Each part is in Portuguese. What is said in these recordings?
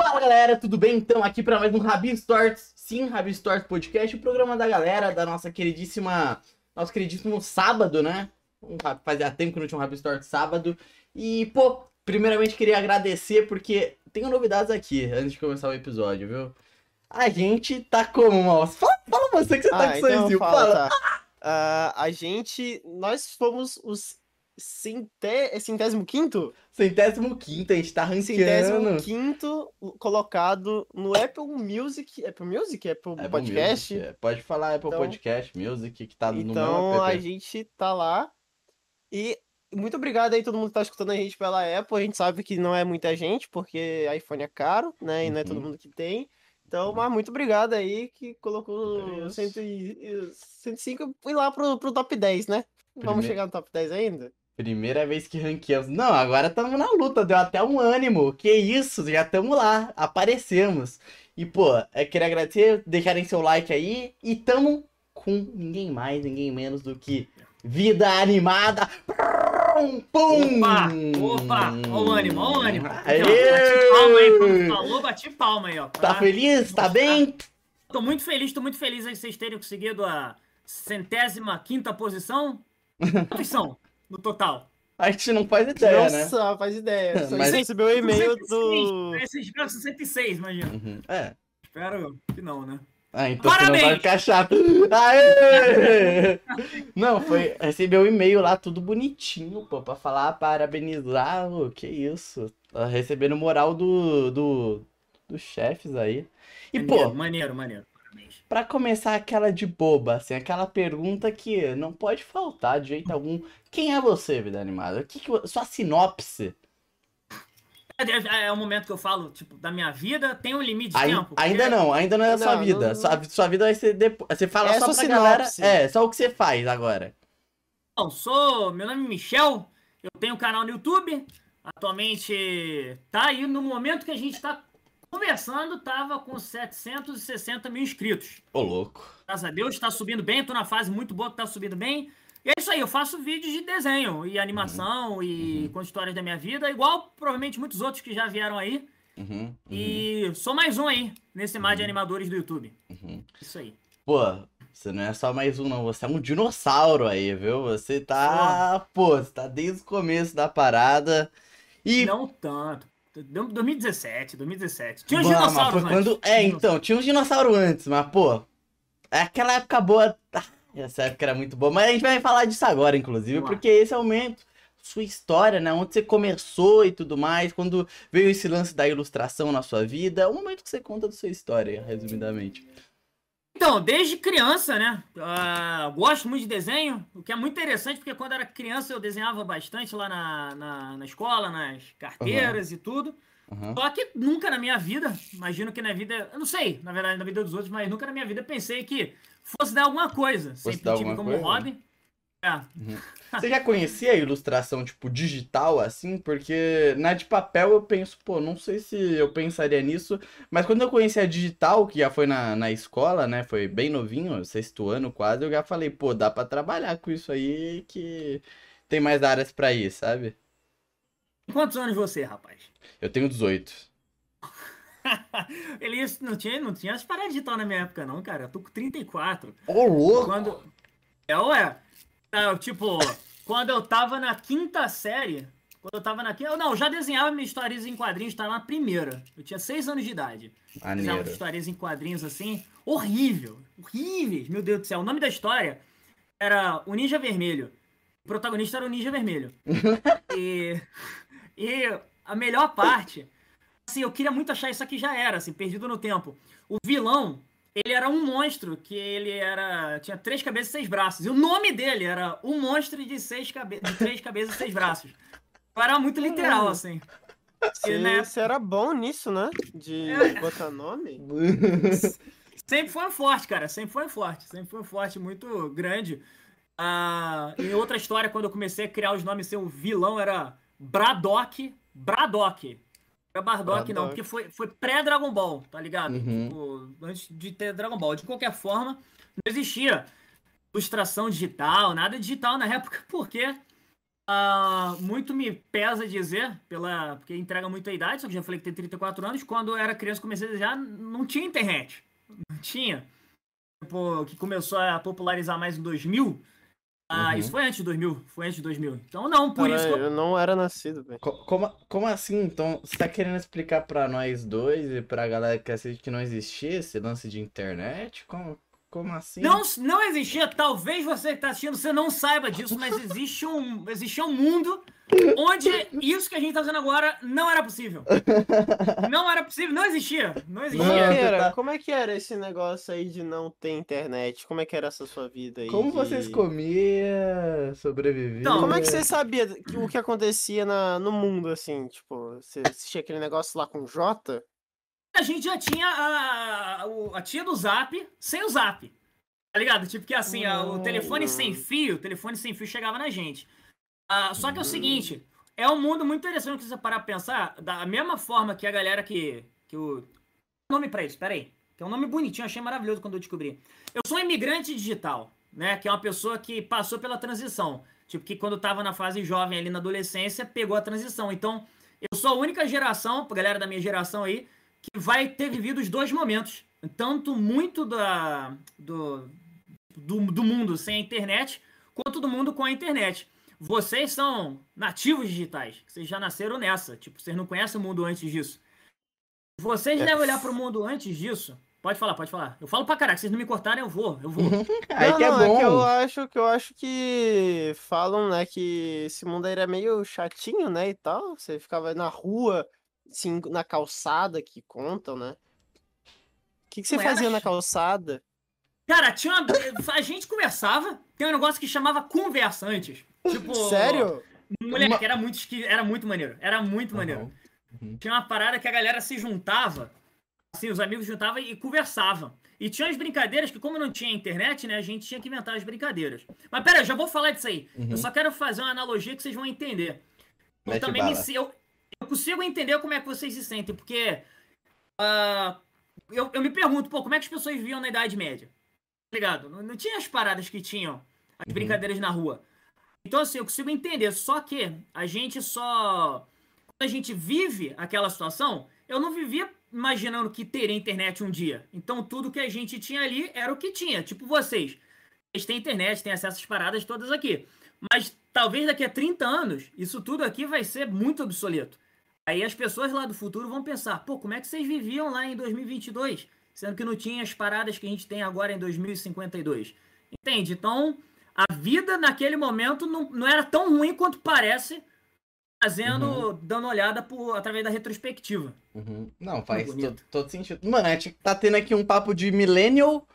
Fala galera, tudo bem? Então, aqui para mais um Rabi Stories, sim, Rabi Stories Podcast, o programa da galera, da nossa queridíssima, nosso queridíssimo sábado, né? Fazia tempo que não tinha um Rabi Stories sábado. E, pô, primeiramente queria agradecer porque tenho novidades aqui, antes de começar o episódio, viu? A gente tá como, mouse? Fala, fala você que você tá Ah, com então sorrisinho, fala, fala. tá. Ah, a gente, nós fomos os cente... é centésimo quinto? Centésimo quinto, a gente tá Centésimo ranqueando. quinto colocado no Apple Music, Apple Music, Apple, Apple Podcast. Music, é. Pode falar Apple Então- Podcast, Music, que tá no Então meu a gente tá lá e muito obrigado aí todo mundo que tá escutando a gente pela Apple. A gente sabe que não é muita gente porque iPhone é caro, né? E não é todo Uhum. mundo que tem. Então, mas muito obrigado aí que colocou Isso. 100 e- 105 e lá pro, pro top 10, né? Vamos Primeiro- chegar no top 10 ainda? Primeira vez que ranqueamos. Não, agora estamos na luta, deu até um ânimo. Que isso, já estamos lá, aparecemos. E, pô, eu queria agradecer, deixarem seu like aí. E tamo com ninguém mais, ninguém menos do que Vida Animada. Pum, pum. Opa! Opa! Ó o ânimo, ó o ânimo. Aê! Bati palma aí quando falou, bati palma aí, ó. Tá feliz? Tá bem? Tô muito feliz, tô muito feliz aí vocês terem conseguido a centésima quinta posição. Quantos são no total? A gente não faz ideia, né? Nossa, faz ideia. Mas- recebeu o e-mail 66, do. Vocês esperam 66, imagina. Uhum, É. Espero que não, né? Ah, então você não vai Parabéns! ficar chato. Aê! Não, foi. Recebeu um e-mail lá, tudo bonitinho, pô, pra falar, parabenizar. ô, que isso? Tá recebendo moral do, do, dos chefes aí. E, maneiro, pô, maneiro, maneiro. Pra começar aquela de boba, assim, aquela pergunta que não pode faltar de jeito algum. Quem é você, vida animada? O que que, sua sinopse? É, é- é o momento que eu falo, tipo, da minha vida, tem um limite de Ai- tempo. porque- ainda não, ainda não é a sua Não, vida. não- Sua, sua vida vai ser depois. Você fala É só pra galera. sinopse. É, só o que você faz agora. Bom, sou. Meu nome é Michel, eu tenho um canal no YouTube. Atualmente tá aí no momento que a gente tá conversando, tava com 760 mil inscritos. Ô, louco. Graças a Deus, tá subindo bem, tô na fase muito boa que tá subindo bem. E é isso aí, eu faço vídeos de desenho e animação e Uhum. com histórias da minha vida, igual provavelmente muitos outros que já vieram aí. Uhum, uhum, E sou mais um aí, nesse mar de animadores do YouTube. uhum. Isso aí. Pô, você não é só mais um, não. Você é um dinossauro aí, viu? Você tá. Pô, você tá desde o começo da parada. E. Não tanto. 2017, 2017. Tinha mas dinossauros antes. quando. É, então, tinha uns dinossauros antes, mas, pô. É aquela época boa. Ah, Essa época era muito boa. Mas a gente vai falar disso agora, inclusive, Vamos lá. porque esse é o momento. Sua história, né? Onde você começou e tudo mais. Quando veio esse lance da ilustração na sua vida. É o momento que você conta da sua história, resumidamente. Então, desde criança, né? ah, gosto muito de desenho, o que é muito interessante, porque quando era criança eu desenhava bastante lá na, na, na escola, nas carteiras e tudo. Uhum. Só que nunca na minha vida, imagino que na vida, eu não sei, na verdade, na vida dos outros, mas nunca na minha vida pensei que fosse dar alguma coisa. Sempre dar tive como coisa? hobby. É. Você já conhecia a ilustração, tipo, digital, assim? Porque na de papel eu penso, pô, não sei se eu pensaria nisso, mas quando eu conheci a digital, que já foi na, na escola, né? Foi bem novinho, sexto ano quase, eu já falei, pô, dá pra trabalhar com isso aí que tem mais áreas pra ir, sabe? Quantos anos você, rapaz? Eu tenho 18. Ele não tinha, não tinha as paradas digital na minha época, não, cara. Eu tô com 34. Ô, louco! Quando. É, ué. É, tipo, quando eu tava na quinta série. Quando eu tava na quinta. Não, eu já desenhava minhas histórias em quadrinhos, tava na primeira. Eu tinha seis anos de idade. Desenhava Maneiro. histórias em quadrinhos assim. Horrível. Horríveis. Meu Deus do céu. O nome da história era O Ninja Vermelho. O protagonista era o Ninja Vermelho. e. E a melhor parte. Assim, eu queria muito achar isso aqui já era, assim, perdido no tempo. O vilão, ele era um monstro que ele era. tinha três cabeças e seis braços. E o nome dele era o monstro de, seis cabe... de três cabeças e seis braços. Era muito literal, assim. Você, né? você era bom nisso, né? De É. botar nome? Sempre foi forte, cara. Sempre foi forte. Sempre foi forte, muito grande. Ah, em outra história, quando eu comecei a criar os nomes, seu vilão era Braddock. Braddock. É Bardock, não, porque foi, foi pré-Dragon Ball, tá ligado? Uhum. Tipo, antes de ter Dragon Ball. De qualquer forma, não existia ilustração digital, nada digital na época, porque ah, muito me pesa dizer, pela, porque entrega muito a idade, só que já falei que tem 34 anos. Quando eu era criança, comecei a desenhar, não tinha internet. Não tinha. Tipo, que começou a popularizar mais em 2000. Ah, Uhum. isso foi antes de 2000. Foi antes de 2000. Então, não, por Cara, isso eu eu não era nascido, velho. Co- Como, como assim? Então, você tá querendo explicar pra nós dois e pra galera que assiste que não existia esse lance de internet? Como, como assim? Não, não existia, talvez você que está assistindo, você não saiba disso, mas existe um, existia um mundo onde isso que a gente está fazendo agora não era possível. Não era possível, não existia. Não existia. É, que você era? tá- Como é que era esse negócio aí de não ter internet? Como é que era essa sua vida aí? Como de- vocês comiam, sobreviviam? Então, Como é que você sabia que- o que acontecia na, no mundo, assim? Tipo, você assistia aquele negócio lá com J? A gente já tinha a, o- a tia do Zap sem o Zap. Tá ligado? Tipo que assim, a- o telefone sem fio, o telefone sem fio chegava na gente. Ah, só que é o seguinte, é um mundo muito interessante que você parar pra pensar, da mesma forma que a galera que. que o. Nome pra isso, peraí. Que é um nome bonitinho, achei maravilhoso quando eu descobri. Eu sou um imigrante digital, né? Que é uma pessoa que passou pela transição. Tipo, que quando tava na fase jovem ali na adolescência, pegou a transição. Então, eu sou a única geração, galera da minha geração aí, que vai ter vivido os dois momentos. Tanto muito da, do, do, do mundo sem a internet, quanto do mundo com a internet. Vocês são nativos digitais. Vocês já nasceram nessa. Tipo, vocês não conhecem o mundo antes disso. Vocês É. devem olhar para o mundo antes disso. Pode falar, pode falar. Eu falo pra caraca. Se vocês não me cortarem, eu vou. Eu vou. Aí não, que é não, bom. que eu acho que eu acho que falam, né, que esse mundo aí era meio chatinho, né, e tal. Você ficava na rua, assim, na calçada que contam, né? O que, que você Não era fazia na chato. calçada? Cara, tinha uma... a gente conversava. Tem um negócio que chamava conversa antes. Tipo. Sério? Moleque, Uma- era muito, esqui... era muito maneiro. Era muito maneiro. Uhum. Tinha uma parada que a galera se juntava, assim, os amigos juntavam e conversavam. E tinha as brincadeiras que, como não tinha internet, né, a gente tinha que inventar as brincadeiras. Mas pera, eu já vou falar disso aí. Uhum. Eu só quero fazer uma analogia que vocês vão entender. Eu Mete também me eu, eu consigo entender como é que vocês se sentem, porque ah, eu, eu me pergunto, pô, como é que as pessoas viviam na Idade Média? Tá ligado? Não, não tinha as paradas que tinham, as Uhum. brincadeiras na rua. Então, assim, eu consigo entender. Só que a gente só. Quando a gente vive aquela situação, eu não vivia imaginando que teria internet um dia. Então, tudo que a gente tinha ali era o que tinha. Tipo vocês. Vocês têm internet, têm acesso às paradas todas aqui. Mas talvez daqui a 30 anos, isso tudo aqui vai ser muito obsoleto. Aí as pessoas lá do futuro vão pensar: pô, como é que vocês viviam lá em 2022? Sendo que não tinha as paradas que a gente tem agora em 2052. Entende? Então, a vida naquele momento não, não era tão ruim quanto parece, fazendo, dando olhada por, através da retrospectiva. Uhum. Não, faz todo sentido. Mano, a gente tá tendo aqui um papo de millennial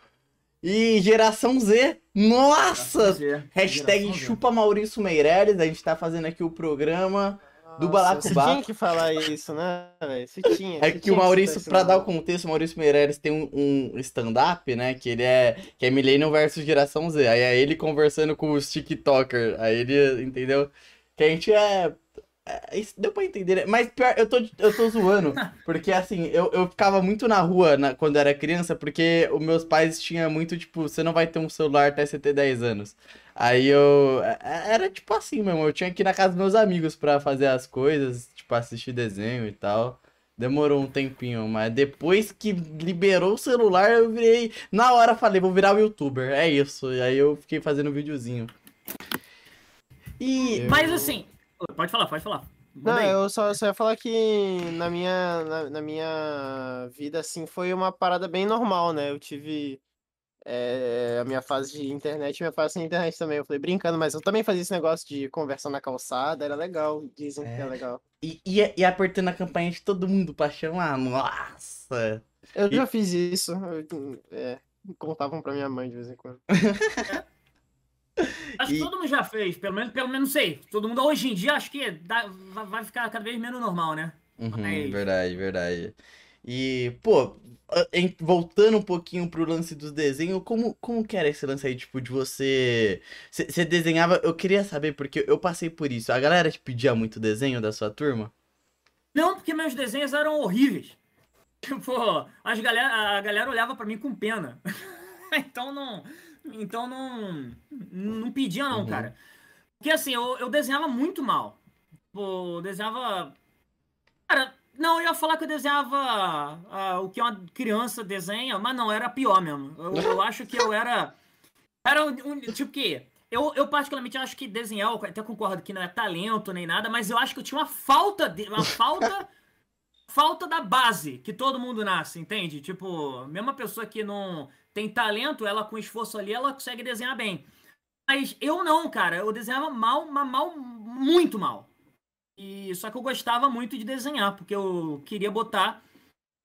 e geração Z. Nossa! Hashtag Geração Z. chupa Maurício Meirelles. A gente tá fazendo aqui o programa. Do Nossa, Balacubá. Você tinha que falar isso, né, velho? Você tinha. É que tinha o Maurício, esse pra dar o contexto, o Maurício Meirelles tem um, um stand-up, né? Que ele é. Que é Millennial versus Geração Z. Aí é ele conversando com os TikTokers. Aí ele, entendeu? Que a gente é. É, isso deu pra entender, né? Mas pior, eu tô, eu tô zoando. Porque assim, eu, eu ficava muito na rua na- quando era criança, porque os meus pais tinham muito, tipo, você não vai ter um celular até você ter 10 anos. Aí eu. é- Era tipo assim mesmo, eu tinha que ir na casa dos meus amigos pra fazer as coisas, tipo, assistir desenho e tal. Demorou um tempinho, mas depois que liberou o celular, eu virei. Na hora falei, vou virar o youtuber. É isso. E aí eu fiquei fazendo videozinho. E. Mas assim, pode falar, pode falar. Manda Não, aí. eu só, só ia falar que na minha, na, na minha vida, assim, foi uma parada bem normal, né? Eu tive eh, a minha fase de internet e minha fase sem internet também. Eu falei brincando, mas eu também fazia esse negócio de conversar na calçada, era legal. Dizem que é É. legal. E, e, e apertando a campainha de todo mundo pra chamar. Nossa! Eu E- já fiz isso. eu- é, contavam pra minha mãe de vez em quando. Acho que e- todo mundo já fez, pelo menos, pelo menos sei. Todo mundo hoje em dia acho que dá- vai ficar cada vez menos normal, né? Uhum, Mas- verdade, verdade. E, pô, voltando um pouquinho pro lance dos desenhos, como, como que era esse lance aí, tipo, de você... Você desenhava... Eu queria saber, porque eu passei por isso. A galera te pedia muito desenho da sua turma? Não, porque meus desenhos eram horríveis. Tipo, as galera, a galera olhava pra mim com pena. então não. Então não. Não pedia, não, Uhum. cara. Porque assim, eu, eu desenhava muito mal. Eu desenhava. Cara, não, eu ia falar que eu desenhava uh, o que uma criança desenha, mas não, era pior mesmo. Eu, eu acho que eu era. Era um, um tipo que. Eu, eu, particularmente, acho que desenhar, eu até concordo que não é talento nem nada, mas eu acho que eu tinha uma falta de. Uma falta. falta da base que todo mundo nasce, entende? Tipo, mesmo a pessoa que não tem talento, ela com esforço ali, ela consegue desenhar bem. Mas eu não, cara. Eu desenhava mal, mas mal, muito mal. E só que eu gostava muito de desenhar, porque eu queria botar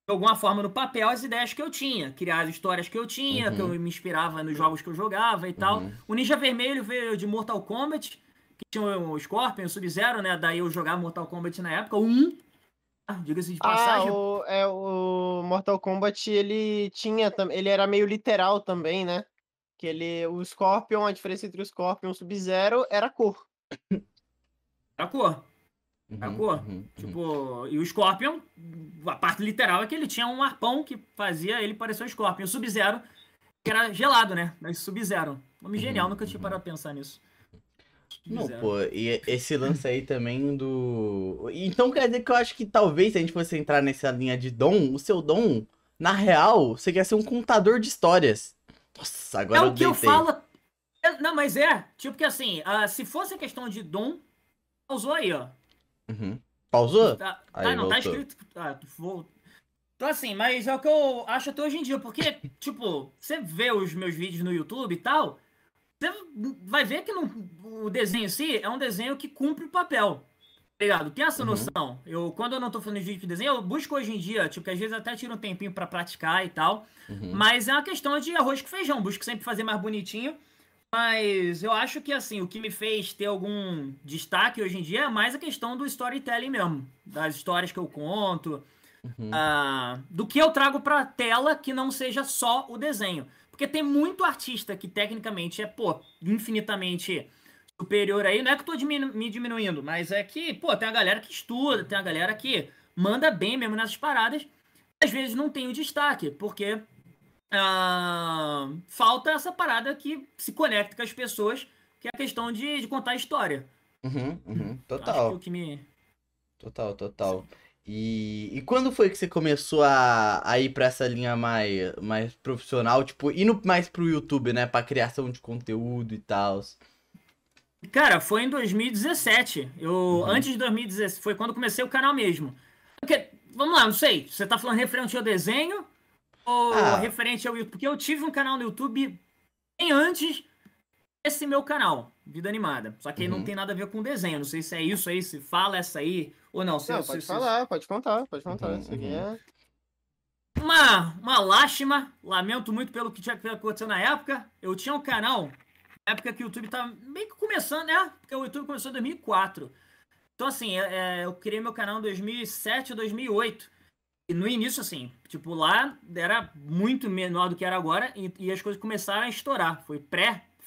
de alguma forma no papel as ideias que eu tinha, criar as histórias que eu tinha, uhum. que eu me inspirava nos jogos que eu jogava e tal. Uhum. O Ninja Vermelho veio de Mortal Kombat, que tinha o Scorpion, o Sub-Zero, né? Daí eu jogava Mortal Kombat na época, um. Ah, diga-se de passagem. Ah, o, é, o Mortal Kombat, ele tinha, ele era meio literal também, né? Que ele, o Scorpion, a diferença entre o Scorpion e o Sub-Zero era a cor. Era a cor. Uhum, Sacou? Uhum, uhum. Tipo, e o Scorpion, a parte literal é que ele tinha um arpão que fazia ele parecer um Scorpion. O Sub-Zero, que era gelado, né? Mas Sub-Zero. Nome uhum, genial, nunca tinha parado pra pensar nisso. Não, pô, e esse lance aí também do. Então quer dizer que eu acho que talvez se a gente fosse entrar nessa linha de dom, o seu dom, na real, você quer ser um contador de histórias. Nossa, agora É o que eu falo. Não, mas é, tipo que assim, uh, se fosse a questão de dom, usou aí, ó. Uhum. Pausou? Tá, ah, não, tá voltou. tá escrito. Ah, vou... Então, assim, mas é o que eu acho até hoje em dia, porque, tipo, você vê os meus vídeos no YouTube e tal, você vai ver que no, o desenho em si é um desenho que cumpre o papel. Tá ligado? Tem essa uhum. noção. Eu, quando eu não tô fazendo vídeo de desenho, eu busco hoje em dia, tipo, que às vezes até tiro um tempinho para praticar e tal. Uhum. Mas é uma questão de arroz com feijão. Busco sempre fazer mais bonitinho. Mas eu acho que assim, o que me fez ter algum destaque hoje em dia é mais a questão do storytelling mesmo, das histórias que eu conto, uhum. uh, do que eu trago pra tela que não seja só o desenho. Porque tem muito artista que tecnicamente é, pô, infinitamente superior aí. Não é que eu tô diminu me diminuindo, mas é que, pô, tem a galera que estuda, tem a galera que manda bem mesmo nessas paradas. Às vezes não tem o destaque, porque ah, falta essa parada que se conecta com as pessoas, que é a questão de, de contar a história. Uhum, uhum, total. Acho que o que me... Total, total. E, e quando foi que você começou a, a ir pra essa linha mais, mais profissional, tipo, indo mais pro YouTube, né? Pra criação de conteúdo e tal? Cara, foi em 2017. Eu, uhum. Antes de 2017, foi quando comecei o canal mesmo. Porque, vamos lá, não sei, você tá falando referente ao desenho ou ah. referente ao YouTube? Porque eu tive um canal no YouTube bem antes desse meu canal, Vida Animada. Só que uhum. não tem nada a ver com desenho. Não sei se é isso aí, se fala essa aí ou não. Se, não, pode se, falar, se... pode contar, pode contar. Uhum, isso aqui uhum. é... Uma, uma lástima, lamento muito pelo que tinha acontecido na época. Eu tinha um canal, na época que o YouTube tava meio que começando, né? Porque o YouTube começou em 2004. Então, assim, é, é, eu criei meu canal em 2007 ou 2008 no início, assim, tipo, lá era muito menor do que era agora e, e as coisas começaram a estourar. Foi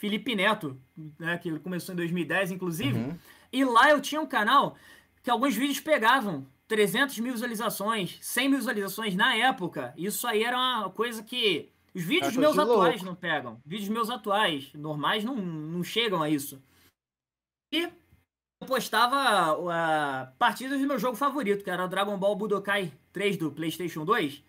pré-Felipe Neto, né, que começou em 2010, inclusive. Uhum. E lá eu tinha um canal que alguns vídeos pegavam 300 mil visualizações, 100 mil visualizações na época. Isso aí era uma coisa que os vídeos meus atuais louco. não pegam. Vídeos meus atuais, normais, não, não chegam a isso. E eu postava uh, partidas do meu jogo favorito, que era o Dragon Ball Budokai 3 do PlayStation 2.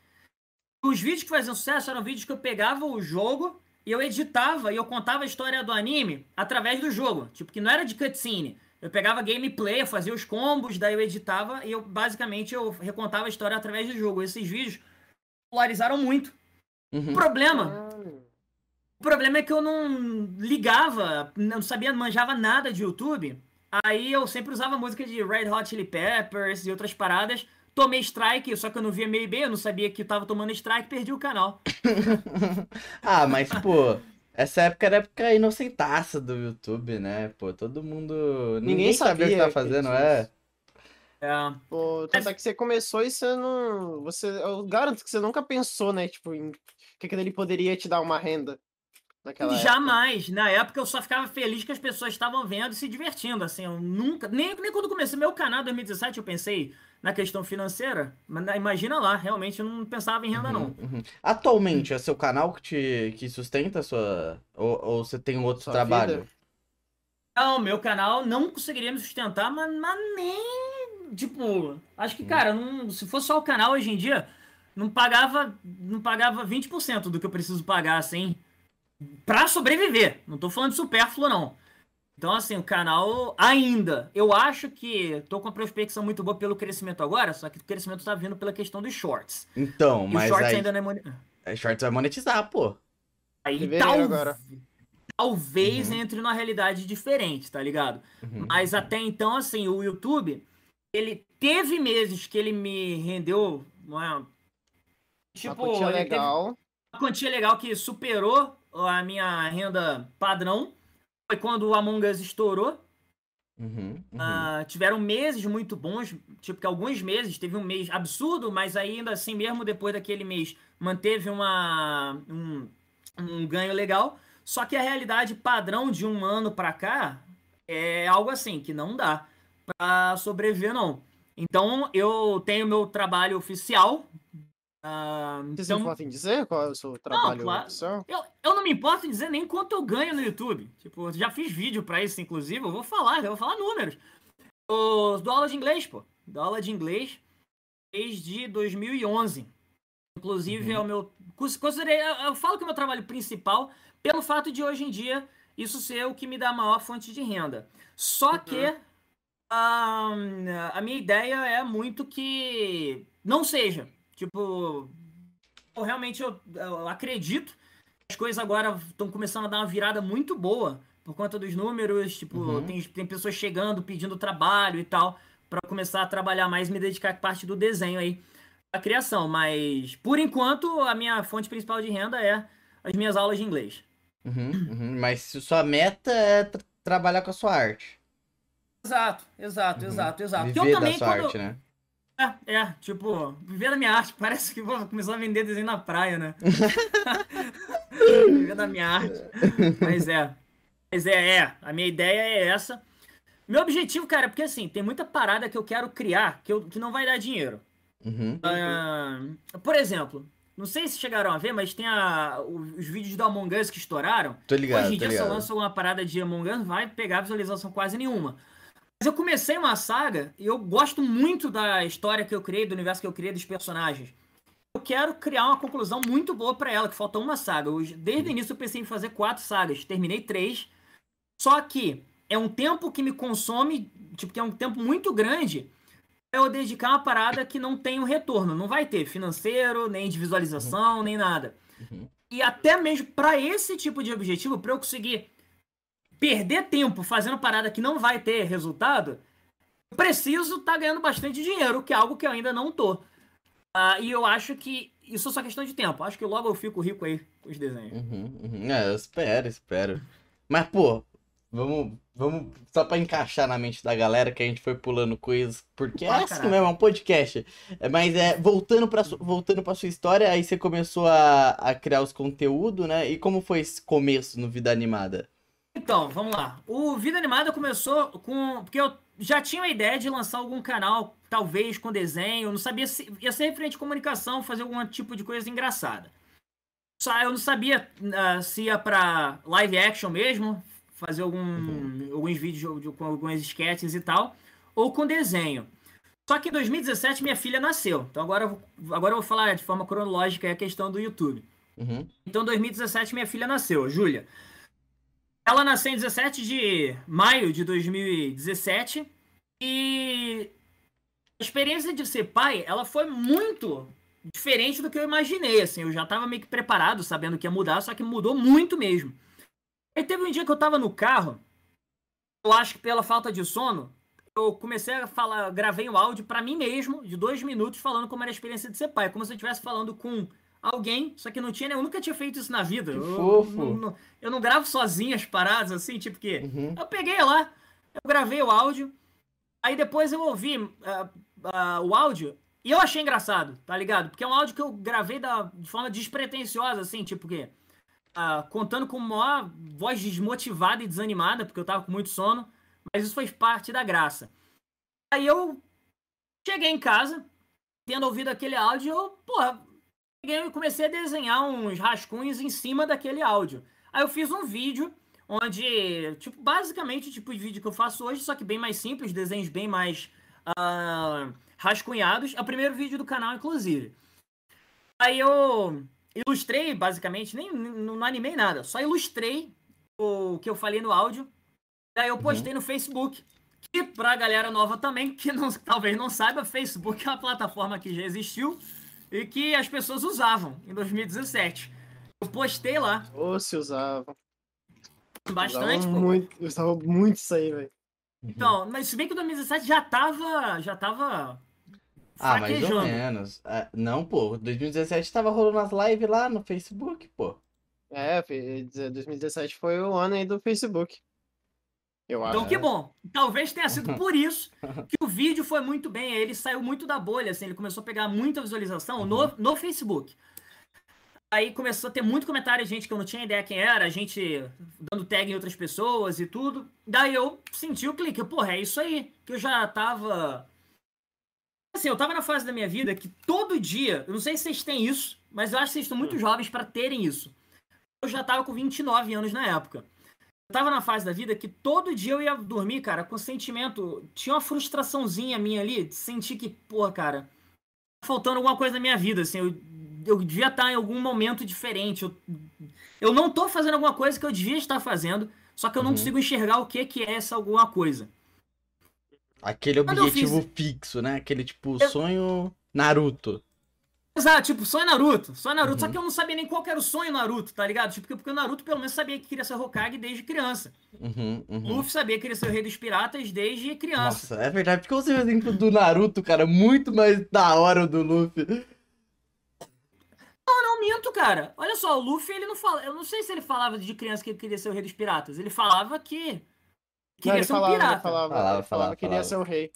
Os vídeos que faziam sucesso eram vídeos que eu pegava o jogo e eu editava e eu contava a história do anime através do jogo. Tipo, que não era de cutscene. Eu pegava gameplay, eu fazia os combos, daí eu editava e eu basicamente eu recontava a história através do jogo. Esses vídeos polarizaram muito. Uhum. O problema. O problema é que eu não ligava, não sabia, não manjava nada de YouTube. Aí eu sempre usava música de Red Hot Chili Peppers e outras paradas. Tomei strike, só que eu não via meio bem, eu não sabia que eu tava tomando strike, perdi o canal. ah, mas, pô, essa época era a época inocentaça do YouTube, né? Pô, todo mundo. Ninguém, Ninguém sabia, o que tava fazendo, é. É. Pô, tanto é que você começou e você não. Você, eu garanto que você nunca pensou, né? Tipo, em que aquilo ali poderia te dar uma renda. Naquela Jamais. Época. Na época eu só ficava feliz que as pessoas estavam vendo e se divertindo. Assim, eu nunca. Nem, nem quando comecei meu canal em 2017 eu pensei na questão financeira. Mas imagina lá, realmente eu não pensava em renda, uhum, não. Uhum. Atualmente, é seu canal que te que sustenta a sua. Ou, ou você tem outro trabalho? Não, meu canal não conseguiria me sustentar, mas, mas nem. Tipo, acho que, cara, não, se fosse só o canal hoje em dia, não pagava, não pagava 20% do que eu preciso pagar, assim, pra sobreviver. Não tô falando de supérfluo, não. Então, assim, o canal ainda. Eu acho que tô com uma prospecção muito boa pelo crescimento agora, só que o crescimento tá vindo pela questão dos shorts. Então, E mas os shorts aí. ainda não é. aí Shorts vai monetizar, pô. Aí tal- agora. talvez Uhum. entre numa realidade diferente, tá ligado? Uhum. Mas até então, assim, o YouTube, ele teve meses que ele me rendeu uma. Uma Tipo, quantia legal. uma quantia legal que superou a minha renda padrão. Foi quando o Among Us estourou. Uhum, uhum. Ah, tiveram meses muito bons, tipo que alguns meses, teve um mês absurdo, mas ainda assim, mesmo depois daquele mês, manteve uma, um, um ganho legal. Só que a realidade padrão de um ano pra cá é algo assim, que não dá pra sobreviver, não. Então, eu tenho meu trabalho oficial. Ah, Você se então, importa em dizer qual é o seu trabalho claro. oficial? eu, eu não me importo em dizer nem quanto eu ganho no YouTube. Tipo, já fiz vídeo pra isso, inclusive. Eu vou falar, eu vou falar números. Eu dou aula de inglês, pô. Dou aula de inglês desde 2011. Inclusive, Uhum. é o meu. cons- Considerei, eu, eu falo que é o meu trabalho principal pelo fato de hoje em dia isso ser o que me dá a maior fonte de renda. Só que ah, a minha ideia é muito que não seja. Tipo, eu realmente eu, eu acredito que as coisas agora estão começando a dar uma virada muito boa por conta dos números. Tipo, Uhum. tem, tem pessoas chegando, pedindo trabalho e tal, para começar a trabalhar mais e me dedicar à parte do desenho aí, a criação. Mas, por enquanto, a minha fonte principal de renda é as minhas aulas de inglês. Uhum, uhum. Mas se sua meta é tra- trabalhar com a sua arte. Exato, exato, Uhum. exato, exato. Viver eu também, da sua quando, arte, né? É, é, tipo, viver da minha arte, parece que vou começar a vender desenho na praia, né? viver da minha arte. Mas é. Mas é, é. A minha ideia é essa. Meu objetivo, cara, é porque assim, tem muita parada que eu quero criar que, eu, que não vai dar dinheiro. Uhum. Ah, por exemplo, não sei se chegaram a ver, mas tem a, os vídeos do Among Us que estouraram. Tô ligado, Hoje em dia, se eu ligado. lanço uma parada de Among Us, vai pegar visualização quase nenhuma. Mas eu comecei uma saga e eu gosto muito da história que eu criei, do universo que eu criei, dos personagens. Eu quero criar uma conclusão muito boa pra ela, que falta uma saga. Eu- desde o início eu pensei em fazer quatro sagas, terminei três. Só que é um tempo que me consome, tipo, que é um tempo muito grande pra eu dedicar uma parada que não tem um retorno. Não vai ter financeiro, nem de visualização, nem nada. Uhum. E até mesmo para esse tipo de objetivo, para eu conseguir perder tempo fazendo parada que não vai ter resultado, eu preciso estar ganhando bastante dinheiro, que é algo que eu ainda não tô. Ah, e eu acho que isso é só questão de tempo. Acho que logo eu fico rico aí com os desenhos. Uhum, uhum. É, eu espero, espero. Mas, pô, vamos, vamos só pra encaixar na mente da galera que a gente foi pulando coisas, porque é Ah, assim caraca. mesmo, é um podcast. É, mas é, voltando pra, su- voltando pra sua história, aí você começou a, a criar os conteúdos, né? E como foi esse começo no Vida Animada? Então, vamos lá. O Vida Animada começou com. Porque eu já tinha a ideia de lançar algum canal, talvez com desenho. Não sabia se. ia ser referente à comunicação, fazer algum tipo de coisa engraçada. Só eu não sabia ah, se ia pra live action mesmo, fazer algum, alguns vídeos de- com algumas sketches e tal, ou com desenho. Só que em 2017 minha filha nasceu. Então agora, eu vou- agora eu vou falar de forma cronológica a questão do YouTube. Uhum, Então, em 2017, minha filha nasceu, Júlia. Ela nasceu em 17 de maio de 2017 e a experiência de ser pai, ela foi muito diferente do que eu imaginei, assim. Eu já tava meio que preparado, sabendo que ia mudar, só que mudou muito mesmo. Aí teve um dia que eu tava no carro, eu acho que pela falta de sono, eu comecei a falar, gravei um áudio pra mim mesmo, de dois minutos, falando como era a experiência de ser pai. Como se eu estivesse falando com alguém, só que não tinha, eu nunca tinha feito isso na vida. Eu, fofo. não- não- eu não gravo sozinho as paradas, assim, tipo que. uhum, Eu peguei lá, eu gravei o áudio, aí depois eu ouvi ah, ah, o áudio e eu achei engraçado, tá ligado? Porque é um áudio que eu gravei da, de forma despretensiosa, assim, tipo que. ah, contando com uma voz desmotivada e desanimada, porque eu tava com muito sono, mas isso fez parte da graça. Aí eu cheguei em casa, tendo ouvido aquele áudio, eu, porra, peguei e comecei a desenhar uns rascunhos em cima daquele áudio. Aí eu fiz um vídeo onde, tipo, basicamente o tipo de vídeo que eu faço hoje, só que bem mais simples, desenhos bem mais uh, rascunhados. É o primeiro vídeo do canal, inclusive. Aí eu ilustrei, basicamente, nem não animei nada, só ilustrei o que eu falei no áudio. Daí eu postei uhum. no Facebook. Que pra galera nova também, que não, talvez não saiba, Facebook é uma plataforma que já existiu e que as pessoas usavam em 2017. Eu postei lá. Ou se usavam. Bastante, usava muito, Eu usava muito isso aí, velho. Então, mas se bem que o 2017 já tava. Já tava. Ah, mais ou menos. Ah, não, pô, 2017 tava rolando as lives lá no Facebook, pô. É, 2017 foi o ano aí do Facebook. Eu então, acho. que bom. Talvez tenha sido por isso que o vídeo foi muito bem. Ele saiu muito da bolha, assim, ele começou a pegar muita visualização no, uhum. no Facebook. Aí começou a ter muito comentário, gente que eu não tinha ideia quem era, a gente dando tag em outras pessoas e tudo. Daí eu senti o clique, porra, é isso aí. Que eu já tava. Assim, eu tava na fase da minha vida que todo dia, eu não sei se vocês têm isso, mas eu acho que vocês estão muito hum. jovens para terem isso. Eu já tava com 29 anos na época tava na fase da vida que todo dia eu ia dormir, cara, com sentimento. Tinha uma frustraçãozinha minha ali, de sentir que, porra, cara, tá faltando alguma coisa na minha vida, assim. Eu, eu devia estar em algum momento diferente. Eu, eu não tô fazendo alguma coisa que eu devia estar fazendo, só que eu não uhum. consigo enxergar o que, que é essa alguma coisa. Aquele objetivo fiz... fixo, né? Aquele tipo eu... sonho Naruto. Exato, tipo, sonho Naruto. Sonho Naruto, uhum. só que eu não sabia nem qual era o sonho Naruto, tá ligado? Tipo, porque o Naruto pelo menos sabia que queria ser Hokage desde criança. Uhum, uhum. Luffy sabia que queria ser o rei dos piratas desde criança. Nossa, é verdade. Porque você vê o exemplo do Naruto, cara, muito mais da hora o do Luffy. Não, não minto, cara. Olha só, o Luffy, ele não fala. Eu não sei se ele falava de criança que ele queria ser o rei dos piratas. Ele falava que. Queria não, ser um falava, pirata. Falava, falava, falava, que queria ser o rei.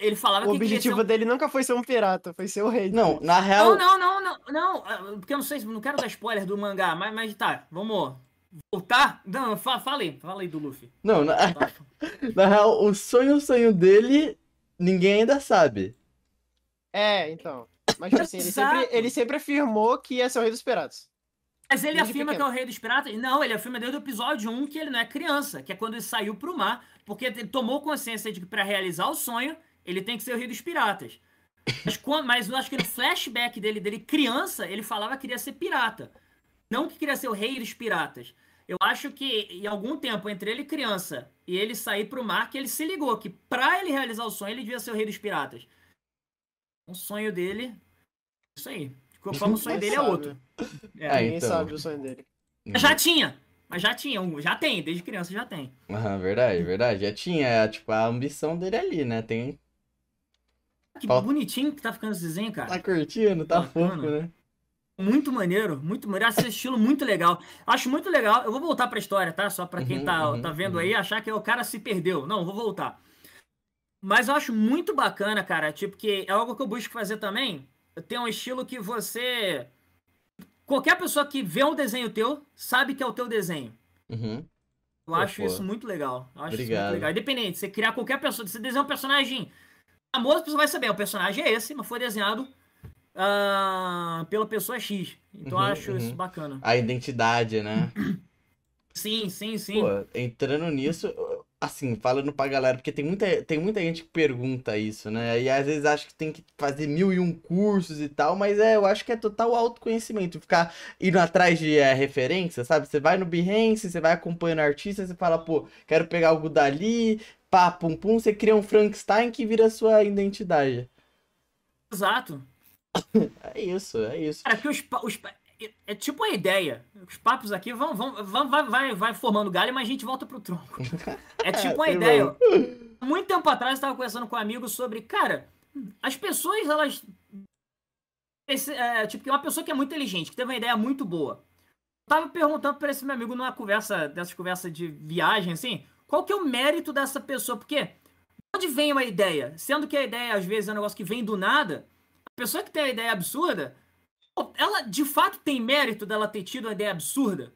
Ele falava o que objetivo dele nunca foi ser um pirata, foi ser o rei. Não, na real. Não, não, não, não, não. Ah, porque eu não sei, não quero dar spoiler do mangá, mas, mas tá, vamos voltar. Não, aí, fala aí do Luffy. Não, na, na real, o sonho, o sonho dele, ninguém ainda sabe. É, então. Mas tipo assim, ele sempre, ele sempre afirmou que ia ser o rei dos piratas. Mas ele desde afirma pequeno. que é o rei dos piratas? Não, ele afirma desde o episódio 1 que ele não é criança, que é quando ele saiu pro mar, porque ele tomou consciência de que para realizar o sonho, ele tem que ser o rei dos piratas. Mas, quando, mas eu acho que no flashback dele, dele criança, ele falava que queria ser pirata. Não que queria ser o rei dos piratas. Eu acho que em algum tempo, entre ele criança e ele sair pro mar, que ele se ligou que para ele realizar o sonho, ele devia ser o rei dos piratas. O sonho dele. Isso aí. Como o sonho dele é outro. É, é Ninguém então. sabe o sonho dele. Já tinha. Mas já tinha, já tem, desde criança já tem. Ah, verdade, verdade. Já tinha, é, tipo, a ambição dele ali, né? Tem que Falta... bonitinho que tá ficando esse desenho, cara. Tá curtindo, tá fofo, né? Muito maneiro, muito maneiro. Esse estilo muito legal. Acho muito legal. Eu vou voltar pra história, tá? Só pra quem uhum, tá, uhum, tá vendo uhum. aí achar que o cara se perdeu. Não, vou voltar. Mas eu acho muito bacana, cara. Tipo, que é algo que eu busco fazer também. Tem um estilo que você. Qualquer pessoa que vê um desenho teu sabe que é o teu desenho. Uhum. Eu acho isso muito legal. Eu acho Obrigado. isso muito legal. Independente, você criar qualquer pessoa, você desenhar um personagem famoso, a pessoa vai saber, o personagem é esse, mas foi desenhado uh, pela pessoa X. Então uhum, acho uhum. isso bacana. A identidade, né? Sim, sim, sim. Pô, entrando nisso, assim, falando pra galera, porque tem muita, tem muita gente que pergunta isso, né? E às vezes acha que tem que fazer mil e um cursos e tal, mas é, eu acho que é total autoconhecimento. Ficar indo atrás de é, referência, sabe? Você vai no Behance, você vai acompanhando artista, você fala, pô, quero pegar algo dali, pá, pum, pum, você cria um Frankenstein que vira sua identidade. Exato. é isso, é isso. Cara, que os, os, é tipo a ideia. Os papos aqui vão, vão, vão vai, vai, vai formando galho, mas a gente volta pro tronco. É tipo uma ideia. Muito tempo atrás eu estava conversando com um amigo sobre, cara, as pessoas, elas. Esse, é, tipo, uma pessoa que é muito inteligente, que teve uma ideia muito boa. Eu tava perguntando para esse meu amigo numa conversa, dessas conversas de viagem, assim, qual que é o mérito dessa pessoa? Porque onde vem uma ideia? Sendo que a ideia, às vezes, é um negócio que vem do nada, a pessoa que tem a ideia absurda, ela de fato tem mérito dela ter tido uma ideia absurda?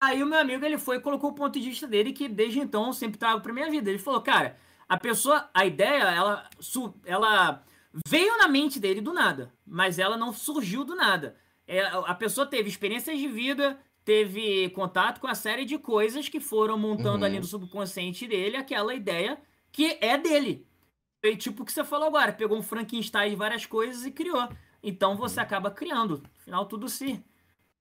Aí o meu amigo, ele foi e colocou o ponto de vista dele, que desde então sempre trago pra minha vida. Ele falou, cara, a pessoa, a ideia, ela, ela veio na mente dele do nada, mas ela não surgiu do nada. É, a pessoa teve experiências de vida, teve contato com a série de coisas que foram montando Uhum. ali no subconsciente dele aquela ideia que é dele. E tipo o que você falou agora, pegou um Frankenstein de várias coisas e criou. Então você acaba criando. Afinal, tudo se.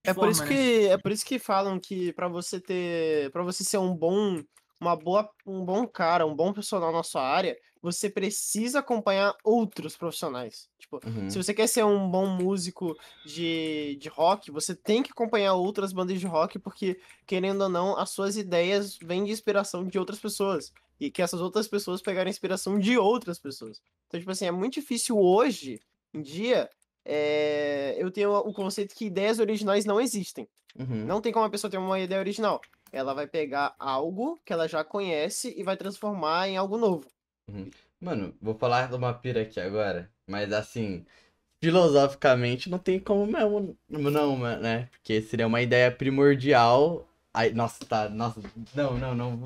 É por isso né? que é por isso que falam que pra você ter, para você ser um bom, uma boa, um bom cara, um bom profissional na sua área, você precisa acompanhar outros profissionais. Tipo, Uhum. se você quer ser um bom músico de, de rock, você tem que acompanhar outras bandas de rock, porque, querendo ou não, as suas ideias vêm de inspiração de outras pessoas. E que essas outras pessoas pegaram inspiração de outras pessoas. Então, tipo assim, é muito difícil hoje em dia. é, eu tenho o conceito que ideias originais não existem. Uhum. Não tem como a pessoa ter uma ideia original. Ela vai pegar algo que ela já conhece e vai transformar em algo novo. Mano, vou falar de uma pira aqui agora, mas assim, filosoficamente não tem como mesmo, não, né? Porque seria uma ideia primordial. Ai, nossa, tá, nossa, não, não, não.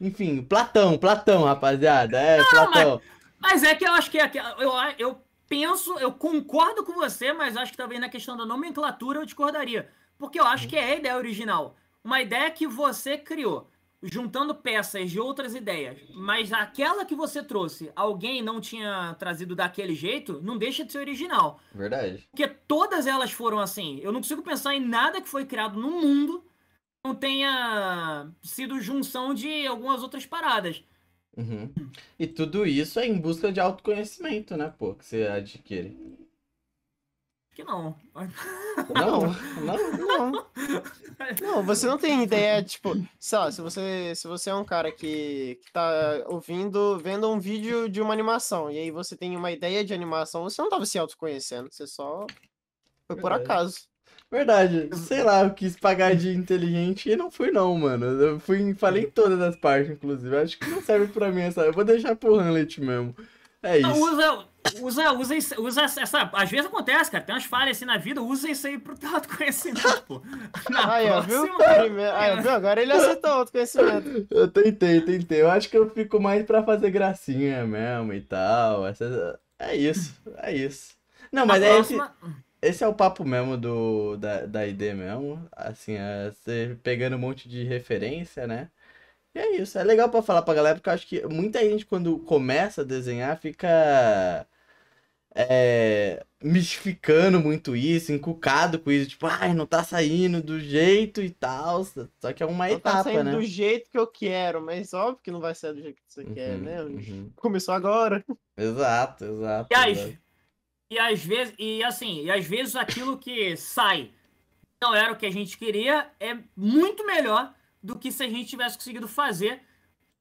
Enfim, Platão, Platão, rapaziada, é, Platão. Mas é que eu acho que é, que eu, eu penso, eu concordo com você, mas acho que talvez na questão da nomenclatura eu discordaria. Porque eu acho que é a ideia original. Uma ideia que você criou, juntando peças de outras ideias, mas aquela que você trouxe, alguém não tinha trazido daquele jeito, não deixa de ser original. Verdade. Porque todas elas foram assim. Eu não consigo pensar em nada que foi criado no mundo que não tenha sido junção de algumas outras paradas. Uhum. E tudo isso é em busca de autoconhecimento, né, pô, que você adquire. Que não. Não, não. Não. Não, você não tem ideia, tipo, sei lá, se você, se você é um cara que, que tá ouvindo, vendo um vídeo de uma animação, e aí você tem uma ideia de animação, você não tava se autoconhecendo, você só foi por Verdade. acaso. Verdade, sei lá, eu quis pagar de inteligente e não fui não, mano. Eu fui, falei em todas as partes, inclusive. Acho que não serve pra mim essa. Eu vou deixar pro Hamlet mesmo. É Não, isso. Usa, usa, usa, isso- usa essa. Às vezes acontece, cara. Tem umas falhas assim na vida, usa isso aí pro teu autoconhecimento, pô. Na Aí, ó, viu? aí? Agora ele acertou o autoconhecimento. Eu tentei, tentei. Eu acho que eu fico mais pra fazer gracinha mesmo e tal. Essa... É isso, é isso. Não, mas na é esse, próxima- esse é o papo mesmo do, da, da ID mesmo. Assim, é você pegando um monte de referência, né? E é isso. É legal pra falar pra galera, porque eu acho que muita gente, quando começa a desenhar, fica. É, mistificando muito isso, encucado com isso, tipo, ai, não tá saindo do jeito e tal. Só que é uma Não tá etapa, saindo né? do jeito que eu quero, mas óbvio que não vai sair do jeito que você quer, Uhum, né? uhum. Começou agora. Exato, exato. E, às, exato. e às vezes, e assim, e às vezes aquilo que sai não era o que a gente queria, é muito melhor do que se a gente tivesse conseguido fazer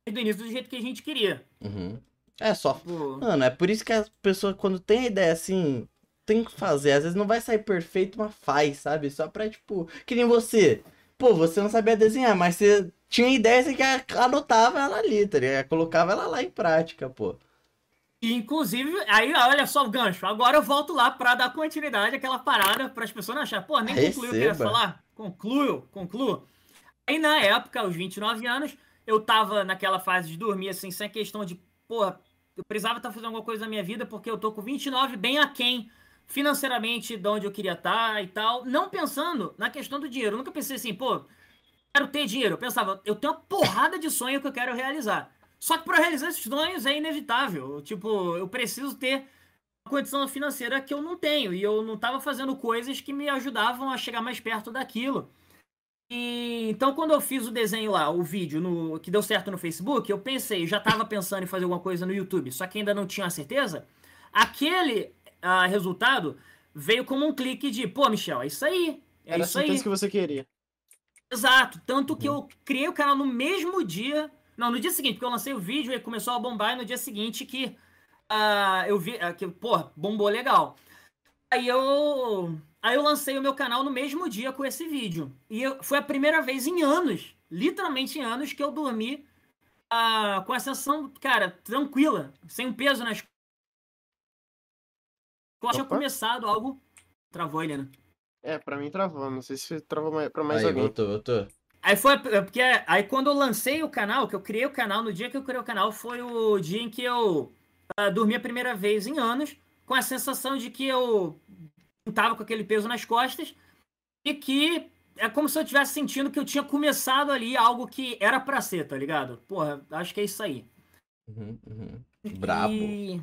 desde o início do jeito que a gente queria. Uhum. É só. Tipo, Mano, é por isso que as pessoas, quando tem a ideia assim, tem que fazer. Às vezes não vai sair perfeito, mas faz, sabe? Só pra, tipo, que nem você. Pô, você não sabia desenhar, mas você tinha ideia, você que anotava ela ali, tá ligado? Colocava ela lá em prática, pô. Inclusive, aí olha só o gancho. Agora eu volto lá pra dar continuidade àquela parada para as pessoas não acharem, pô, nem concluiu o que eu ia falar. Concluo, concluo. Aí na época, aos 29 anos, eu tava naquela fase de dormir, assim, sem questão de, pô, eu precisava estar fazendo alguma coisa na minha vida, porque eu tô com 29 bem aquém financeiramente de onde eu queria estar e tal. Não pensando na questão do dinheiro. Eu nunca pensei assim, pô, quero ter dinheiro. Eu pensava, eu tenho uma porrada de sonho que eu quero realizar. Só que para realizar esses sonhos é inevitável. Tipo, eu preciso ter uma condição financeira que eu não tenho. E eu não estava fazendo coisas que me ajudavam a chegar mais perto daquilo. E então, quando eu fiz o desenho lá, o vídeo no, que deu certo no Facebook, eu pensei, já estava pensando em fazer alguma coisa no YouTube, só que ainda não tinha certeza. Aquele ah, resultado veio como um clique de, pô, Michel, é isso aí. É Era a isso aí. certeza que você queria. Exato. Tanto que eu criei o canal no mesmo dia. Não, no dia seguinte, porque eu lancei o vídeo e começou a bombar, e no dia seguinte que ah, eu vi. ah, que, pô, bombou legal. Aí eu. Aí eu lancei o meu canal no mesmo dia com esse vídeo. E eu- foi a primeira vez em anos, literalmente em anos, que eu dormi ah, com a sensação, cara, tranquila, sem um peso nas eu tinha começado algo. Travou ele, né? É, pra mim travou. Não sei se travou mais, pra mais Aí, alguém. voltou, voltou. Aí foi é porque aí quando eu lancei o canal, que eu criei o canal, no dia que eu criei o canal foi o dia em que eu ah, dormi a primeira vez em anos, com a sensação de que eu não tava com aquele peso nas costas e que é como se eu estivesse sentindo que eu tinha começado ali algo que era pra ser, tá ligado? Porra, acho que é isso aí. Uhum, uhum. Brabo. E,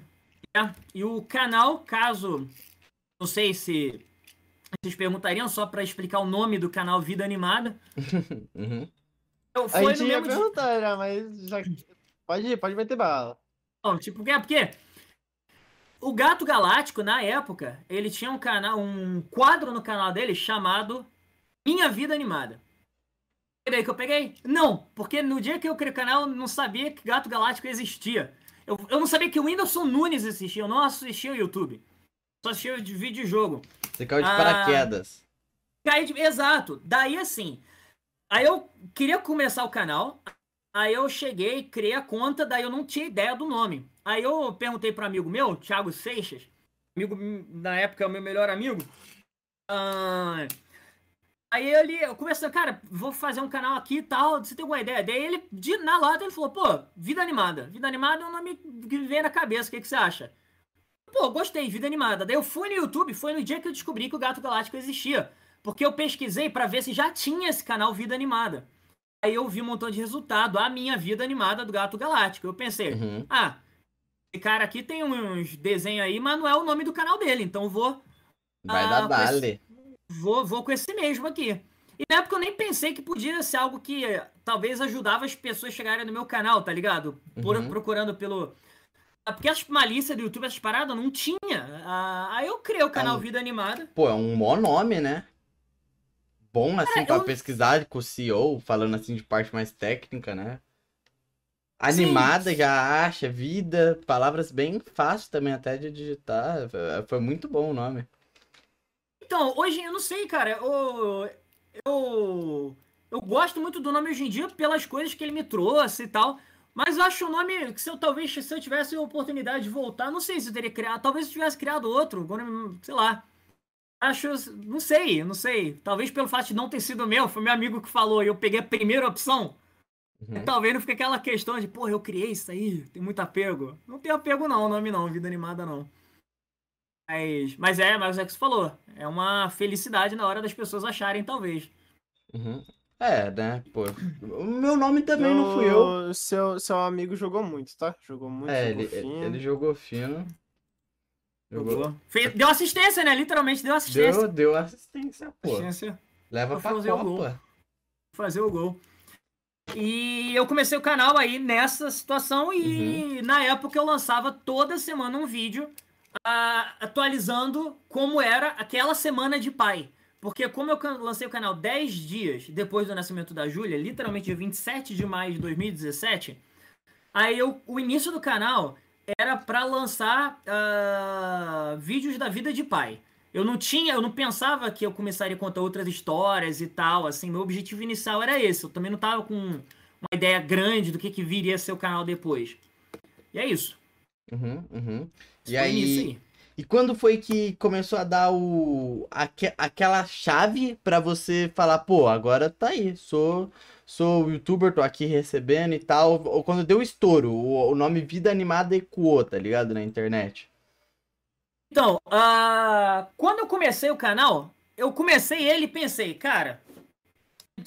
é, e o canal, caso. Não sei se vocês perguntariam só pra explicar o nome do canal Vida Animada. Uhum. Eu, A foi no gente ia mesmo dia. perguntar já, mas já... Pode ir, pode meter bala. Não, tipo, é porque o Gato Galáctico, na época, ele tinha um canal, um quadro no canal dele chamado Minha Vida Animada. E daí que eu peguei? Não, porque no dia que eu criei o canal, eu não sabia que Gato Galáctico existia. Eu, eu não sabia que o Whindersson Nunes existia, eu não assistia o YouTube. Só assistia de vídeo de jogo. Você caiu de Ah. paraquedas. Caí de... Exato. Daí assim. Aí eu queria começar o canal. Aí eu cheguei, criei a conta, daí eu não tinha ideia do nome. Aí eu perguntei para um amigo meu, Thiago Seixas, amigo na época meu melhor amigo. Ah, aí ele, conversando, cara, vou fazer um canal aqui e tal, você tem alguma ideia? Daí ele, de, na lata, ele falou, pô, Vida Animada. Vida Animada é um nome que me vem na cabeça, o que, que você acha? Pô, gostei, Vida Animada. Daí eu fui no YouTube, foi no dia que eu descobri que o Gato Galáctico existia. Porque eu pesquisei pra ver se já tinha esse canal Vida Animada. Aí eu vi um montão de resultado, a minha vida animada do Gato Galáctico. Eu pensei, Uhum. ah, esse cara aqui tem uns desenhos aí, mas não é o nome do canal dele, então vou, Vai Ah, dar dale. vou, vou com esse mesmo aqui. E na época eu nem pensei que podia ser algo que eh, talvez ajudava as pessoas a chegarem no meu canal, tá ligado? Por- Uhum. Procurando pelo. Ah, Porque as malícias do YouTube, essas paradas, não tinha. Ah, aí eu criei o canal Ah. Vida Animada. Pô, é um mó nome, né? Bom, assim, pra eu- pesquisar com o CEO, falando assim de parte mais técnica, né? Animada já acha, vida, palavras bem fáceis também até de digitar. Foi- Foi muito bom o nome. Então, hoje eu não sei, cara. Eu, eu, eu gosto muito do nome hoje em dia pelas coisas que ele me trouxe e tal. Mas eu acho o nome que se eu talvez se eu tivesse a oportunidade de voltar, não sei se eu teria criado. Talvez eu tivesse criado outro. Sei lá. Acho, não sei, não sei. Talvez pelo fato de não ter sido meu, foi meu amigo que falou e eu peguei a primeira opção. Uhum. Talvez não fique aquela questão de, porra, eu criei isso aí, tem muito apego. Não tem apego não, o nome não, vida animada não. Mas, mas é, mas é o que você falou. É uma felicidade na hora das pessoas acharem, talvez. Uhum. É, né? Pô, o meu nome também não fui eu. Seu, seu amigo jogou muito, tá? Jogou muito, É, jogou ele, fino. ele jogou fino. Jogou. Jogou. Fez- deu assistência, né? Literalmente deu assistência. Deu, deu assistência, pô. Assistência Leva pra pra fazer o gol. Copa. fazer o gol. E eu comecei o canal aí nessa situação e na época eu lançava toda semana um vídeo ah, atualizando como era aquela semana de pai. Porque como eu lancei o canal 10 dias depois do nascimento da Júlia, literalmente dia 27 de maio de 2017, aí eu, o início do canal era pra lançar ah, vídeos da vida de pai. Eu não tinha, eu não pensava que eu começaria a contar outras histórias e tal, assim, meu objetivo inicial era esse. Eu também não tava com uma ideia grande do que, que viria a ser o canal depois. E é isso. Uhum, uhum. E início aí, e quando foi que começou a dar o aque- aquela chave pra você falar, pô, agora tá aí, sou sou youtuber, tô aqui recebendo e tal. Ou quando deu o estouro, o, o nome Vida Animada ecoou, tá ligado, na internet. Então, ah, quando eu comecei o canal, eu comecei ele e pensei, cara,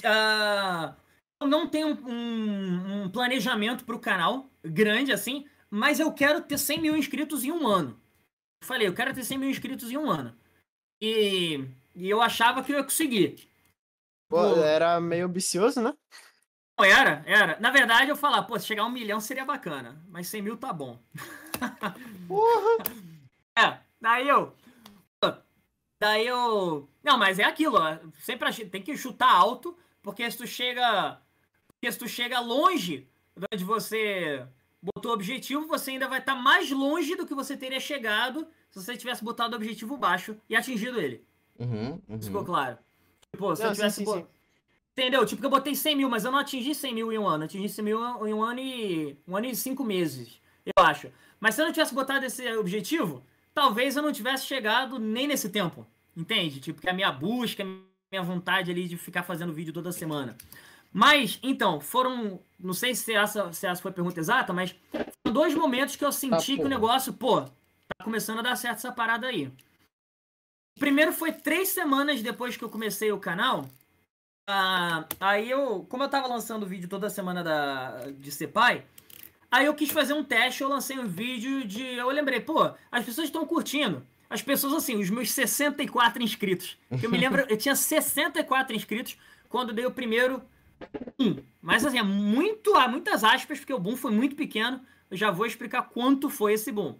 ah, eu não tenho um, um- planejamento pro canal grande assim, mas eu quero ter 100 mil inscritos em um ano. Eu falei, eu quero ter 100 mil inscritos em um ano. E, e eu achava que eu ia conseguir. Pô, Pô. era meio ambicioso, né? Não, era, era. Na verdade, eu falava, pô, se chegar a um milhão seria bacana, mas 100 mil tá bom. Porra! É, daí eu. Daí eu. Não, mas é aquilo, ó. Sempre tem que chutar alto, porque se tu chega. Porque se tu chega longe de onde você botou o objetivo, você ainda vai estar mais longe do que você teria chegado se você tivesse botado o objetivo baixo e atingido ele. Uhum, uhum. Ficou claro? Tipo, se Não, eu sim, tivesse. sim, bo- sim. Entendeu? Tipo, que eu botei 100 mil, mas eu não atingi 100 mil em um ano. Eu atingi 100 mil em um ano e. um ano e cinco meses, eu acho. Mas se eu não tivesse botado esse objetivo, talvez eu não tivesse chegado nem nesse tempo. Entende? Tipo, que a minha busca, a minha vontade ali de ficar fazendo vídeo toda semana. Mas, então, foram. Não sei se essa, se essa foi a pergunta exata, mas foram dois momentos que eu senti que o negócio, pô, tá começando a dar certo essa parada aí. Primeiro foi três semanas depois que eu comecei o canal. Ah, aí eu, como eu tava lançando vídeo toda semana da, de ser pai, aí eu quis fazer um teste, eu lancei um vídeo de. Eu lembrei, pô, as pessoas estão curtindo. As pessoas, assim, os meus 64 inscritos. Eu me lembro, eu tinha 64 inscritos quando dei o primeiro um. Mas assim, é muito, há muitas aspas, porque o boom foi muito pequeno. Eu já vou explicar quanto foi esse boom.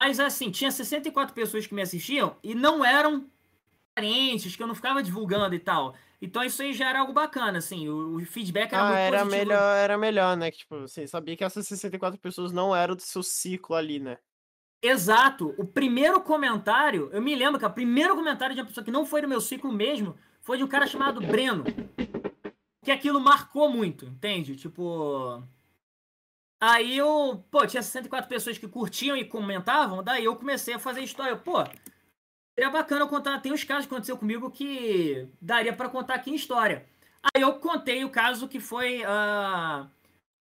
Mas assim, tinha 64 pessoas que me assistiam e não eram parentes, que eu não ficava divulgando e tal. Então isso aí já era algo bacana, assim, o, o feedback era ah, muito era positivo. melhor, era melhor, né? Que, tipo, você sabia que essas 64 pessoas não eram do seu ciclo ali, né? Exato. O primeiro comentário, eu me lembro que o primeiro comentário de uma pessoa que não foi do meu ciclo mesmo foi de um cara chamado Breno. Que aquilo marcou muito, entende? Tipo. Aí eu, pô, tinha 64 pessoas que curtiam e comentavam, daí eu comecei a fazer história. Pô, seria bacana contar. Tem uns casos que aconteceu comigo que daria para contar aqui em história. Aí eu contei o caso que foi a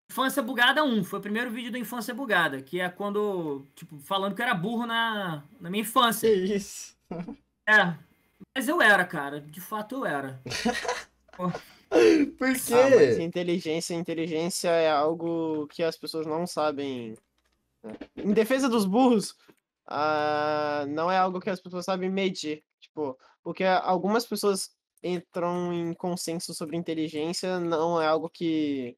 Infância Bugada 1. Foi o primeiro vídeo do Infância Bugada, que é quando, tipo, falando que eu era burro na, na minha infância. Que isso? É, mas eu era, cara. De fato eu era. Por Ah, mas quê? inteligência, inteligência é algo que as pessoas não sabem. Em defesa dos burros, ah, não é algo que as pessoas sabem medir. Tipo, porque algumas pessoas entram em consenso sobre inteligência, não é algo que,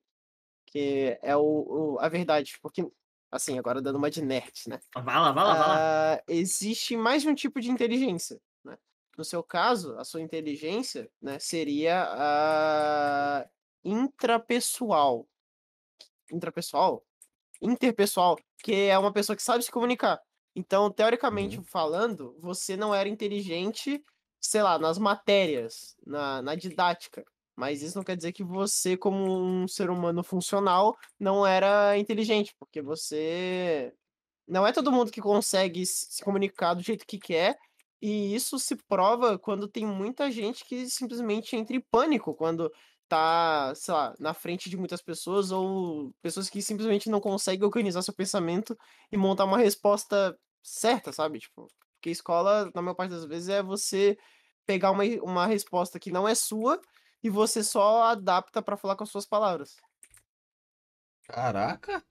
que é o, o- a verdade. Porque, assim, agora dando uma de nerd, né? Vai lá, vai lá, vai lá. Ah, existe mais de um tipo de inteligência, né? No seu caso, a sua inteligência, né, seria a intrapessoal. Intrapessoal? Interpessoal, que é uma pessoa que sabe se comunicar. Então, teoricamente falando, você não era inteligente, sei lá, nas matérias, na, na didática. Mas isso não quer dizer que você, como um ser humano funcional, não era inteligente, porque você não é todo mundo que consegue se se comunicar do jeito que quer, e isso se prova quando tem muita gente que simplesmente entra em pânico quando tá, sei lá, na frente de muitas pessoas, ou pessoas que simplesmente não conseguem organizar seu pensamento e montar uma resposta certa, sabe? Tipo, porque escola, na maior parte das vezes, é você pegar uma, uma resposta que não é sua e você só adapta pra falar com as suas palavras. Caraca.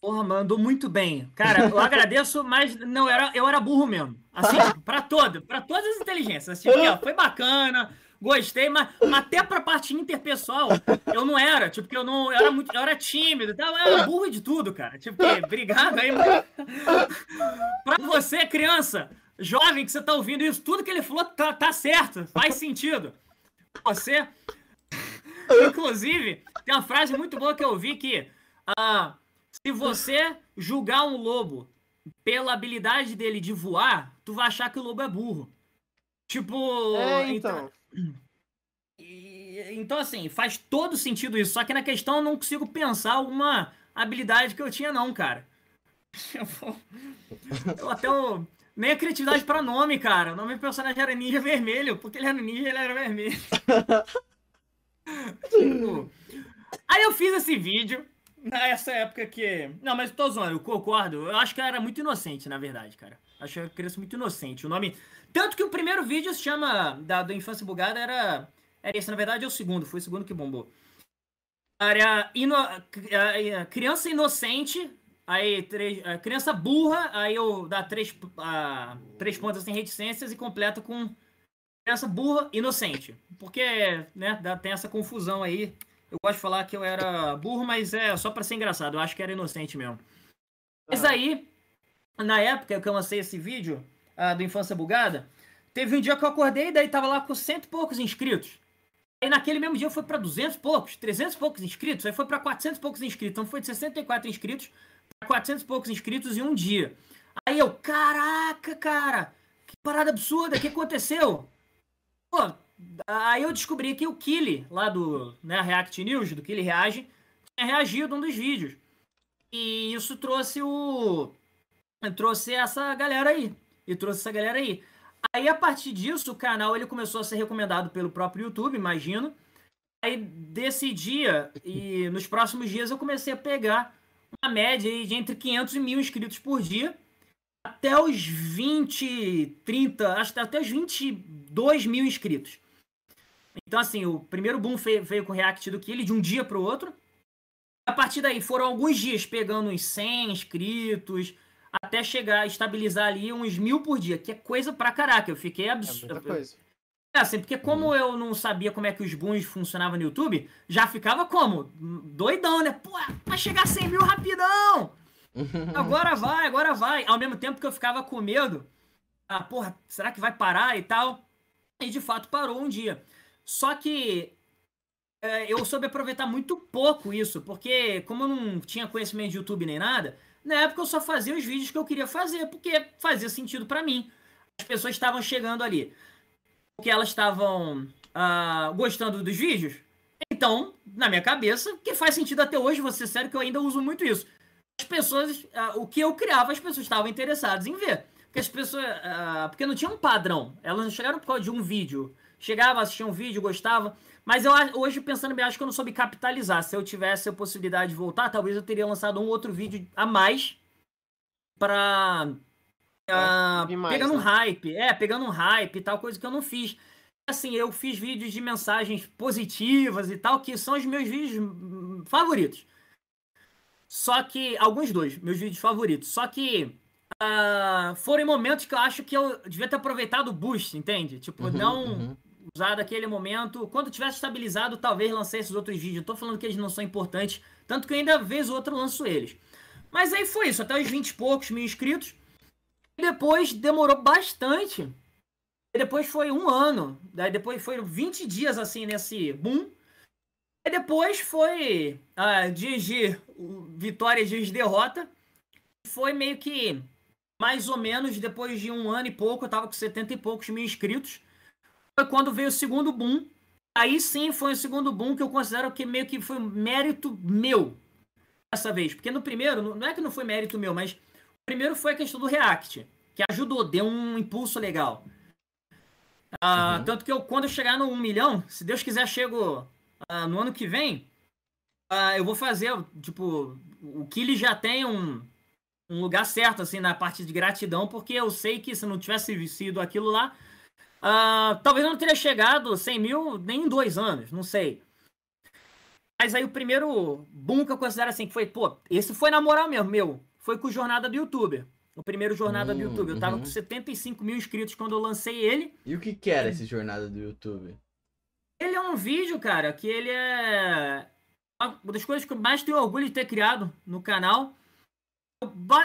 Porra, mandou muito bem. Cara, eu agradeço, mas não era, eu era burro mesmo. Assim, pra todo, pra todas as inteligências. Assim, ó, foi bacana, gostei, mas, mas até pra parte interpessoal, eu não era, tipo, que eu não, eu era muito, eu era tímido, eu era burro de tudo, cara. Tipo, que, obrigado aí. mas- pra você, criança, jovem que você tá ouvindo isso, tudo que ele falou tá, tá certo, faz sentido. Você, inclusive, tem uma frase muito boa que eu ouvi que ah, se você julgar um lobo pela habilidade dele de voar, tu vai achar que o lobo é burro. Tipo. É, então. E- então, assim, faz todo sentido isso. Só que na questão eu não consigo pensar alguma habilidade que eu tinha, não, cara. Eu, eu até. Nem a criatividade pra nome, cara. O nome do personagem era Ninja Vermelho, porque ele era ninja ele era vermelho. Tipo, Aí eu fiz esse vídeo nessa época que. Não, mas tô zoando, eu concordo. Eu acho que eu era muito inocente, na verdade, cara. Acho que eu era criança muito inocente. O nome. Tanto que o primeiro vídeo se chama. Da, do Infância Bugada era. Era esse, na verdade é o segundo, foi o segundo que bombou. Era ino... a- a- criança inocente, aí três... a criança burra, aí eu dá três, ah, três pontos sem reticências e completa com criança burra inocente. Porque, né, dá, tem essa confusão aí. Eu gosto de falar que eu era burro, mas é só pra ser engraçado. Eu acho que era inocente mesmo. Mas Ah. aí, na época que eu lancei esse vídeo do Infância Bugada, teve um dia que eu acordei e daí tava lá com cento e poucos inscritos. Aí naquele mesmo dia foi pra 200 e poucos, 300 e poucos inscritos, aí foi pra 400 e poucos inscritos. Então foi de 64 inscritos pra 400 e poucos inscritos em um dia. Aí eu, caraca, cara, que parada absurda, o que aconteceu? Pô, aí eu descobri que o Kili, lá do né, React News, do Kili Reage, tinha reagido a um dos vídeos. E isso trouxe o. Trouxe essa galera aí. E trouxe essa galera aí. Aí, a partir disso, o canal ele começou a ser recomendado pelo próprio YouTube, imagino. Aí, desse dia, e nos próximos dias, eu comecei a pegar uma média aí de entre 500 e 1000 inscritos por dia. Até os 20, 30, acho que até os 22 mil inscritos. Então, assim, o primeiro boom veio, com o React do Killy de um dia pro outro. A partir daí foram alguns dias pegando uns 100 inscritos, até chegar a estabilizar ali uns mil por dia, que é coisa pra caraca. Eu fiquei É absurdo. coisa. É, assim, porque como eu não sabia como é que os booms funcionavam no YouTube, já ficava como? Doidão, né? Pô, vai chegar a 100 mil rapidão! Agora vai, agora vai. Ao mesmo tempo que eu ficava com medo. Ah, porra, será que vai parar e tal? E de fato parou um dia. Só que é, eu soube aproveitar muito pouco isso, porque como eu não tinha conhecimento de YouTube nem nada, na época eu só fazia os vídeos que eu queria fazer, porque fazia sentido pra mim. As pessoas estavam chegando ali, porque elas estavam ah, gostando dos vídeos. Então, na minha cabeça, que faz sentido até hoje, vou ser sério que eu ainda uso muito isso as pessoas, ah, o que eu criava, as pessoas estavam interessadas em ver. Porque as pessoas, ah, porque não tinha um padrão. Elas chegaram por causa de um vídeo. Chegava, assistia um vídeo, gostava. Mas eu hoje, pensando bem, acho que eu não soube capitalizar. Se eu tivesse a possibilidade de voltar, talvez eu teria lançado um outro vídeo a mais pra. mais, pegando um né? hype. É, pegando um hype e tal, coisa que eu não fiz. Assim, eu fiz vídeos de mensagens positivas e tal, que são os meus vídeos favoritos. Só que. Alguns dois, meus vídeos favoritos. Só que. ah, foram momentos que eu acho que eu devia ter aproveitado o boost, entende? Tipo, Uhum, não uhum. Usar daquele momento. Quando tivesse estabilizado, talvez lancei esses outros vídeos. Eu tô falando que eles não são importantes. Tanto que ainda vez ou outra lanço eles. Mas aí foi isso, até os 20 e poucos mil inscritos. E depois demorou bastante. E depois foi um ano. Daí depois foi 20 dias assim nesse boom. E depois foi ah, dias de vitória dias de derrota. Foi meio que mais ou menos depois de um ano e pouco, eu tava com 70 e poucos mil inscritos. Foi quando veio o segundo boom. Aí sim foi o segundo boom que eu considero que meio que foi mérito meu dessa vez. Porque no primeiro, não não é que não foi mérito meu, mas o primeiro foi a questão do React, que ajudou, deu um impulso legal. Ah, Uhum. Tanto que eu, quando eu chegar no 1 milhão, se Deus quiser, chego ah, no ano que vem, ah, eu vou fazer, tipo, o Kili já tem um, um lugar certo, assim, na parte de gratidão, porque eu sei que se não tivesse sido aquilo lá, ah, talvez eu não teria chegado 100 mil nem em dois anos, não sei. Mas aí o primeiro boom que eu considero assim, que foi, pô, esse foi na moral mesmo, meu, foi com o Jornada do YouTube. O primeiro Jornada do Hum, YouTube. Eu tava uhum. com 75 mil inscritos quando eu lancei ele. E o que que era esse jornada do YouTube? Ele é um vídeo, cara, que ele é uma das coisas que eu mais tenho orgulho de ter criado no canal.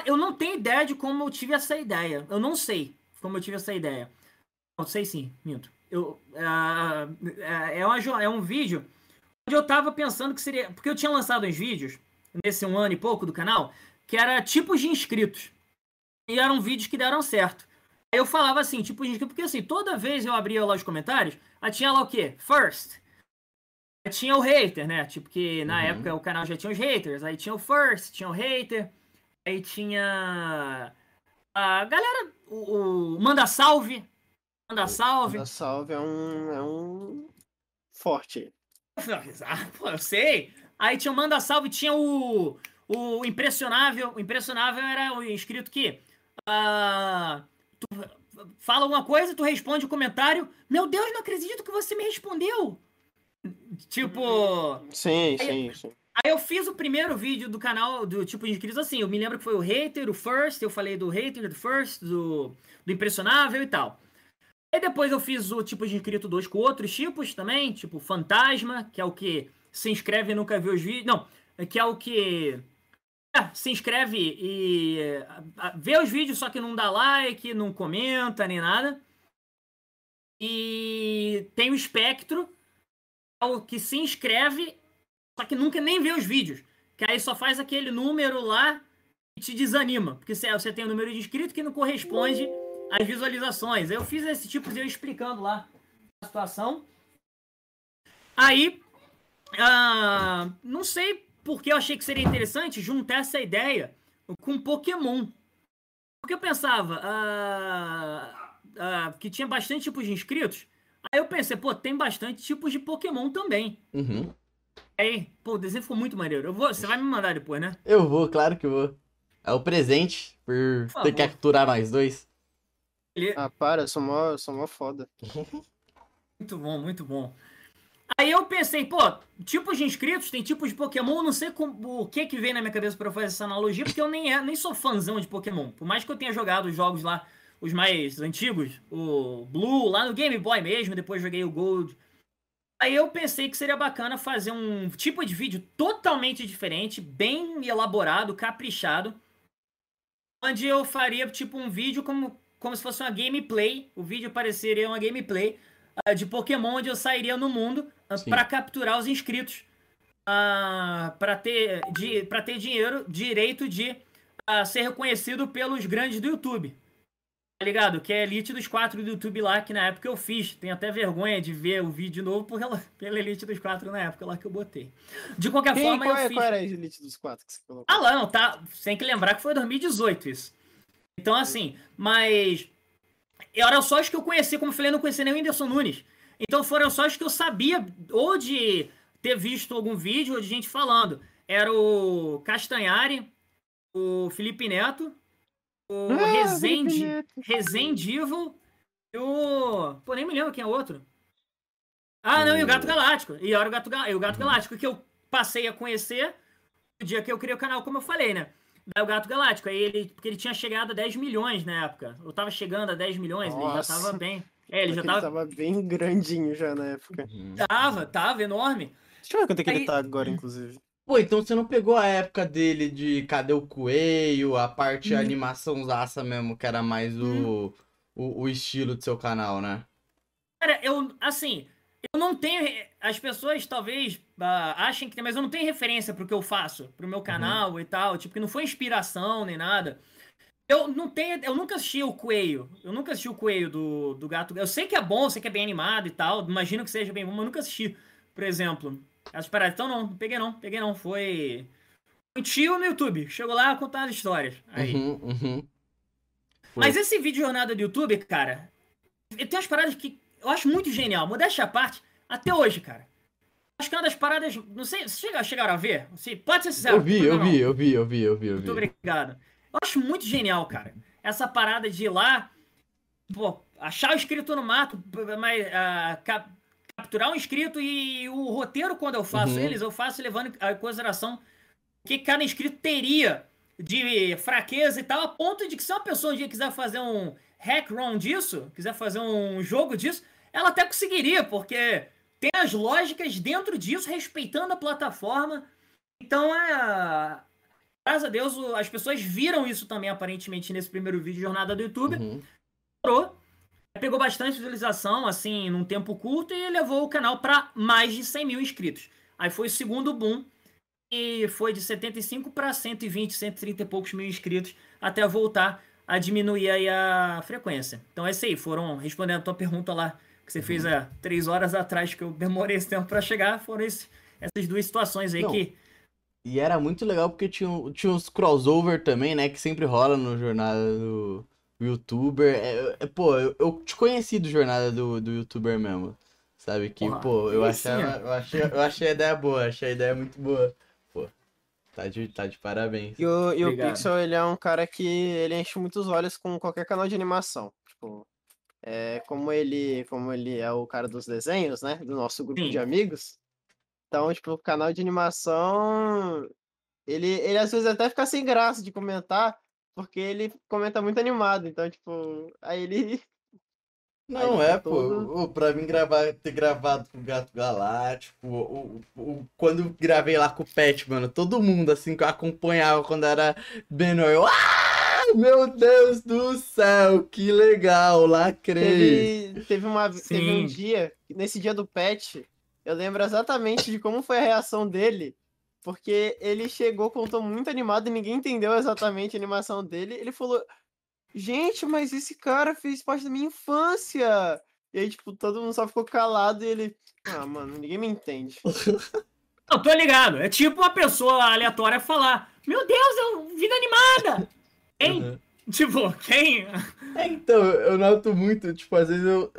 Eu não tenho ideia de como eu tive essa ideia. Eu não sei como eu tive essa ideia. Não sei sim, minto. Eu, ah, é, uma é um vídeo onde eu tava pensando que seria. Porque eu tinha lançado uns vídeos nesse um ano e pouco do canal, que era tipos de inscritos. E eram vídeos que deram certo. Aí eu falava assim, tipo, de inscrito, porque assim, toda vez eu abria lá os comentários, aí tinha lá o quê? First. Aí tinha o hater, né? Tipo, que na Uhum. época o canal já tinha os haters. Aí tinha o first, tinha o hater. Aí tinha. A galera. O, o Manda Salve. Manda Salve. Da salve é um, é um forte. Pô, eu sei. Aí tinha o Manda Salve, tinha o, o Impressionável. O Impressionável era o inscrito que. ah, tu fala alguma coisa, tu responde o comentário. Meu Deus, não acredito que você me respondeu. Tipo. Sim, Aí- sim, sim. Aí eu fiz o primeiro vídeo do canal do tipo de inscritos assim. Eu me lembro que foi o hater, o first, eu falei do hater, do first, do, do impressionável e tal. Aí depois eu fiz o tipo de inscrito 2 com outros tipos também, tipo fantasma, que é o que se inscreve e nunca vê os vídeos. Não, que é o que é, se inscreve e vê os vídeos, só que não dá like, não comenta nem nada. E tem o espectro, é o que se inscreve só que nunca nem vê os vídeos. Que aí só faz aquele número lá e te desanima. Porque você, tem um número de inscrito que não corresponde às visualizações. Eu fiz esse tipo de eu explicando lá a situação. Aí, ah, não sei porque eu achei que seria interessante juntar essa ideia com Pokémon. Porque eu pensava ah, ah, que tinha bastante tipos de inscritos. Aí eu pensei, pô, tem bastante tipos de Pokémon também. Uhum. Aí, pô, o desenho ficou muito maneiro. Eu vou, você vai me mandar depois, né? Eu vou, claro que vou. É o presente por Por ter que capturar nós dois. Ele- Ah, para, eu sou mó, eu sou mó foda. Muito bom, muito bom. Aí eu pensei, pô, tipos de inscritos, tem tipos de Pokémon, não sei como, o que que veio na minha cabeça para fazer essa analogia, porque eu nem, é, nem sou fãzão de Pokémon. Por mais que eu tenha jogado os jogos lá, os mais antigos, o Blue, lá no Game Boy mesmo, depois joguei o Gold. Aí eu pensei que seria bacana fazer um tipo de vídeo totalmente diferente, bem elaborado, caprichado, onde eu faria tipo um vídeo como, como se fosse uma gameplay. O vídeo pareceria uma gameplay uh, de Pokémon, onde eu sairia no mundo uh, para capturar os inscritos. Uh, para ter, de, ter dinheiro, direito de uh, ser reconhecido pelos grandes do YouTube. Tá ligado? Que é Elite dos quatro do YouTube lá, que na época eu fiz. Tenho até vergonha de ver o vídeo novo pela, pela Elite dos quatro na época lá que eu botei. De qualquer Quem, forma, qual, eu é, fiz. qual era a Elite dos quatro que você colocou? Ah, lá, não, tá. Você tem que lembrar que foi 2018 isso. Então, assim, mas. Era só os que eu conheci, como eu falei, eu não conhecia nem o Whindersson Nunes. Então foram só os que eu sabia, ou de ter visto algum vídeo, ou de gente falando. Era o Castanhari, o Felipe Neto, o Ah, Rezende, Neto. Rezendivo e o. Pô, nem me lembro quem é o outro. Ah, não, e o Gato Galáctico. E era o Gato, Ga- e o Gato Galáctico, que eu passei a conhecer no dia que eu criei o canal, como eu falei, né? Daí o Gato Galáctico. Aí ele. Porque ele tinha chegado a 10 milhões na época. Eu tava chegando a 10 milhões, ele já Nossa. tava bem. É, ele já Porque tava. bem grandinho já na época. Tava, tava enorme. Deixa eu ver quanto é que Aí- ele tá agora, inclusive. Pô, então você não pegou a época dele de Cadê o Coelho, a parte Hum. animaçãozaça mesmo, que era mais o, o, o estilo do seu canal, né? Cara, eu, assim, eu não tenho. re- As pessoas talvez ah, achem que tem, mas eu não tenho referência pro que eu faço, pro meu canal e tal. Tipo, que não foi inspiração nem nada. Eu não tenho. Eu nunca assisti o Coelho. Eu nunca assisti o Coelho do, do Gato. Eu sei que é bom, sei que é bem animado e tal. Imagino que seja bem bom, mas eu nunca assisti, por exemplo. Essas paradas. Então não, não peguei não, peguei não. Foi. Um tio no YouTube. Chegou lá contando as histórias. Aí. Uhum, uhum. Mas esse vídeo jornada do YouTube, cara, tem umas paradas que eu acho muito genial. Modéstia à parte, até hoje, cara. Acho que é uma das paradas. Não sei, vocês chega- chegaram a ver? Você pode ser sincero. Eu vi, não, eu não. vi, eu vi, eu vi, eu vi, eu Muito vi. obrigado. Eu acho muito genial, cara. Essa parada de ir lá, pô, achar o inscrito no mato, mas ah, cap- capturar um inscrito e o roteiro, quando eu faço Uhum. eles, eu faço levando em consideração o que cada inscrito teria de fraqueza e tal, a ponto de que se uma pessoa um dia quiser fazer um hack run disso, quiser fazer um jogo disso, ela até conseguiria, porque tem as lógicas dentro disso, respeitando a plataforma. Então, é, graças a Deus, as pessoas viram isso também, aparentemente, nesse primeiro vídeo de jornada do YouTube. Uhum. Estourou, pegou bastante visualização, assim, num tempo curto, e levou o canal para mais de 100 mil inscritos. Aí foi o segundo boom, e foi de 75 para 120, 130 e poucos mil inscritos, até voltar a diminuir aí a frequência. Então é isso aí, foram, respondendo a tua pergunta lá, que você fez há três horas atrás, que eu demorei esse tempo para chegar, foram esse- essas duas situações aí Não. que... E era muito legal porque tinha, tinha uns crossover também, né? Que sempre rola no Jornada do YouTuber. É, é, pô, eu, eu te conheci do Jornada do, do YouTuber mesmo. Sabe? Que, Porra, pô, eu achava, eu achei, eu achei a ideia boa, achei a ideia muito boa. Pô, tá de, tá de parabéns. E o, e o. Pixel, ele é um cara que ele enche muitos olhos com qualquer canal de animação. Tipo, é, como ele, como ele é o cara dos desenhos, né? Do nosso grupo de Sim. amigos. Então, tipo, o canal de animação, ele, ele às vezes até fica sem graça de comentar, porque ele comenta muito animado. Então, tipo, aí ele. Não, Aí é, pô. todo- Pra mim gravar, ter gravado com o Gato Galáctico, o, o, o- quando gravei lá com o Pet, mano, todo mundo, assim, que eu acompanhava quando era menor, eu, ah, meu Deus do céu, que legal, lacrei. Teve, teve, uma, teve um dia, nesse dia do pet, eu lembro exatamente de como foi a reação dele, porque ele chegou, contou muito animado e ninguém entendeu exatamente a animação dele. Ele falou: Gente, mas esse cara fez parte da minha infância. E aí, tipo, todo mundo só ficou calado e ele. Ah, mano, ninguém me entende. Não, tô ligado. É tipo uma pessoa aleatória falar: Meu Deus, é um vida animada! Quem? Uhum. Tipo, quem? É, então, eu noto muito, tipo, às vezes eu.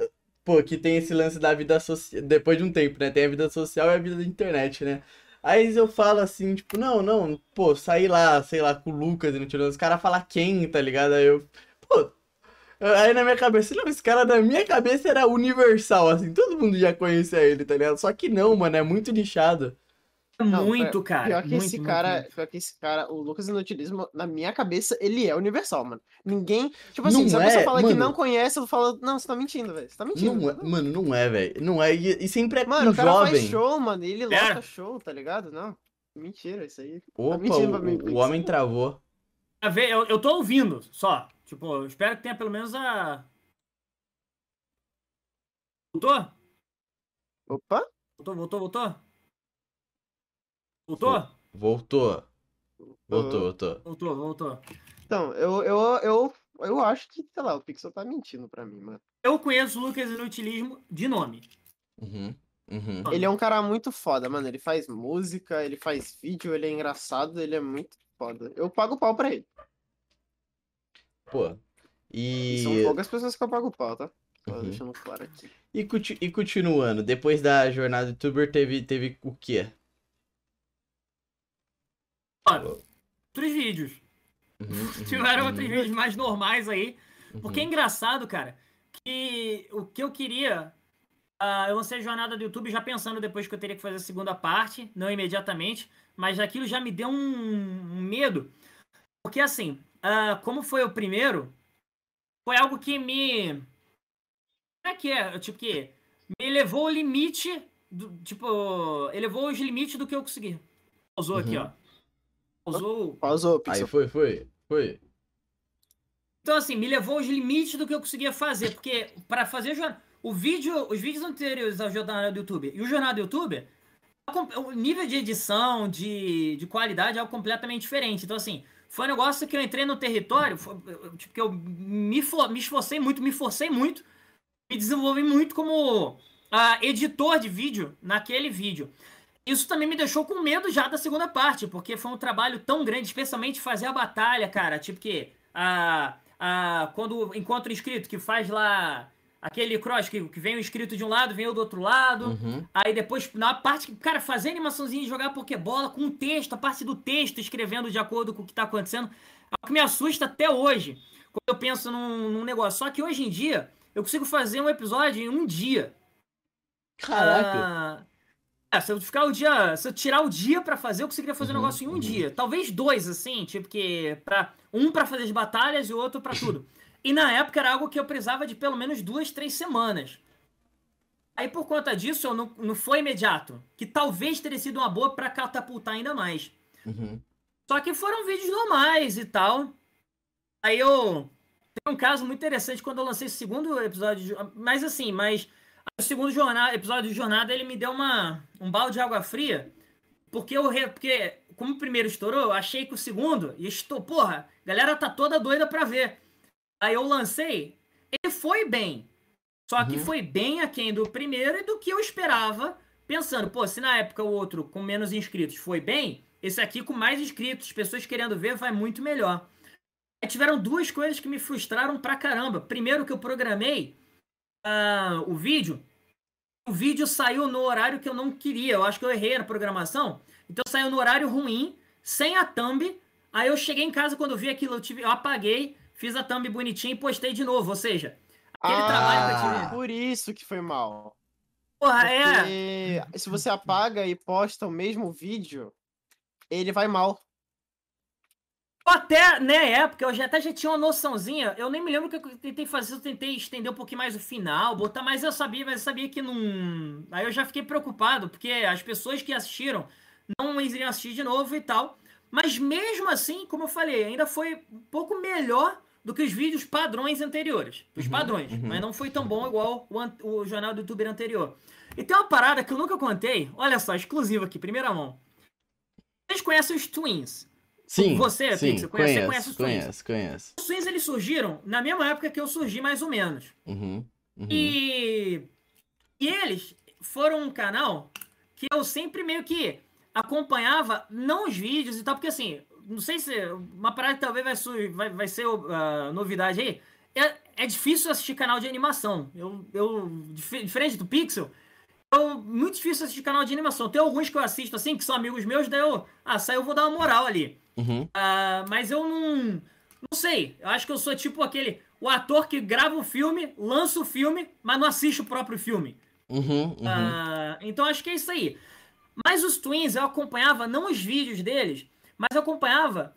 Pô, que tem esse lance da vida social. Depois de um tempo, né? Tem a vida social e a vida da internet, né? Aí eu falo assim, tipo, não, não, pô, saí lá, sei lá, com o Lucas e no Tirando, os caras falam quem, tá ligado? Aí eu. Pô, Aí na minha cabeça, não, esse cara na minha cabeça era universal, assim, todo mundo já conhecia ele, tá ligado? Só que não, mano, é muito nichado. Não, muito, pior- cara. Pior que muito, esse muito, cara, muito. pior que esse cara, o Lucas Inutilismo, na minha cabeça, ele é universal, mano. Ninguém, tipo assim, Não se a pessoa é, fala que mano. não conhece, eu falo, não, você tá mentindo, velho. Você tá mentindo. Não é, mano. não é, velho. Não é. E, e sempre é Mano, com o cara faz jovem. show, mano, e ele É. lota show, tá ligado? Não. Mentira, isso aí. Opa, mentindo pra mim, o, o homem travou. A ver, eu, eu tô ouvindo só. Tipo, eu espero que tenha pelo menos a. Voltou? Opa! Voltou, voltou, voltou? Voltou? Voltou. Voltou, Uhum. voltou. Voltou, voltou. Então, eu, eu, eu, eu acho que, sei lá, o Pixel tá mentindo pra mim, mano. Eu conheço o Lucas Inutilismo de nome. Uhum. Uhum. Ele é um cara muito foda, mano. Ele faz música, ele faz vídeo, ele é engraçado, ele é muito foda. Eu pago pau pra ele. Pô. E são poucas pessoas que eu pago pau, tá? Só Uhum. deixando claro aqui. e, e continuando, depois da jornada youtuber teve, teve o quê? Outros vídeos. Uhum, uhum, Tiveram uhum, outros vídeos mais normais aí. Porque é uhum. engraçado, cara, que o que eu queria. ah, eu lancei a jornada do YouTube já pensando depois que eu teria que fazer a segunda parte, não imediatamente, mas aquilo já me deu um, um medo. Porque assim, ah, como foi o primeiro, foi algo que me. Como é que é? Tipo que me levou ao limite. Do, tipo, elevou os limites do que eu consegui. Pausou aqui, Uhum. ó. Pausou. Pausou, Aí Pixel. foi, foi, foi. Então, assim, me levou aos limites do que eu conseguia fazer. Porque, para fazer o vídeo, os vídeos anteriores ao jornal do YouTube e o jornal do YouTube, o nível de edição, de, de qualidade é algo completamente diferente. Então, assim, foi um negócio que eu entrei no território, foi, tipo, que eu me, for- me esforcei muito, me forcei muito, me desenvolvi muito como ah, editor de vídeo naquele vídeo. Isso também me deixou com medo já da segunda parte, porque foi um trabalho tão grande, especialmente fazer a batalha, cara. Tipo que a, a, quando encontra o inscrito que faz lá aquele cross, que, que vem o inscrito de um lado, vem o do outro lado. Uhum. Aí depois, na parte que, cara, fazer animaçãozinha e jogar Pokébola com o texto, a parte do texto, escrevendo de acordo com o que tá acontecendo, é o que me assusta até hoje, quando eu penso num, num negócio. Só que hoje em dia, eu consigo fazer um episódio em um dia. Caraca. Ah, é, se eu ficar o dia. Se eu tirar o dia pra fazer, eu conseguiria fazer um Uhum, negócio em um uhum. dia. Talvez dois, assim, tipo que. Pra, um pra fazer as batalhas e o outro pra tudo. E na época era algo que eu precisava de pelo menos duas, três semanas. Aí por conta disso, eu não, não foi imediato. Que talvez teria sido uma boa pra catapultar ainda mais. Uhum. Só que foram vídeos normais e tal. Aí eu. Tem um caso muito interessante quando eu lancei o segundo episódio. de- Mas assim, mas. O segundo jornada, episódio de jornada, ele me deu uma, um balde de água fria. Porque eu. re- Porque, como o primeiro estourou, eu achei que o segundo. E estou, porra, a galera tá toda doida pra ver. Aí eu lancei. Ele foi bem. Só que Uhum. foi bem aquém do primeiro e do que eu esperava. Pensando, pô, se na época o outro com menos inscritos foi bem, esse aqui com mais inscritos, pessoas querendo ver, vai muito melhor. Aí tiveram duas coisas que me frustraram pra caramba. Primeiro que eu programei ah, o vídeo. O vídeo saiu no horário que eu não queria. Eu acho que eu errei na programação. Então saiu no horário ruim, sem a thumb. Aí eu cheguei em casa quando eu vi aquilo, eu, tive, eu apaguei, fiz a thumb bonitinha e postei de novo. Ou seja, aquele trabalho que por isso que foi mal. Porra, é. Porque se você apaga e posta o mesmo vídeo, ele vai mal. Eu Até na época, eu já até já tinha uma noçãozinha. Eu nem me lembro o que eu tentei fazer. Eu tentei estender um pouquinho mais o final, botar, mas eu sabia, mas eu sabia que não. Aí eu já fiquei preocupado, porque as pessoas que assistiram não iriam assistir de novo e tal. Mas mesmo assim, como eu falei, ainda foi um pouco melhor do que os vídeos padrões anteriores. Os Uhum, padrões. uhum. Mas não foi tão bom igual o, o jornal do youtuber anterior. E tem uma parada que eu nunca contei. Olha só, exclusiva aqui, primeira mão. Vocês conhecem os Twins? Sim, Você, sim, Pixel, conhece- você conheço, conhece os Twins? conheço, conheço. Os Twins eles surgiram na mesma época que eu surgi, mais ou menos. Uhum, uhum. E, e eles foram um canal que eu sempre meio que acompanhava, não os vídeos e tal, porque assim, não sei se uma parada que talvez vai, vai, vai ser uh, novidade aí. É, é difícil assistir canal de animação. Eu, eu dif- diferente do Pixel, eu, muito difícil assistir canal de animação. Tem alguns que eu assisto assim, que são amigos meus, daí eu, ah, saiu, eu vou dar uma moral ali. Uhum. Ah, mas eu não. Não sei. Eu acho que eu sou tipo aquele. O ator que grava o filme, lança o filme, mas não assiste o próprio filme. Uhum, uhum. Ah, então acho que é isso aí. Mas os Twins eu acompanhava não os vídeos deles, mas eu acompanhava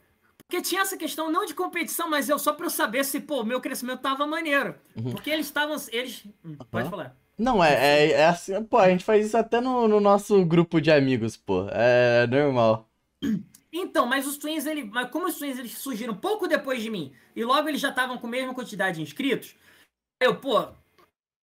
porque tinha essa questão não de competição, mas eu só para eu saber se, pô, meu crescimento tava maneiro. Uhum. Porque eles estavam. Eles. Hum, pode falar. Não, é, é, é, assim, pô, a gente faz isso até no, no nosso grupo de amigos, pô. É normal. Então, mas os Twins, ele, mas como os Twins eles surgiram pouco depois de mim, e logo eles já estavam com a mesma quantidade de inscritos, eu, pô,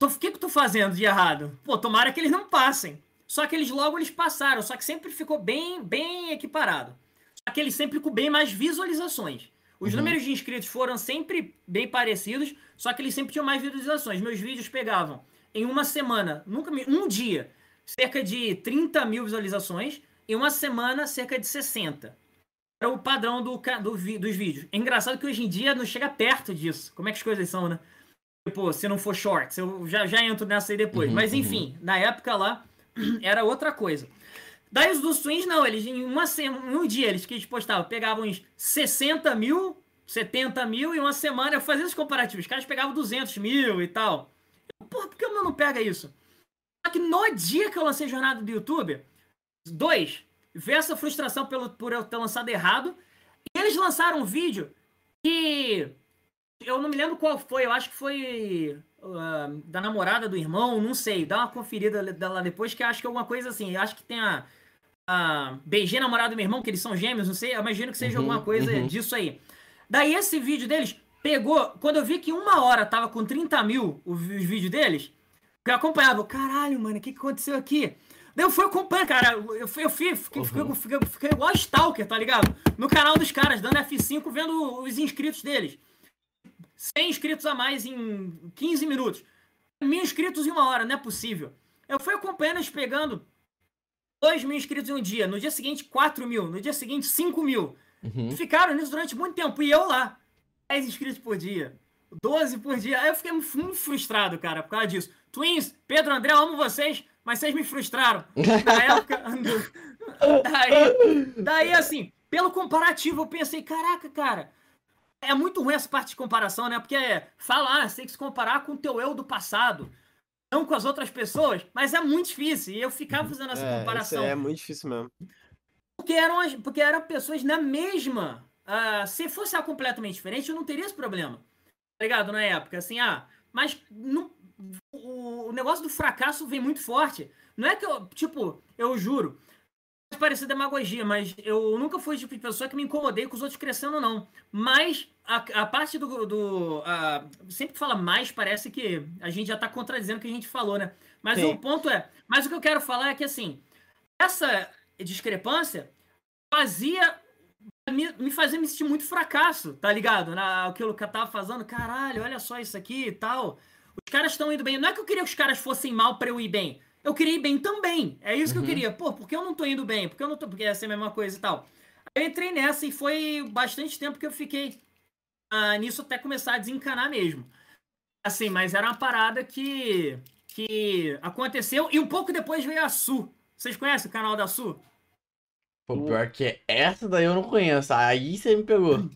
o que que eu tô fazendo de errado? Pô, tomara que eles não passem. Só que eles logo eles passaram, só que sempre ficou bem, bem equiparado. Só que eles sempre com bem mais visualizações. Os uhum. números de inscritos foram sempre bem parecidos, só que eles sempre tinham mais visualizações. Meus vídeos pegavam em uma semana, nunca um dia, cerca de 30 mil visualizações, em uma semana, cerca de 60 era o padrão do, do, dos vídeos. É engraçado que hoje em dia não chega perto disso. Como é que as coisas são, né? Tipo, se não for shorts, eu já, já entro nessa aí depois. Uhum, Mas enfim, uhum. na época lá, era outra coisa. Daí os dos Twins, não, eles em uma semana, um dia eles que eles postavam, pegavam uns 60 mil, 70 mil, e uma semana eu fazia os comparativos. Os caras pegavam 200 mil e tal. Porra, por que o meu não pega isso? Só que no dia que eu lancei Jornada do YouTube, dois, ver essa frustração pelo, por eu ter lançado errado. E eles lançaram um vídeo que eu não me lembro qual foi, eu acho que foi uh, da namorada do irmão, não sei. Dá uma conferida lá depois, que acho que é alguma coisa assim. Acho que tem a, a beijei namorada do meu irmão, que eles são gêmeos, não sei. Eu imagino que seja uhum, alguma coisa uhum. disso aí. Daí esse vídeo deles pegou. Quando eu vi que uma hora tava com 30 mil os, os vídeos deles, eu acompanhava. Caralho, mano, o que, que aconteceu aqui? Daí eu fui acompanhando, cara. Eu, fui, eu fui, fiquei, uhum. fiquei, fiquei, fiquei igual a Stalker, tá ligado? No canal dos caras, dando F5, vendo os inscritos deles. 100 inscritos a mais em 15 minutos. Mil inscritos em uma hora, não é possível. Eu fui acompanhando eles pegando 2 mil inscritos em um dia. No dia seguinte, 4 mil. No dia seguinte, 5 mil. Uhum. Ficaram nisso durante muito tempo. E eu lá, 10 inscritos por dia. 12 por dia. Aí eu fiquei muito frustrado, cara, por causa disso. Twins, Pedro, André, eu amo vocês mas vocês me frustraram. Na época. daí, daí, assim, pelo comparativo, eu pensei, caraca, cara. É muito ruim essa parte de comparação, né? Porque falar, ah, você tem que se comparar com o teu eu do passado, não com as outras pessoas, mas é muito difícil. E eu ficava fazendo essa é, comparação. é muito difícil mesmo. Porque eram, as, porque eram pessoas na mesma. Uh, se fosse algo completamente diferente, eu não teria esse problema. Tá ligado? Na época, assim, ah, mas não, o, o negócio do fracasso vem muito forte. Não é que eu, tipo, eu juro, pode parecer demagogia, mas eu nunca fui tipo de pessoa que me incomodei com os outros crescendo, não. Mas a, a parte do. do a, sempre que fala mais, parece que a gente já tá contradizendo o que a gente falou, né? Mas Sim. o ponto é. Mas o que eu quero falar é que, assim, essa discrepância fazia. Me, me fazia me sentir muito fracasso, tá ligado? Na, aquilo que eu tava fazendo, caralho, olha só isso aqui e tal. Os caras estão indo bem. Não é que eu queria que os caras fossem mal para eu ir bem. Eu queria ir bem também. É isso uhum. que eu uhum. queria. Pô, por que eu não tô indo bem? Porque eu não tô. Porque essa é a mesma coisa e tal. Aí eu entrei nessa e foi bastante tempo que eu fiquei ah, nisso até começar a desencanar mesmo. Assim, mas era uma parada que. que aconteceu. E um pouco depois veio a Su. Vocês conhecem o canal da Su? Pô, pior que essa daí eu não conheço. Aí você me pegou.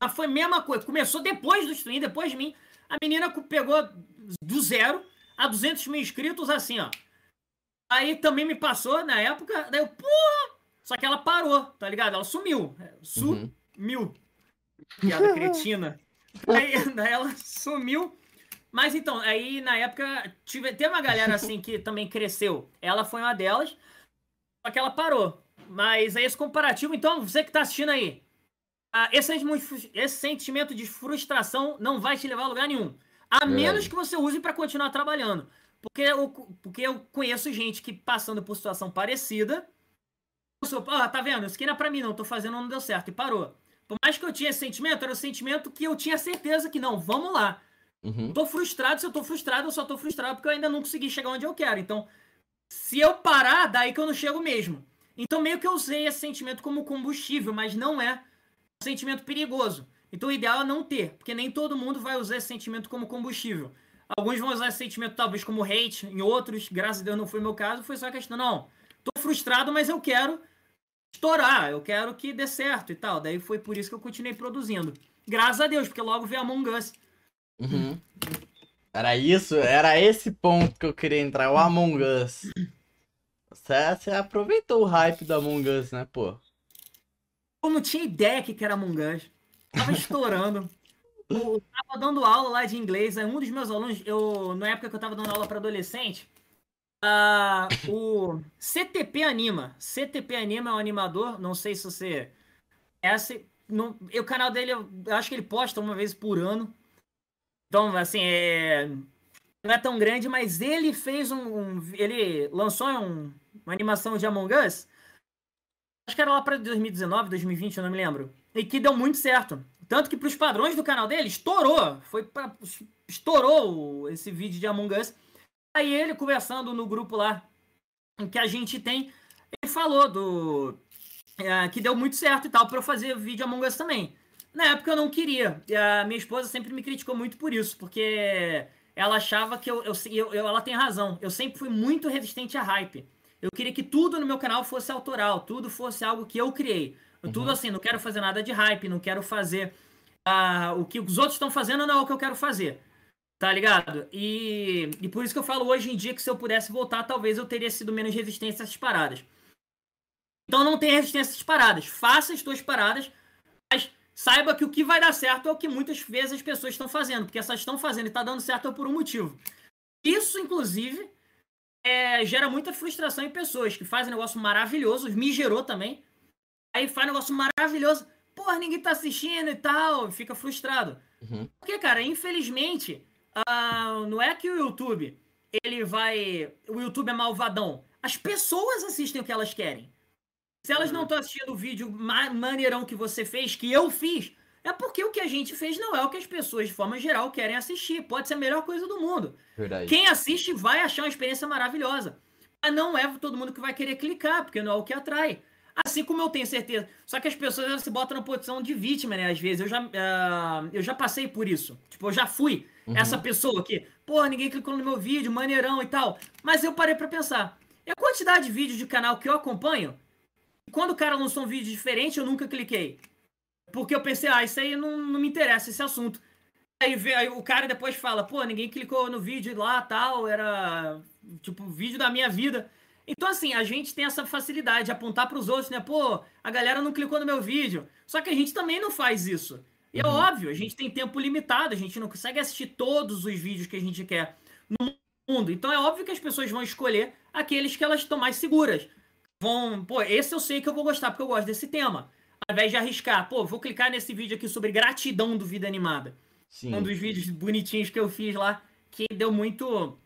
Ah, foi a mesma coisa. Começou depois do stream, depois de mim. A menina pegou do zero a 200 mil inscritos assim, ó. Aí também me passou na época, daí eu, porra! Só que ela parou, tá ligado? Ela sumiu. É, sumiu. Uhum. Piada cretina. Daí ela sumiu. Mas então, aí na época tive, teve uma galera assim que também cresceu. Ela foi uma delas, só que ela parou. Mas aí esse comparativo, então, você que tá assistindo aí, ah, esse, esse, sentimento de frustração não vai te levar a lugar nenhum. A é. menos que você use para continuar trabalhando. Porque eu, porque eu conheço gente que passando por situação parecida. Ah, tá vendo? Isso aqui não é pra mim, não. Tô fazendo, não deu certo. E parou. Por mais que eu tinha esse sentimento, era o sentimento que eu tinha certeza que não, vamos lá. Uhum. Tô frustrado, se eu tô frustrado, eu só tô frustrado porque eu ainda não consegui chegar onde eu quero. Então, se eu parar, daí que eu não chego mesmo. Então, meio que eu usei esse sentimento como combustível, mas não é sentimento perigoso. Então o ideal é não ter, porque nem todo mundo vai usar esse sentimento como combustível. Alguns vão usar esse sentimento talvez como hate, em outros, graças a Deus não foi meu caso, foi só a questão, não, tô frustrado, mas eu quero estourar, eu quero que dê certo e tal. Daí foi por isso que eu continuei produzindo. Graças a Deus, porque logo veio Among Us. Uhum. Era isso, era esse ponto que eu queria entrar, o Among Us. Você, você aproveitou o hype do Among Us, né, pô? Eu não tinha ideia que era Among Us. Tava estourando. Eu tava dando aula lá de inglês, aí um dos meus alunos, eu, na época que eu tava dando aula para adolescente, uh, o CTP Anima. CTP Anima é um animador, não sei se você. Essa, no, o canal dele, eu acho que ele posta uma vez por ano. Então, assim, é, não é tão grande, mas ele fez um. um ele lançou um, uma animação de Among Us. Acho que era lá para 2019, 2020, eu não me lembro. E que deu muito certo. Tanto que para os padrões do canal dele, estourou. Foi pra, estourou esse vídeo de Among Us. Aí ele conversando no grupo lá que a gente tem, ele falou do é, que deu muito certo e tal para eu fazer vídeo Among Us também. Na época eu não queria. E a minha esposa sempre me criticou muito por isso, porque ela achava que eu, eu, eu, ela tem razão. Eu sempre fui muito resistente a hype. Eu queria que tudo no meu canal fosse autoral, tudo fosse algo que eu criei. Uhum. Tudo assim, não quero fazer nada de hype, não quero fazer uh, o que os outros estão fazendo, não é o que eu quero fazer. Tá ligado? E, e por isso que eu falo hoje em dia que se eu pudesse voltar, talvez eu teria sido menos resistente a essas paradas. Então não tenha resistência a essas paradas. Faça as suas paradas, mas saiba que o que vai dar certo é o que muitas vezes as pessoas estão fazendo, porque essas estão fazendo e está dando certo é por um motivo. Isso, inclusive, é, gera muita frustração em pessoas que fazem negócio maravilhoso, me gerou também. Aí faz negócio maravilhoso, porra, ninguém tá assistindo e tal, fica frustrado. Uhum. Porque, cara, infelizmente, uh, não é que o YouTube, ele vai. O YouTube é malvadão. As pessoas assistem o que elas querem. Se elas não estão uhum. assistindo o vídeo maneirão que você fez, que eu fiz, é porque o que a gente fez não é o que as pessoas, de forma geral, querem assistir. Pode ser a melhor coisa do mundo. Verdade. Quem assiste vai achar uma experiência maravilhosa. Mas não é todo mundo que vai querer clicar, porque não é o que atrai. Assim como eu tenho certeza. Só que as pessoas elas se botam na posição de vítima, né? Às vezes. Eu já, uh, eu já passei por isso. Tipo, eu já fui uhum. essa pessoa que, pô, ninguém clicou no meu vídeo, maneirão e tal. Mas eu parei para pensar. E a quantidade de vídeos de canal que eu acompanho, quando o cara lançou um vídeo diferente, eu nunca cliquei. Porque eu pensei, ah, isso aí não, não me interessa, esse assunto. Aí, vê, aí o cara depois fala, pô, ninguém clicou no vídeo lá, tal, era, tipo, vídeo da minha vida. Então, assim, a gente tem essa facilidade de apontar para os outros, né? Pô, a galera não clicou no meu vídeo. Só que a gente também não faz isso. E é uhum. é óbvio, a gente tem tempo limitado, a gente não consegue assistir todos os vídeos que a gente quer no mundo. Então é óbvio que as pessoas vão escolher aqueles que elas estão mais seguras. Vão, pô, esse eu sei que eu vou gostar porque eu gosto desse tema. Ao invés de arriscar, pô, vou clicar nesse vídeo aqui sobre gratidão do Vida Animada. Sim. Um dos vídeos bonitinhos que eu fiz lá, que deu muito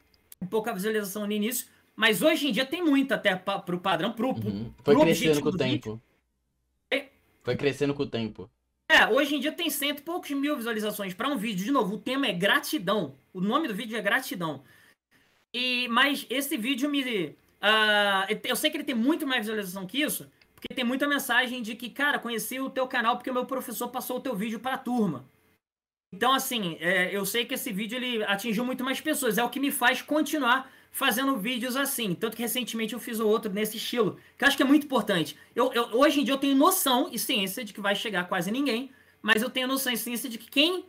pouca visualização no início. Mas hoje em dia tem muito até pro padrão, pro, uhum. Foi pro crescendo com o tempo. Vídeo. Foi crescendo com o tempo. É, hoje em dia tem cento e poucos mil visualizações para um vídeo. De novo, o tema é gratidão. O nome do vídeo é gratidão. E, mas esse vídeo me. Uh, eu sei que ele tem muito mais visualização que isso, porque tem muita mensagem de que, cara, conheci o teu canal porque o meu professor passou o teu vídeo para a turma. Então, assim, é, eu sei que esse vídeo ele atingiu muito mais pessoas. É o que me faz continuar fazendo vídeos assim. Tanto que recentemente eu fiz outro nesse estilo, que eu acho que é muito importante. Eu, eu, hoje em dia eu tenho noção e ciência de que vai chegar quase ninguém, mas eu tenho noção e ciência de que quem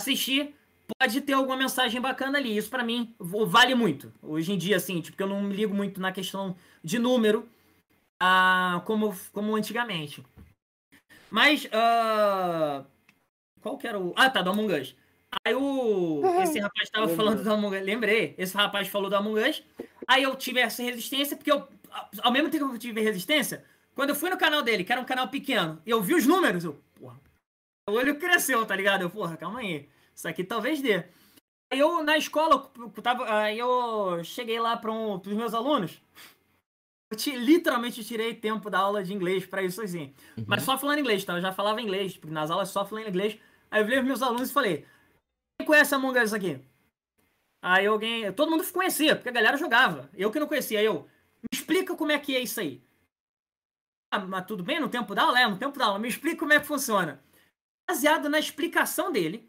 assistir pode ter alguma mensagem bacana ali. Isso para mim vale muito. Hoje em dia, assim, tipo, eu não me ligo muito na questão de número ah, como, como antigamente. Mas, uh, qual que era o... Ah, tá, do Among Us. Aí o, esse rapaz tava falando do Among Us. Lembrei, esse rapaz falou do Among Us. Aí eu tive essa resistência, porque eu, ao mesmo tempo que eu tive resistência, quando eu fui no canal dele, que era um canal pequeno, e eu vi os números, eu, porra, o olho cresceu, tá ligado? Eu, porra, calma aí. Isso aqui talvez dê. Aí eu, na escola, eu tava, aí eu cheguei lá para um, os meus alunos. Eu te, literalmente tirei tempo da aula de inglês para isso assim. Uhum. Mas só falando inglês, tá? Eu já falava inglês, porque nas aulas só falando inglês. Aí eu virei os meus alunos e falei: quem conhece Among Us aqui? Aí alguém. Todo mundo conhecia, porque a galera jogava. Eu que não conhecia. Aí eu. Me explica como é que é isso aí. Ah, mas tudo bem? No tempo da aula? É, no tempo da aula. Me explica como é que funciona. Baseado na explicação dele,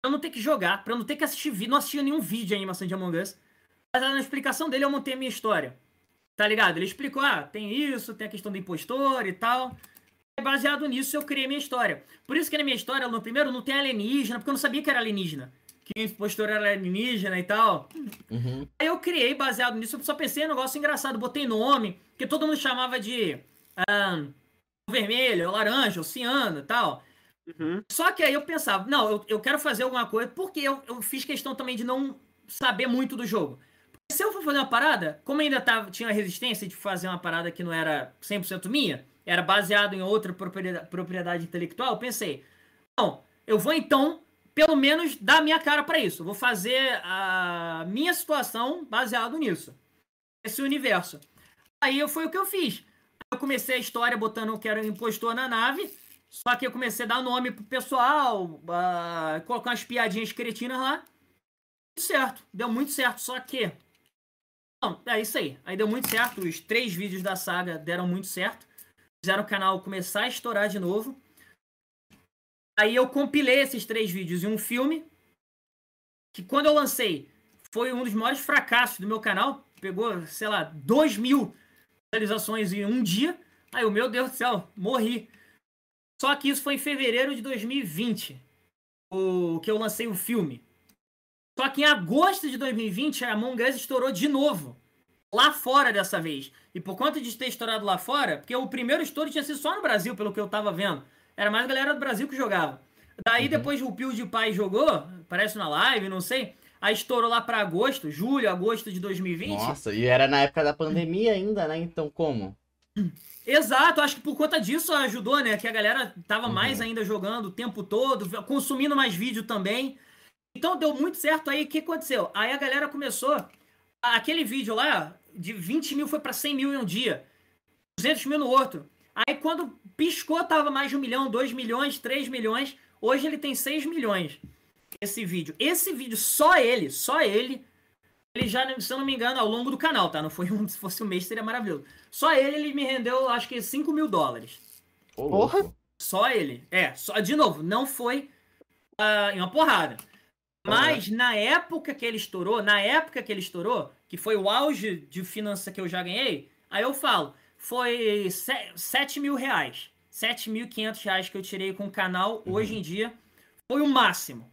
pra eu não ter que jogar, pra eu não ter que assistir vídeo, não assistir nenhum vídeo de animação de Among Us. Baseado na explicação dele, eu montei a minha história. Tá ligado? Ele explicou, ah, tem isso, tem a questão do impostor e tal. baseado nisso, eu criei minha história. Por isso que na minha história, no primeiro, não tem alienígena, porque eu não sabia que era alienígena. Que o impostor era alienígena e tal. Uhum. Aí eu criei baseado nisso, eu só pensei em um negócio engraçado, botei nome, que todo mundo chamava de ah, vermelho, laranja, ciano e tal. Uhum. Só que aí eu pensava, não, eu, eu quero fazer alguma coisa, porque eu, eu fiz questão também de não saber muito do jogo. Se eu for fazer uma parada, como ainda tava, tinha a resistência de fazer uma parada que não era 100% minha, era baseado em outra propriedade, propriedade intelectual, pensei, não, eu vou então, pelo menos, dar minha cara para isso. Eu vou fazer a minha situação baseado nisso. Esse universo. Aí foi o que eu fiz. Eu comecei a história botando que era um impostor na nave, só que eu comecei a dar nome pro pessoal, uh, colocar umas piadinhas cretinas lá. Certo, deu muito certo, só que. Não, é isso aí. Aí deu muito certo. Os três vídeos da saga deram muito certo. Fizeram o canal começar a estourar de novo. Aí eu compilei esses três vídeos em um filme. Que quando eu lancei, foi um dos maiores fracassos do meu canal. Pegou, sei lá, 2 mil visualizações em um dia. Aí, o meu Deus do céu, morri. Só que isso foi em fevereiro de 2020, o que eu lancei o filme. Só que em agosto de 2020, a Among Us estourou de novo. Lá fora dessa vez. E por conta de ter estourado lá fora, porque o primeiro estouro tinha sido só no Brasil, pelo que eu tava vendo. Era mais a galera do Brasil que jogava. Daí Uhum. depois o PewDiePie jogou, parece na live, não sei. Aí estourou lá pra agosto, julho, agosto de 2020. Nossa, e era na época da pandemia ainda, né? Então como? Exato, acho que por conta disso ajudou, né? Que a galera tava Uhum. mais ainda jogando o tempo todo, consumindo mais vídeo também. Então deu muito certo aí. O que aconteceu? Aí a galera começou. Aquele vídeo lá, de 20 mil foi pra 100 mil em um dia, 200 mil no outro. Aí quando piscou, tava mais de um milhão, 2 milhões, 3 milhões. Hoje ele tem 6 milhões. Esse vídeo. Esse vídeo, só ele, só ele. Ele já, se eu não me engano, ao longo do canal, tá? Não foi um, se fosse um mês, seria maravilhoso. Só ele, ele me rendeu, acho que 5 mil dólares. Porra. Só ele. É, só, de novo, não foi ah, em uma porrada. Mas na época que ele estourou, na época que ele estourou, que foi o auge de finança que eu já ganhei, aí eu falo, foi 7 mil reais. 7.500 reais que eu tirei com o canal hoje em dia. Foi o máximo.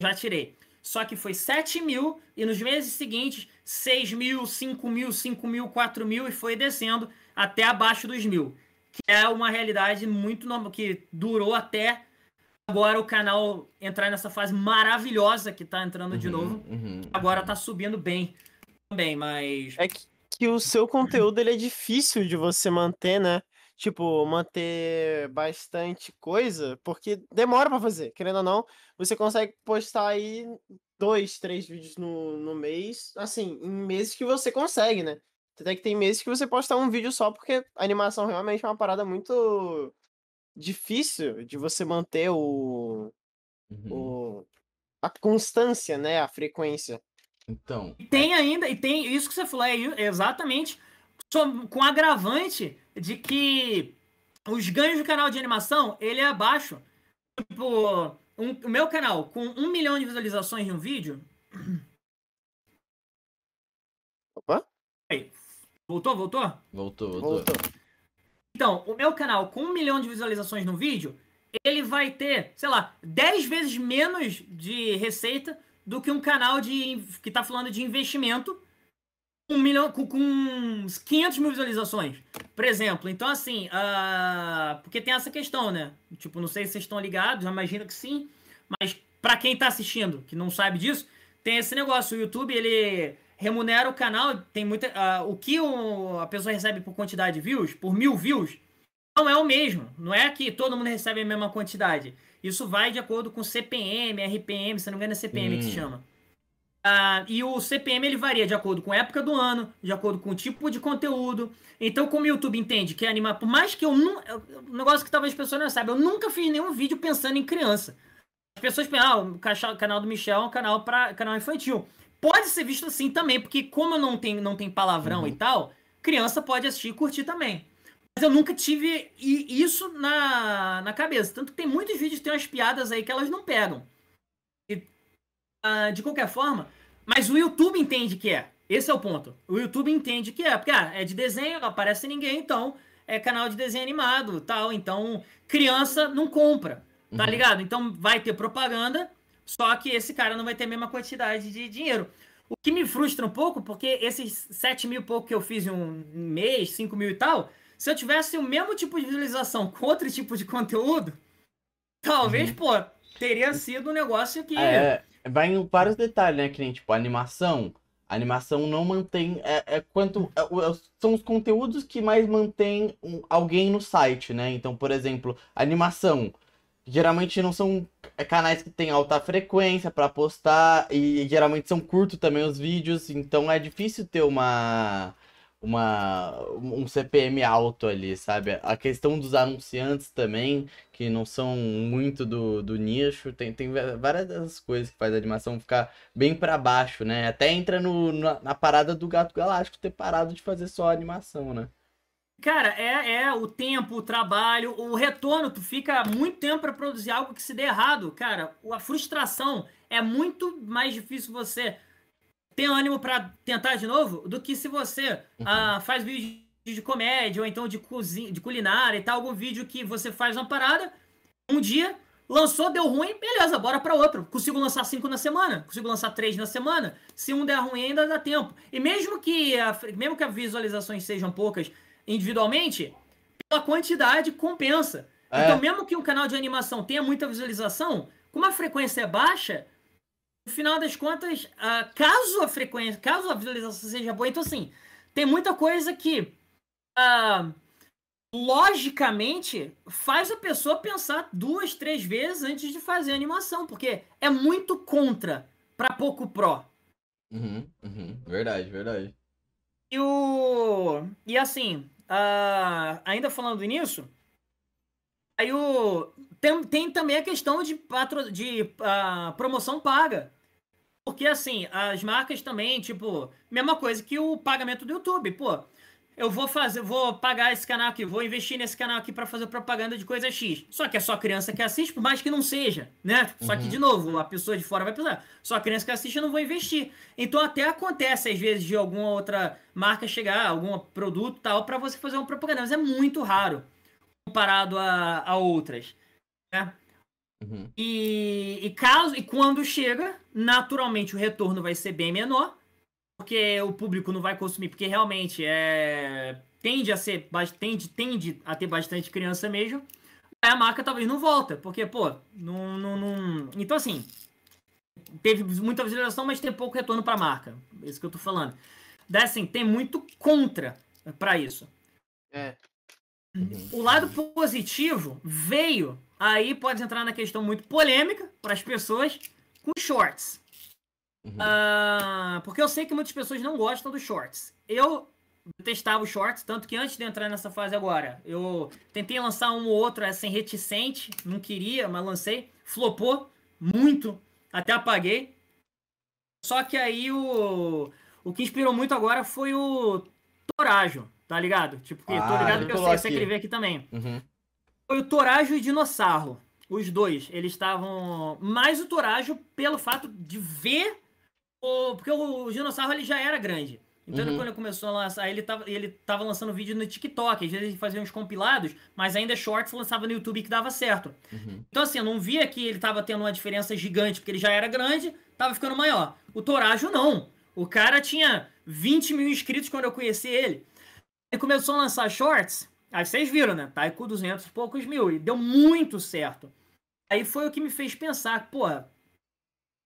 Já tirei. Só que foi 7 mil e nos meses seguintes, 6 mil, 5 mil, 5 mil, 4 mil e foi descendo até abaixo dos mil. Que é uma realidade muito normal, que durou até agora o canal entrar nessa fase maravilhosa que tá entrando de Uhum, novo. uhum. Agora tá subindo bem também, mas. É que, que o seu conteúdo ele é difícil de você manter, né? Tipo, manter bastante coisa, porque demora pra fazer. Querendo ou não, você consegue postar aí dois, três vídeos no, no mês, assim, em meses que você consegue, né? Até que tem meses que você posta um vídeo só, porque a animação realmente é uma parada muito difícil de você manter o, uhum. o a constância, né? A frequência. Então, E tem ainda, e tem isso que você falou, é i- exatamente com agravante de que os ganhos do canal de animação, ele é baixo. Tipo, um- o meu canal, com um milhão de visualizações em um vídeo. Opa, Aí, voltou, voltou? voltou, voltou. voltou. Então, o meu canal com um milhão de visualizações no vídeo, ele vai ter, sei lá, 10 vezes menos de receita do que um canal de que tá falando de investimento um milhão, com, com uns 500 mil visualizações, por exemplo. Então, assim, ah, porque tem essa questão, né? Tipo, não sei se vocês estão ligados, imagino que sim, mas pra quem tá assistindo, que não sabe disso, tem esse negócio. O YouTube, ele remunera o canal, tem muita. ah, o que o- a pessoa recebe por quantidade de views, por mil views, não é o mesmo. Não é que todo mundo recebe a mesma quantidade. Isso vai de acordo com CPM, RPM, se não me engano é CPM que se Hum. chama. Ah, e o CPM ele varia de acordo com a época do ano, de acordo com o tipo de conteúdo. Então, como o YouTube entende que é animar, por mais que eu não. Um negócio que talvez as pessoas não saibam, eu nunca fiz nenhum vídeo pensando em criança. As pessoas pensam, ah, o canal do Michel é um canal para canal infantil. Pode ser visto assim também, porque como não tem, não tem palavrão Uhum. e tal, criança pode assistir e curtir também. Mas eu nunca tive isso na, na cabeça. Tanto que tem muitos vídeos que tem umas piadas aí que elas não pegam. E, ah, de qualquer forma, mas o YouTube entende que é. Esse é o ponto. O YouTube entende que é. Porque ah, é de desenho, não aparece ninguém, então é canal de desenho animado, tal. Então, criança não compra, tá Uhum. ligado? Então vai ter propaganda, só que esse cara não vai ter a mesma quantidade de dinheiro. O que me frustra um pouco, porque esses 7 mil e pouco que eu fiz em um mês, 5 mil e tal, se eu tivesse o mesmo tipo de visualização com outro tipo de conteúdo, talvez, Uhum. pô, teria sido um negócio que. É, vai em vários detalhes, né? Que nem, tipo, animação. A animação não mantém. É, é quanto. é é- são os conteúdos que mais mantém alguém no site, né? Então, por exemplo, animação. Geralmente não são é, canais que têm alta frequência pra postar. E geralmente são curtos também os vídeos. Então é difícil ter uma. Uma, um CPM alto ali, sabe? A questão dos anunciantes também, que não são muito do, do nicho, tem, tem várias dessas coisas que faz a animação ficar bem pra baixo, né? Até entra no, na, na parada do Gato Galáctico ter parado de fazer só animação, né? Cara, é, é o tempo, o trabalho, o retorno. Tu fica muito tempo para produzir algo que se der errado. Cara, a frustração é muito mais difícil você ter ânimo para tentar de novo do que se você ah, faz vídeo de comédia ou então de, cozinha, de culinária e tal. Algum vídeo que você faz uma parada, um dia, lançou, deu ruim, beleza, bora para outro. Consigo lançar cinco na semana, consigo lançar três na semana. Se um der ruim, ainda dá tempo. E mesmo que, a, mesmo que as visualizações sejam poucas individualmente, pela quantidade compensa. É. Então, mesmo que um canal de animação tenha muita visualização, como a frequência é baixa, no final das contas, ah, caso a frequência, caso a visualização seja boa, então assim, tem muita coisa que ah, logicamente faz a pessoa pensar duas, três vezes antes de fazer a animação, porque é muito contra para pouco pró. Uhum, uhum. Verdade, verdade. E o. E assim, ah, ainda falando nisso, aí o. Tem, tem também a questão de, patro, de ah, promoção paga. Porque assim, as marcas também, tipo, mesma coisa que o pagamento do YouTube. Pô, eu vou fazer, vou pagar esse canal aqui, vou investir nesse canal aqui para fazer propaganda de coisa X. Só que é só criança que assiste, por mais que não seja, né? Só que, Uhum. de novo, a pessoa de fora vai pensar, só criança que assiste eu não vou investir. Então até acontece, às vezes, de alguma outra marca chegar, algum produto e tal, para você fazer uma propaganda. Mas é muito raro comparado a, a outras. Né? Uhum. E, e caso e quando chega, naturalmente o retorno vai ser bem menor, porque o público não vai consumir, porque realmente é tende a ser tende, tende a ter bastante criança mesmo. Aí a marca talvez não volta, porque pô, não, não, não... então assim, teve muita visualização, mas tem pouco retorno para a marca. É isso que eu tô falando. Daí assim, tem muito contra para isso. É. O lado positivo veio, aí pode entrar na questão muito polêmica para as pessoas, com shorts. Uhum. Ah, porque eu sei que muitas pessoas não gostam dos shorts. Eu testava os shorts, tanto que antes de entrar nessa fase agora, eu tentei lançar um ou outro assim, reticente, não queria, mas lancei. Flopou muito, até apaguei. Só que aí o, o que inspirou muito agora foi o Torajo, tá ligado? Tipo, que tô Ah, ligado que eu sei, você queria ver aqui também. Uhum. Foi o Torajo e Dinossauro. Os dois, eles estavam. Mais o Torajo pelo fato de ver. O... Porque o Dinossauro ele já era grande. Então, Uhum. quando ele começou a lançar, ele tava, ele tava lançando vídeo no TikTok. Às vezes ele fazia uns compilados, mas ainda shorts lançava no YouTube que dava certo. Uhum. Então, assim, eu não via que ele tava tendo uma diferença gigante, porque ele já era grande, tava ficando maior. O Torajo, não. O cara tinha 20 mil inscritos quando eu conheci ele. Ele começou a lançar shorts, aí vocês viram, né? Tá aí com 200 e poucos mil, e deu muito certo. Aí foi o que me fez pensar, pô,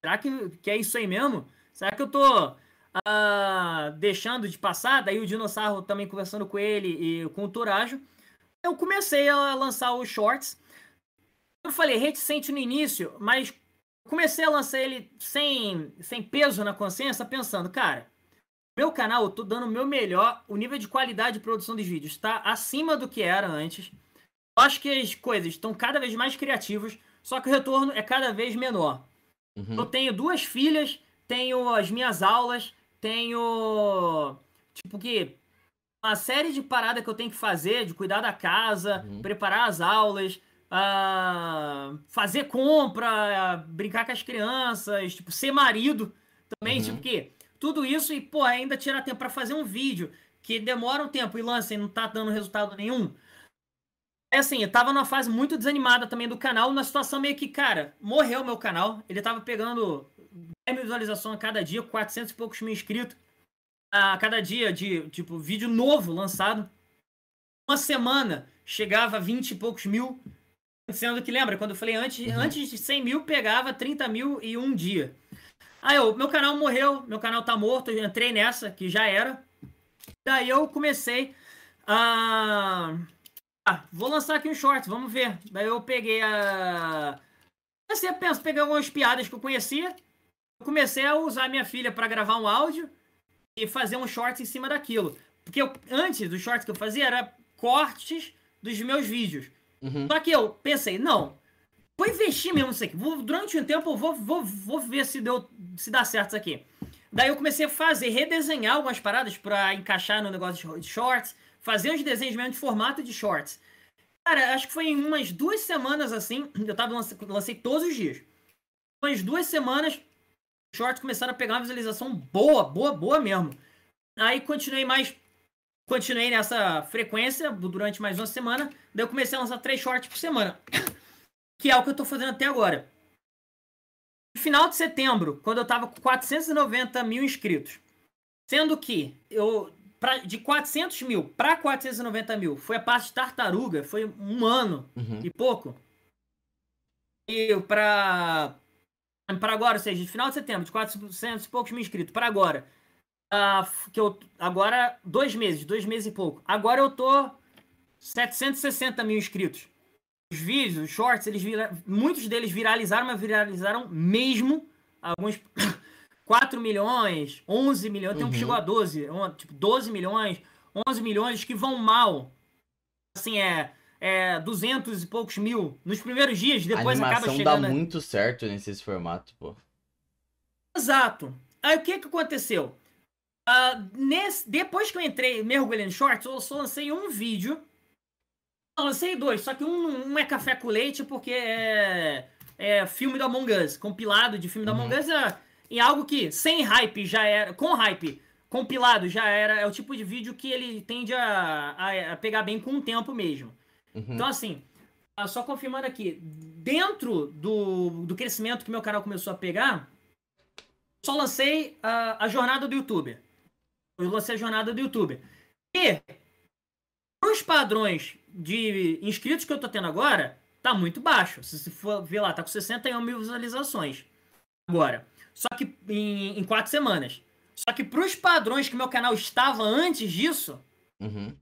será que, que é isso aí mesmo? Será que eu tô ah, deixando de passar? Daí o Dinossauro também conversando com ele e com o Torajo. Eu comecei a lançar os shorts. Eu falei reticente no início, mas comecei a lançar ele sem, sem peso na consciência, pensando, cara, meu canal, eu tô dando o meu melhor, o nível de qualidade de produção dos vídeos está acima do que era antes. Eu acho que as coisas estão cada vez mais criativas, só que o retorno é cada vez menor. Uhum. Eu tenho duas filhas, tenho as minhas aulas, tenho. Tipo que. Uma série de paradas que eu tenho que fazer, de cuidar da casa, Uhum. preparar as aulas, ah, fazer compra, ah, brincar com as crianças, tipo, ser marido também, Uhum. tipo que. Tudo isso e, pô, ainda tirar tempo pra fazer um vídeo. que demora um tempo e lança e não tá dando resultado nenhum. É assim, eu tava numa fase muito desanimada também do canal, na situação meio que, cara, morreu meu canal. Ele tava pegando 10 mil visualizações a cada dia, 400 e poucos mil inscritos a cada dia de, tipo, vídeo novo lançado. Uma semana chegava a 20 e poucos mil. Sendo que, lembra, quando eu falei antes, uhum. antes de 100 mil, pegava 30 mil e um dia. Aí eu, meu canal morreu, meu canal tá morto, eu entrei nessa, que já era. Daí eu comecei a. Ah, vou lançar aqui um short, vamos ver. Daí eu peguei a. Comecei a pensar, pegar algumas piadas que eu conhecia. Comecei a usar minha filha para gravar um áudio e fazer um short em cima daquilo. Porque eu, antes dos shorts que eu fazia, era cortes dos meus vídeos. Uhum. Só que eu pensei, não, vou investir mesmo nisso aqui. Vou, durante um tempo eu vou, vou, vou ver se, deu, se dá certo isso aqui. Daí eu comecei a fazer, redesenhar algumas paradas para encaixar no negócio de shorts, fazer uns desenhos mesmo de formato de shorts. Cara, acho que foi em umas duas semanas assim, eu tava lancei, lancei todos os dias. Umas duas semanas, shorts começaram a pegar uma visualização boa, boa, boa mesmo. Aí continuei mais. Continuei nessa frequência durante mais uma semana. Daí eu comecei a lançar três shorts por semana. Que é o que eu tô fazendo até agora. No final de setembro, quando eu tava com 490 mil inscritos. Sendo que eu. Pra, de 400 mil para 490 mil foi a parte de tartaruga, foi um ano uhum. e pouco. E para para agora, ou seja, de final de setembro, de 400 e poucos mil inscritos, para agora, uh, que eu, agora, dois meses, dois meses e pouco. Agora eu tô 760 mil inscritos. Os vídeos, os shorts, eles vira, muitos deles viralizaram, mas viralizaram mesmo. Alguns 4 milhões, 11 milhões, tem um que chegou a 12, tipo 12 milhões, 11 milhões que vão mal. Assim, é é, 200 e poucos mil nos primeiros dias, depois a acaba chegando... dá muito certo nesse formato, pô. Exato. Aí o que que aconteceu? Uh, nesse, depois que eu entrei, mergulhei no Shorts, eu só lancei um vídeo. Eu lancei dois, só que um, um é café com leite porque é, é filme do Among Us, compilado de filme uhum. do Among Us é, em algo que sem hype já era, com hype, compilado já era, é o tipo de vídeo que ele tende a, a, a pegar bem com o tempo mesmo. Uhum. Então, assim, ah, só confirmando aqui, dentro do, do crescimento que meu canal começou a pegar, só lancei a, a jornada do YouTube. Eu lancei a jornada do YouTube. E, os padrões de inscritos que eu tô tendo agora, tá muito baixo. Se você for ver lá, tá com 61 mil visualizações. Agora. Só que em, em quatro semanas. Só que pros padrões que meu canal estava antes disso, uhum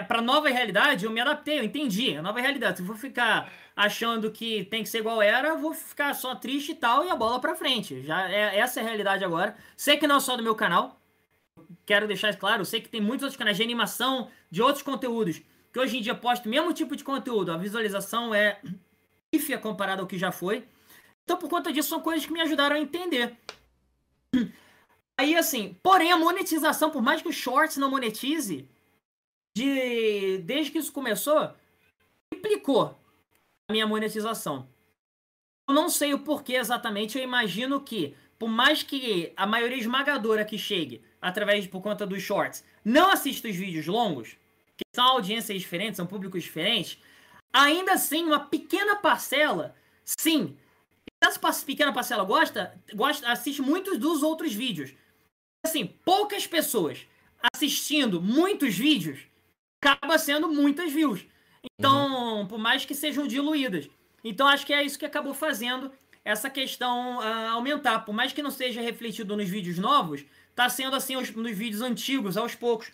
para nova realidade, eu me adaptei, eu entendi. A nova realidade. Se eu vou ficar achando que tem que ser igual era, eu vou ficar só triste e tal e a bola para frente. Já é essa é a realidade agora. Sei que não é só do meu canal. Quero deixar isso claro. Sei que tem muitos outros canais de animação, de outros conteúdos, que hoje em dia postam o mesmo tipo de conteúdo. A visualização é pífia comparada ao que já foi. Então, por conta disso, são coisas que me ajudaram a entender. Aí, assim, porém, a monetização, por mais que o Shorts não monetize, de desde que isso começou, implicou a minha monetização. Eu não sei o porquê exatamente, eu imagino que, por mais que a maioria esmagadora que chegue através por conta dos shorts não assista os vídeos longos, que são audiências diferentes, são públicos diferentes, ainda assim, uma pequena parcela, sim, essa pequena parcela gosta, gosta, assiste muitos dos outros vídeos. Assim, poucas pessoas assistindo muitos vídeos acaba sendo muitas views. Então, uhum. por mais que sejam diluídas. Então, acho que é isso que acabou fazendo essa questão uh, aumentar. Por mais que não seja refletido nos vídeos novos, tá sendo assim os, nos vídeos antigos, aos poucos.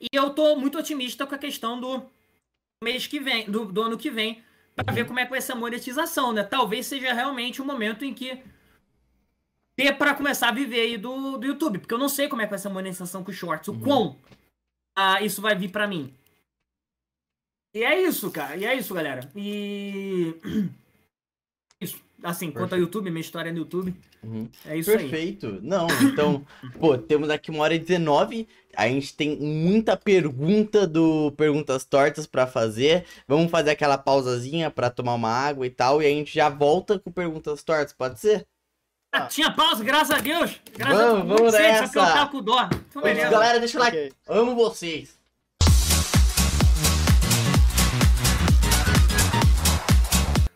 E eu tô muito otimista com a questão do mês que vem, do, do ano que vem, para ver como é que vai ser a monetização, né? Talvez seja realmente o um momento em que dê para começar a viver aí do, do YouTube, porque eu não sei como é que vai ser a monetização com os shorts, o uhum. quão ah, isso vai vir para mim. E é isso, cara. E é isso, galera. E. Isso. Assim, Perfeito. quanto ao YouTube, minha história no YouTube. Uhum. É isso Perfeito. aí. Perfeito. Não, então, pô, temos aqui uma hora e 19. A gente tem muita pergunta do Perguntas Tortas para fazer. Vamos fazer aquela pausazinha para tomar uma água e tal. E a gente já volta com Perguntas Tortas, pode ser? Ah, tinha pausa, graças a Deus. Graças Vamos, a Deus. vamos nessa. que eu tava com dó. Então, beleza. galera, deixa o like. Ok. Amo vocês.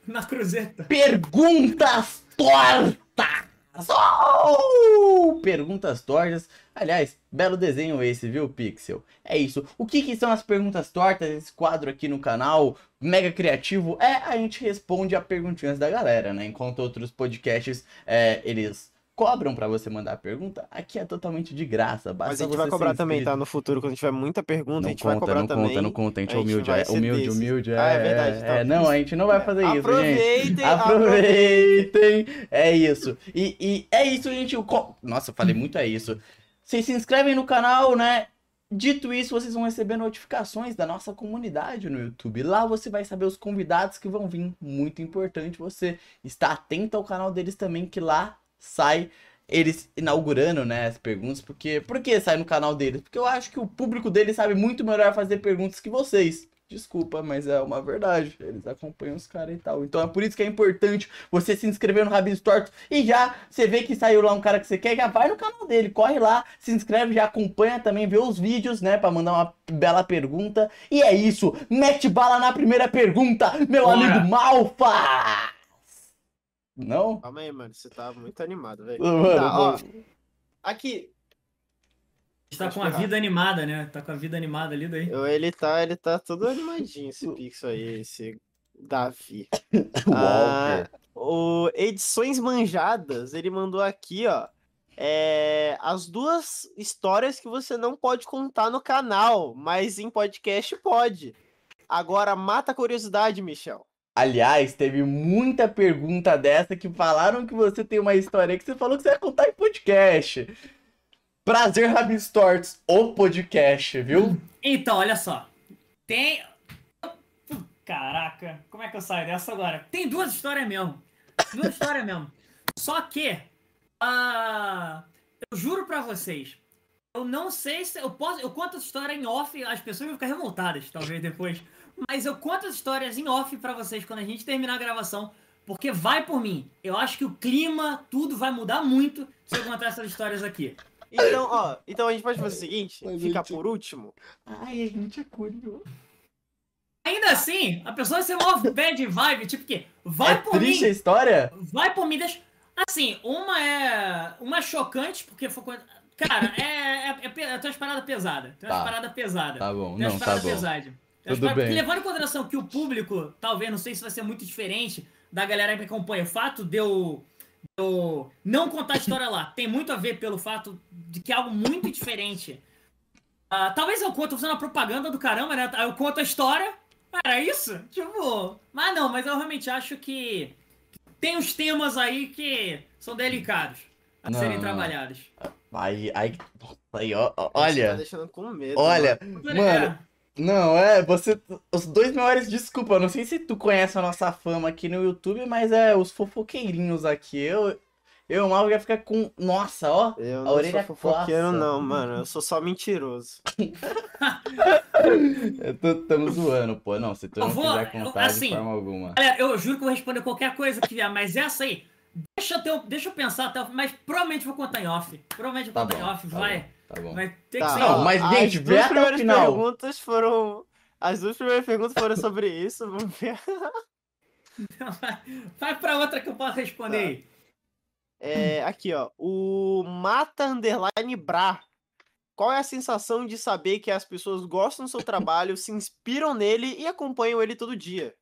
Na cruzeta. Perguntas tortas! Oh! Perguntas tortas. Aliás, belo desenho esse, viu, Pixel? É isso. O que, que são as perguntas tortas? Esse quadro aqui no canal, mega criativo, é a gente responde a perguntinhas da galera, né? Enquanto outros podcasts, é, eles cobram pra você mandar a pergunta, aqui é totalmente de graça. Basta Mas a gente vai cobrar também, tá? No futuro, quando tiver muita pergunta, a Não gente vai conta, cobrar não também. conta, não conta, a gente é A gente humilde, vai é humilde, desses. humilde, é, Ah, é verdade, é, tá. é, não, a gente não vai fazer isso, gente. Aproveitem, Aproveitem! É isso. E, e é isso, gente. o co- Nossa, eu falei muito é isso. Vocês se inscrevem no canal, né? Dito isso, vocês vão receber notificações da nossa comunidade no YouTube. Lá você vai saber os convidados que vão vir. Muito importante você estar atento ao canal deles também, que lá sai eles inaugurando, né, as perguntas. Porque, por que sai no canal deles? Porque eu acho que o público deles sabe muito melhor fazer perguntas que vocês. Desculpa, mas é uma verdade. Eles acompanham os caras e tal. Então é por isso que é importante você se inscrever no Rabinhos Tortos. E já você vê que saiu lá um cara que você quer, já vai no canal dele. Corre lá, se inscreve, já acompanha também, vê os vídeos, né? Pra mandar uma bela pergunta. E é isso. Mete bala na primeira pergunta, meu Bora. amigo Malfa! Não? Calma aí, mano. Você tá muito animado, velho. Mano, Tá. Aqui, Está Acho com a vida animada, né? Tá com a vida animada ali daí. eu- ele tá, ele tá todo animadinho, esse pixel aí, esse Davi. Ah, o Edições Manjadas, ele mandou aqui, ó. é, as duas histórias que você não pode contar no canal, mas em podcast pode. Agora mata a curiosidade, Michel. Aliás, teve muita pergunta dessa que falaram que você tem uma história que você falou que você ia contar em podcast. Prazer, Rabis Tortos, o podcast, viu? Então, olha só. Tem. Caraca, como é que eu saio dessa agora? Tem duas histórias mesmo. Duas histórias mesmo. Só que. ah, eu juro pra vocês. Eu não sei se. Eu posso. Eu conto essa história em off, as pessoas vão ficar revoltadas, talvez depois. Mas eu conto as histórias em off pra vocês quando a gente terminar a gravação. Porque vai por mim. Eu acho que o clima, tudo vai mudar muito se eu contar essas histórias aqui. Então, ó, então a gente pode fazer o seguinte: ficar gente- por último. Ai, a gente é curioso. Ainda assim, a pessoa vai ser uma bad vibe, tipo que vai É por triste a mim, história? vai por mim, deixa... Assim, uma é. Uma é chocante, porque foi coisa. Cara, é. é, é, pe- tem umas paradas pesadas. Tem umas Tá. paradas pesadas. Tá bom, Tem umas não, tá paradas bom. pesadas. Tem umas Tudo paradas- bem. Porque levando em consideração que o público, talvez, não sei se vai ser muito diferente da galera que acompanha. O fato de eu, de eu não contar a história lá tem muito a ver pelo fato de que é algo muito diferente. Ah, talvez eu conto fazendo uma propaganda do caramba, né? Eu conto a história. Era isso? Tipo. Mas não, mas eu realmente acho que tem uns temas aí que são delicados a Não, serem não. trabalhados. Aí, aí, aí, ó, ó, Você tá olha, deixando com medo. olha, mano. mano, não, é, você, os dois maiores, desculpa, eu não sei se tu conhece a nossa fama aqui no YouTube, mas é os fofoqueirinhos aqui, eu, eu mal ia ficar com, nossa, ó, Eu A não orelha sou fofoqueiro, coça. não, mano. Eu sou só mentiroso. eu tô, tamo zoando, pô, não, se tu Eu não vou- quiser eu- contar assim, de forma alguma. Galera, eu juro que eu vou responder qualquer coisa que vier, mas essa aí, deixa eu, ter, deixa eu pensar até o mas provavelmente vou contar em off. Provavelmente vou Tá contar bom, em off, tá vai. bom, tá bom. Ter Tá, que ser. Não, mas, as gente, vê duas até o primeiras final. perguntas foram. As duas primeiras perguntas foram sobre isso. Vamos ver. Vai pra outra que eu posso responder Tá. aí. É, aqui, ó. O Mata Underline Bra. Qual é a sensação de saber que as pessoas gostam do seu trabalho, se inspiram nele e acompanham ele todo dia?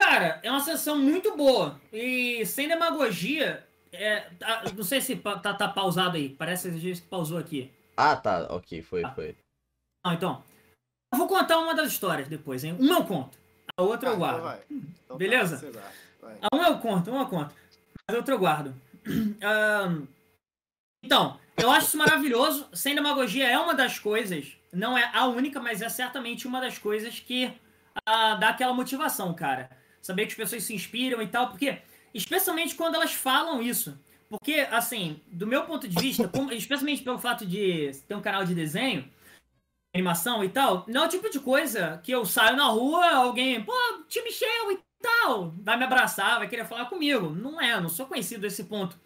Cara, é uma sessão muito boa. E sem demagogia, é, tá- não sei se tá, tá pausado aí. Parece que pausou aqui. Ah, tá, ok, foi, Tá. foi. Não, então. Eu vou contar uma das histórias depois, hein? Uma eu conto. A outra Ah, eu então guardo. vai. Então tá, Beleza? guarda, vai. A uma eu conto, uma eu conto. Mas a outra eu guardo. Ahn, então, eu acho isso maravilhoso. Sem demagogia é uma das coisas, não é a única, mas é certamente uma das coisas que ah, dá aquela motivação, cara. Saber que as pessoas se inspiram e tal, porque, especialmente quando elas falam isso. Porque, assim, do meu ponto de vista, como- especialmente pelo fato de ter um canal de desenho, animação e tal, não é o tipo de coisa que eu saio na rua, alguém, pô, tio Michel e tal, vai me abraçar, vai querer falar comigo. Não é, não sou conhecido desse ponto.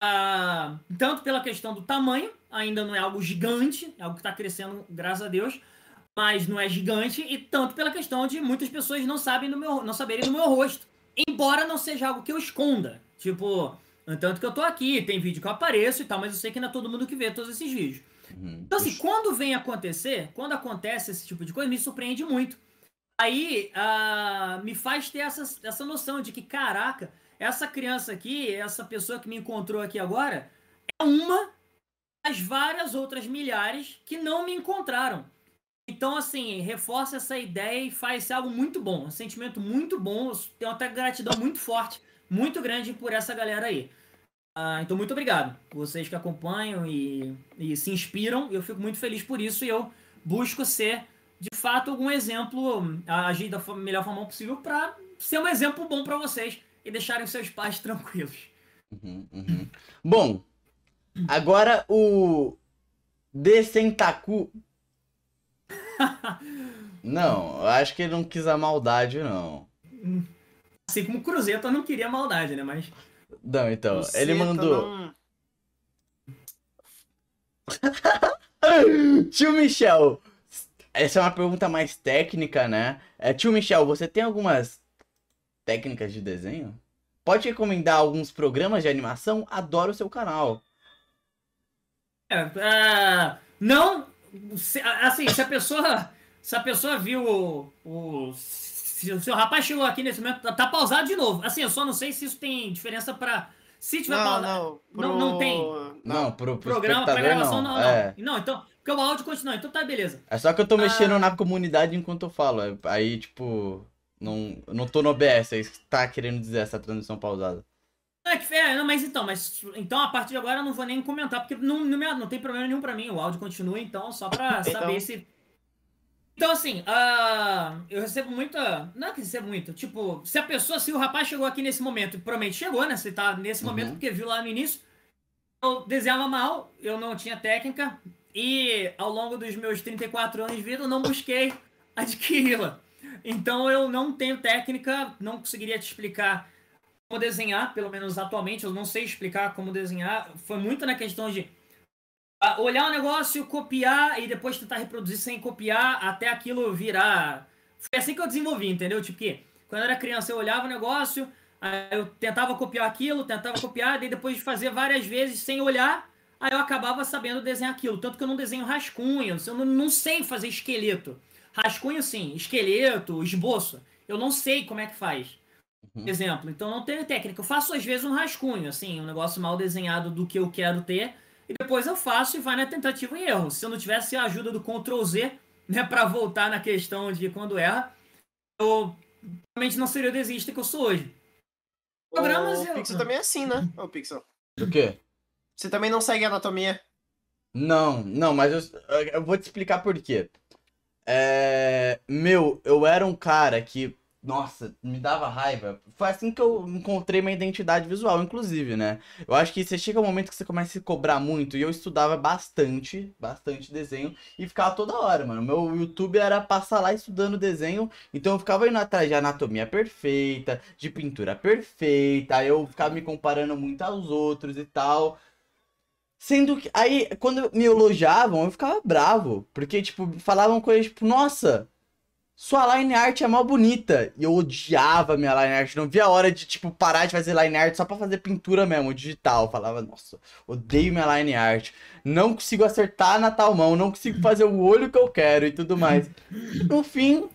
Ah, tanto pela questão do tamanho, ainda não é algo gigante, é algo que está crescendo, graças a Deus, mas não é gigante, e tanto pela questão de muitas pessoas não sabem do meu, não saberem do meu rosto. Embora não seja algo que eu esconda. Tipo, tanto que eu tô aqui, tem vídeo que eu apareço e tal, mas eu sei que não é todo mundo que vê todos esses vídeos. Uhum. Então, assim, quando vem acontecer, quando acontece esse tipo de coisa, me surpreende muito. Aí uh, me faz ter essa, essa noção de que, caraca, essa criança aqui, essa pessoa que me encontrou aqui agora, é uma das várias outras milhares que não me encontraram. Então, assim, reforça essa ideia e faz algo muito bom, um sentimento muito bom. Tenho até gratidão muito forte, muito grande por essa galera aí. Ah, então, muito obrigado. Vocês que acompanham e, e se inspiram, eu fico muito feliz por isso e eu busco ser, de fato, algum exemplo, agir da melhor forma possível para ser um exemplo bom para vocês e deixarem seus pais tranquilos. Uhum, uhum. Bom, agora o Decentacu. não, eu acho que ele não quis a maldade, não. Assim como o Cruzeiro não queria maldade, né? Mas. Não, então, ele mandou. Não... Tio Michel, essa é uma pergunta mais técnica, né? É, tio Michel, você tem algumas técnicas de desenho? Pode recomendar alguns programas de animação? Adoro o seu canal. É, uh, não, se, assim, se a pessoa, se a pessoa viu o, o se o seu rapaz chegou aqui nesse momento, tá, tá, pausado de novo. Assim, eu só não sei se isso tem diferença para se tiver não, pausado. Não, pro... não, não tem. Não, pro, pro programa, pra gravação, não. Não, é. não. não. então, porque o áudio continua, então tá beleza. É só que eu tô mexendo ah... na comunidade enquanto eu falo. Aí, tipo, não, não tô no OBS, é isso que tá querendo dizer essa transmissão pausada. É que é, não, mas então, mas então a partir de agora eu não vou nem comentar, porque não, não, não tem problema nenhum pra mim, o áudio continua, então, só pra então... saber se. Então, assim, uh, eu recebo muita. Não é que recebo muito, tipo, se a pessoa, se o rapaz chegou aqui nesse momento, provavelmente chegou, né? Se tá nesse momento, uhum. porque viu lá no início, eu desenhava mal, eu não tinha técnica, e ao longo dos meus 34 anos de vida eu não busquei adquiri-la. Então eu não tenho técnica, não conseguiria te explicar desenhar, pelo menos atualmente, eu não sei explicar como desenhar. Foi muito na questão de ah, olhar o negócio, copiar e depois tentar reproduzir sem copiar até aquilo virar. Foi assim que eu desenvolvi, entendeu? Tipo que quando eu era criança eu olhava o negócio, eu tentava copiar aquilo, tentava copiar, e depois de fazer várias vezes sem olhar, aí eu acabava sabendo desenhar aquilo. Tanto que eu não desenho rascunho, eu não, não sei fazer esqueleto. Rascunho, sim. Esqueleto, esboço. Eu não sei como é que faz. Uhum. Exemplo. Então não tenho técnica. Eu faço às vezes um rascunho, assim, um negócio mal desenhado do que eu quero ter. E depois eu faço e vai na tentativa e erro. Se eu não tivesse a ajuda do Ctrl Z, né, para voltar na questão de quando erra, eu realmente não seria o desista que eu sou hoje. Programas o eu... Pixel também é assim, né? O Pixel. O quê? Você também não segue anatomia? Não, não, mas eu, eu vou te explicar por quê. É... Meu, eu era um cara que, nossa, me dava raiva. Foi assim que eu encontrei minha identidade visual, inclusive, né? Eu acho que você chega um momento que você começa a se cobrar muito. E eu estudava bastante, bastante desenho. E ficava toda hora, mano. Meu YouTube era passar lá estudando desenho. Então eu ficava indo atrás de anatomia perfeita, de pintura perfeita. Aí eu ficava me comparando muito aos outros e tal. Sendo que. Aí, quando me elogiavam, eu ficava bravo. Porque, tipo, falavam coisas tipo, nossa, sua line art é mal bonita. E eu odiava minha line art. Não via a hora de, tipo, parar de fazer line art só pra fazer pintura mesmo, digital. Eu falava, nossa, odeio minha line art. Não consigo acertar na tal mão, não consigo fazer o olho que eu quero e tudo mais. No fim,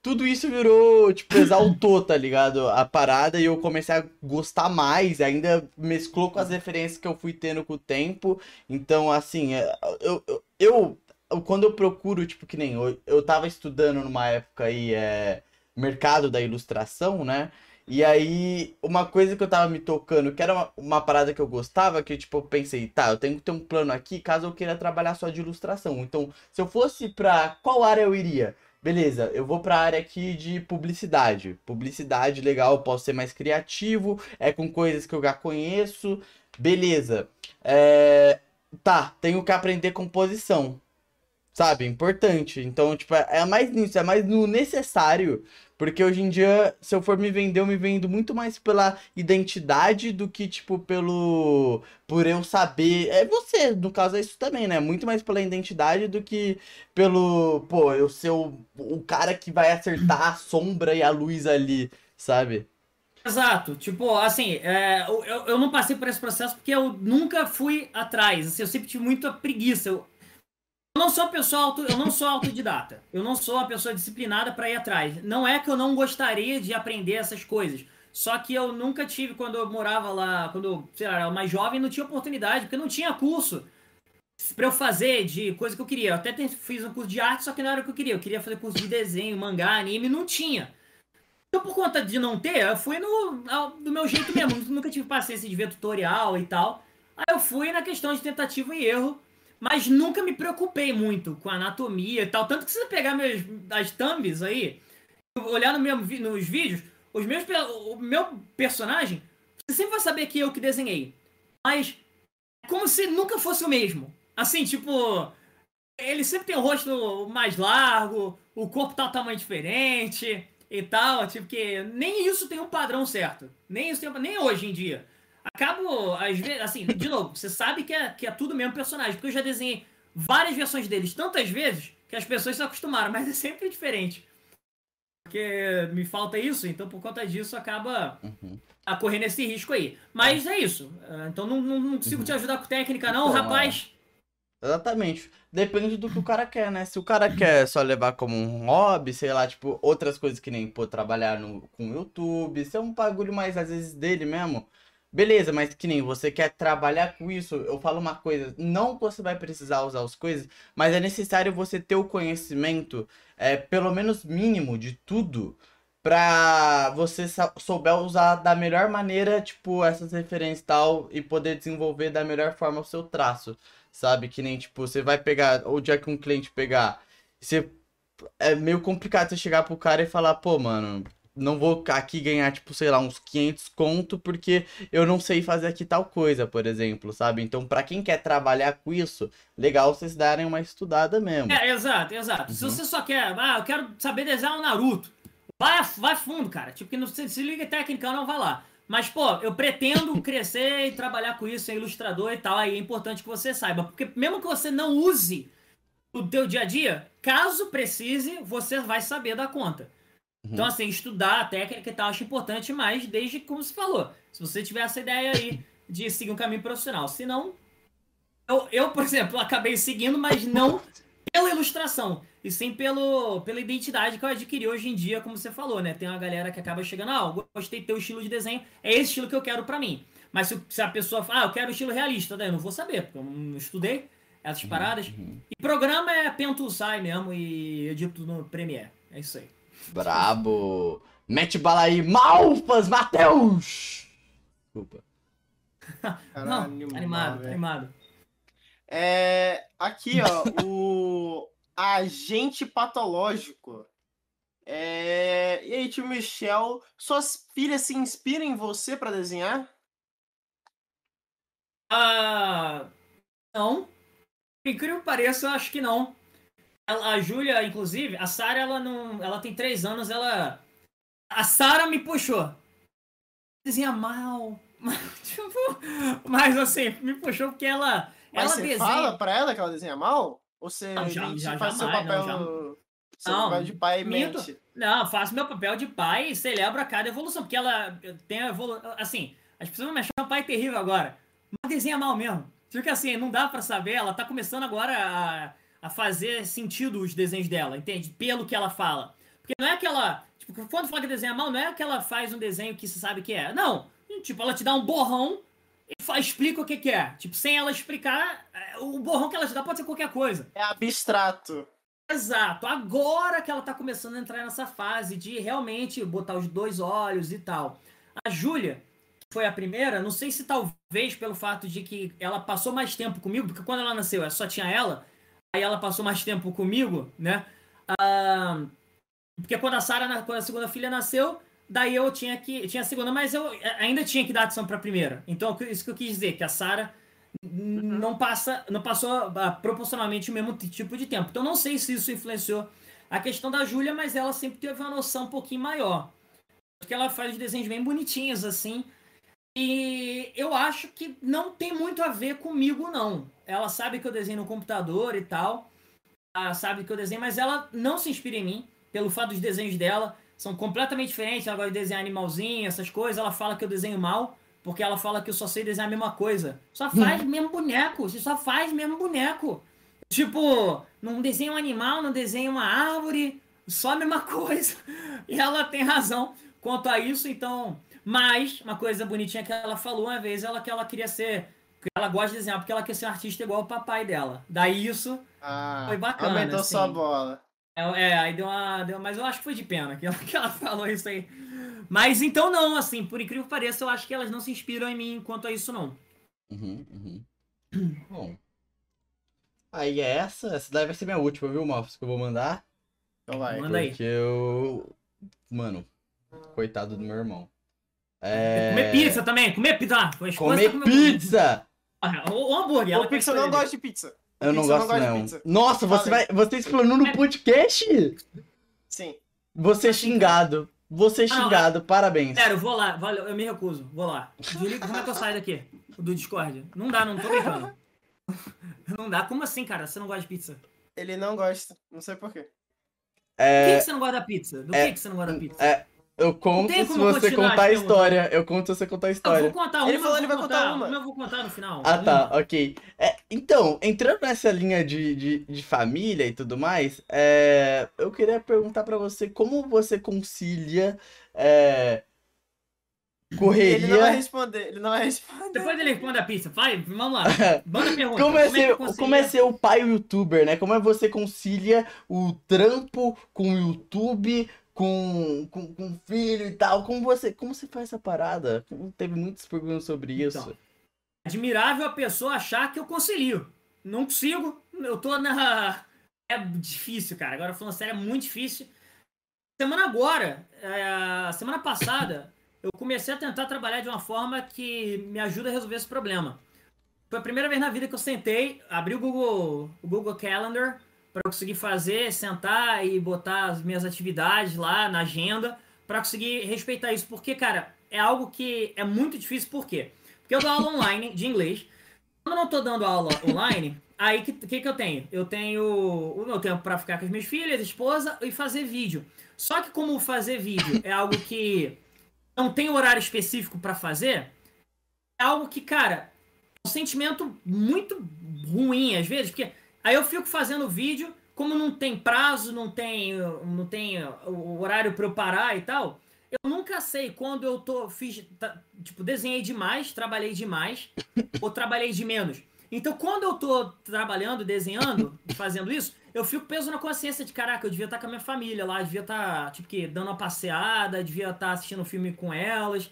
tudo isso virou, tipo, exaltou, tá ligado? A parada e eu comecei a gostar mais, ainda mesclou com as referências que eu fui tendo com o tempo. Então, assim, é, eu, eu, eu quando eu procuro, tipo, que nem eu, eu tava estudando numa época aí, é, mercado da ilustração, né? E aí, uma coisa que eu tava me tocando, que era uma, uma, parada que eu gostava, que tipo, eu pensei, tá, eu tenho que ter um plano aqui caso eu queira trabalhar só de ilustração. Então, se eu fosse pra qual área eu iria? Beleza, eu vou para a área aqui de publicidade. Publicidade, legal, posso ser mais criativo, é com coisas que eu já conheço. Beleza. É... Tá, tenho que aprender composição. Sabe? Importante. Então, tipo, é mais nisso, é mais no necessário Porque hoje em dia, se eu for me vender, eu me vendo muito mais pela identidade do que, tipo, pelo. Por eu saber. É você, no caso, é isso também, né? Muito mais pela identidade do que pelo. Pô, eu ser o, o cara que vai acertar a sombra e a luz ali, sabe? Exato, tipo, assim, é, eu, eu não passei por esse processo porque eu nunca fui atrás, assim, eu sempre tive muita preguiça. Eu não sou pessoa auto, eu não sou autodidata. Eu não sou uma pessoa disciplinada para ir atrás. Não é que eu não gostaria de aprender essas coisas. Só que eu nunca tive quando eu morava lá, quando eu sei lá, era mais jovem, não tinha oportunidade, porque não tinha curso para eu fazer de coisa que eu queria. Eu até fiz um curso de arte, só que não era o que eu queria. Eu queria fazer curso de desenho, mangá, anime, não tinha. Então, por conta de não ter, eu fui no, do meu jeito mesmo. Nunca tive paciência de ver tutorial e tal. Aí eu fui na questão de tentativa e erro mas nunca me preocupei muito com anatomia e tal. Tanto que se você pegar meus, as thumbs aí, olhar no meu, nos vídeos, os meus, o meu personagem, você sempre vai saber que eu que desenhei. Mas é como se nunca fosse o mesmo. Assim, tipo, ele sempre tem o rosto mais largo, o corpo tá um tamanho diferente e tal. Tipo, que nem isso tem um padrão certo. Nem isso tem, nem hoje em dia acabo, às vezes, assim, de novo, você sabe que é, que é tudo mesmo personagem, porque eu já desenhei várias versões deles tantas vezes que as pessoas se acostumaram, mas é sempre diferente. Porque me falta isso, então por conta disso acaba uhum. a correndo esse risco aí. Mas é isso. Ah, então não, não, não consigo uhum. te ajudar com técnica, não, então, rapaz. É. Exatamente. Depende do que o cara quer, né? Se o cara quer só levar como um hobby, sei lá, tipo, outras coisas que nem, pô, trabalhar no, com o YouTube, se é um bagulho mais, às vezes, dele mesmo, Beleza, mas que nem você quer trabalhar com isso, eu falo uma coisa, não você vai precisar usar as coisas, mas é necessário você ter o conhecimento, é, pelo menos mínimo de tudo, pra você souber usar da melhor maneira, tipo, essas referências e tal, e poder desenvolver da melhor forma o seu traço, sabe? Que nem, tipo, você vai pegar, ou dia que um cliente pegar, você... É meio complicado você chegar pro cara e falar, pô, mano, não vou aqui ganhar, tipo, sei lá, uns 500 conto porque eu não sei fazer aqui tal coisa, por exemplo, sabe? Então, para quem quer trabalhar com isso, legal vocês darem uma estudada mesmo. É, exato, exato. Uhum. Se você só quer, ah, eu quero saber desenhar o um Naruto, vai, vai fundo, cara. Tipo, que não se, se liga técnica, não vai lá. Mas, pô, eu pretendo crescer e trabalhar com isso, ser ilustrador e tal, aí é importante que você saiba. Porque mesmo que você não use o teu dia a dia, caso precise, você vai saber dar conta. Então, uhum. Então, assim, estudar a técnica e tal, acho importante, mas desde como se falou, se você tiver essa ideia aí de seguir um caminho profissional. Se não, eu, eu, por exemplo, acabei seguindo, mas não pela ilustração, e sim pelo, pela identidade que eu adquiri hoje em dia, como você falou, né? Tem uma galera que acaba chegando, ah, gostei do teu estilo de desenho, é esse estilo que eu quero para mim. Mas se, se, a pessoa fala, ah, eu quero estilo realista, daí eu não vou saber, porque eu não estudei essas uhum, paradas. Uhum. E programa é Pento Sai mesmo e edito no Premiere. É isso aí. Brabo. Mete bala aí, Malfas, Matheus! Desculpa. Caralho, Não, animado, mal, animado. É, aqui, ó, o agente patológico. É, e aí, tio Michel, suas filhas se inspiram em você para desenhar? Ah, não. Incrível que pareça, eu acho que não a Júlia, inclusive, a Sara, ela não. Ela tem três anos, ela. A Sara me puxou. Desenha mal. tipo, mas assim, me puxou porque ela. Mas ela você desenha... fala pra ela que ela desenha mal? Ou você não, já, já, faz jamais, seu papel. Não, seu não, papel de pai e mente? Não, faço meu papel de pai e celebro a cada evolução. Porque ela tem a evolução. Assim, as pessoas vão me achar um pai terrível agora. Mas desenha mal mesmo. Porque assim, não dá pra saber. Ela tá começando agora a a fazer sentido os desenhos dela, entende? Pelo que ela fala. Porque não é que ela. Tipo, quando fala que desenha mal, não é que ela faz um desenho que se sabe que é. Não. Tipo, ela te dá um borrão e faz, explica o que, que é. Tipo, sem ela explicar, é, o borrão que ela te dá pode ser qualquer coisa. É abstrato. Exato. Agora que ela tá começando a entrar nessa fase de realmente botar os dois olhos e tal. A Júlia, foi a primeira, não sei se talvez pelo fato de que ela passou mais tempo comigo, porque quando ela nasceu só tinha ela, aí ela passou mais tempo comigo, né? Ah, porque quando a Sara, quando a segunda filha nasceu, daí eu tinha que tinha a segunda, mas eu ainda tinha que dar atenção para a primeira. Então isso que eu quis dizer que a Sara não passa, não passou uh, proporcionalmente o mesmo tipo de tempo. Então não sei se isso influenciou a questão da Júlia, mas ela sempre teve uma noção um pouquinho maior. Porque ela faz desenhos bem bonitinhos, assim. E eu acho que não tem muito a ver comigo, não. Ela sabe que eu desenho no computador e tal. Ela sabe que eu desenho, mas ela não se inspira em mim, pelo fato dos desenhos dela são completamente diferentes. Ela gosta de desenhar animalzinho, essas coisas. Ela fala que eu desenho mal, porque ela fala que eu só sei desenhar a mesma coisa. Só faz mesmo boneco, você só faz mesmo boneco. Tipo, não desenha um animal, não desenha uma árvore, só a mesma coisa. E ela tem razão quanto a isso, então. Mas, uma coisa bonitinha que ela falou uma vez, ela que ela queria ser. Ela gosta de desenhar porque ela quer ser um artista igual o papai dela. Daí isso Ah, Foi bacana, Aumentou assim. sua bola. É, é, aí deu uma, deu, mas eu acho que foi de pena que ela, que ela falou isso aí. Mas então não, assim, por incrível que pareça, eu acho que elas não se inspiram em mim quanto a isso não. Uhum, uhum. Bom. Aí é essa. Essa daí vai ser minha última, viu, Malfos? Que eu vou mandar. Então vai. Manda aí. Porque eu. Mano, coitado do meu irmão. É... Comer pizza também, comer pizza. Comer tá comendo- pizza! Ah, O, hambúrguer, ela O Pixel não gosta de pizza. Eu não Pizza, eu gosto, não gosto de não. pizza. Nossa, você vai. Você explanou no podcast? Sim. Você é xingado. Você é Ah, não, xingado, parabéns. Sério, vou lá, valeu, eu me recuso, vou lá. Desliga, como é que eu saio daqui? Do Discord? Não dá, não tô brincando. Não dá, como assim, cara? Você não gosta de pizza? Ele não gosta. Não sei porquê. Por que, É, que você não gosta da pizza? Do é- que, que você não gosta da pizza? é, eu conto tem se como você contar a história. Eu conto se você contar a Eu história. vou contar uma, Ele falou eu ele vou vai contar uma. eu vou contar no final. Ah, tá, Uma. ok. É, então, entrando nessa linha de, de, de família e tudo mais, é, eu queria perguntar pra você como você concilia é, Ele não vai correria. responder. Ele não vai responder. Depois ele responde a pizza. Vai, vamos lá. Manda a pergunta. Como é, ser, eu como consigo- é ser o pai youtuber, né? Como é você concilia o trampo com o YouTube, com, com, com filho e tal? Como você, como você faz essa parada? Teve muitas perguntas sobre isso. Então. Admirável a pessoa achar que eu concilio. Não consigo. Eu tô na. É difícil, cara. Agora falando sério, é muito difícil. Semana agora, é, semana passada, eu comecei a tentar trabalhar de uma forma que me ajuda a resolver esse problema. Foi a primeira vez na vida que eu sentei, abri o Google, o Google Calendar para conseguir fazer, sentar e botar as minhas atividades lá na agenda para conseguir respeitar isso. Porque, cara, é algo que é muito difícil. Por quê? Porque eu dou aula online de inglês. Quando eu não tô dando aula online, aí o que, que, que eu tenho? Eu tenho o meu tempo para ficar com as minhas filhas, esposa e fazer vídeo. Só que como fazer vídeo é algo que não tem horário específico para fazer, é algo que, cara, é um sentimento muito ruim às vezes, porque aí eu fico fazendo vídeo, como não tem prazo, não tem, não tem o horário para eu parar e tal, eu nunca sei quando eu tô fiz, tá, tipo, desenhei demais, trabalhei demais ou trabalhei de menos. Então, quando eu tô trabalhando, desenhando, fazendo isso, eu fico peso na consciência de, caraca, eu devia estar com a minha família lá, devia estar, tipo, que, dando uma passeada, devia estar assistindo um filme com elas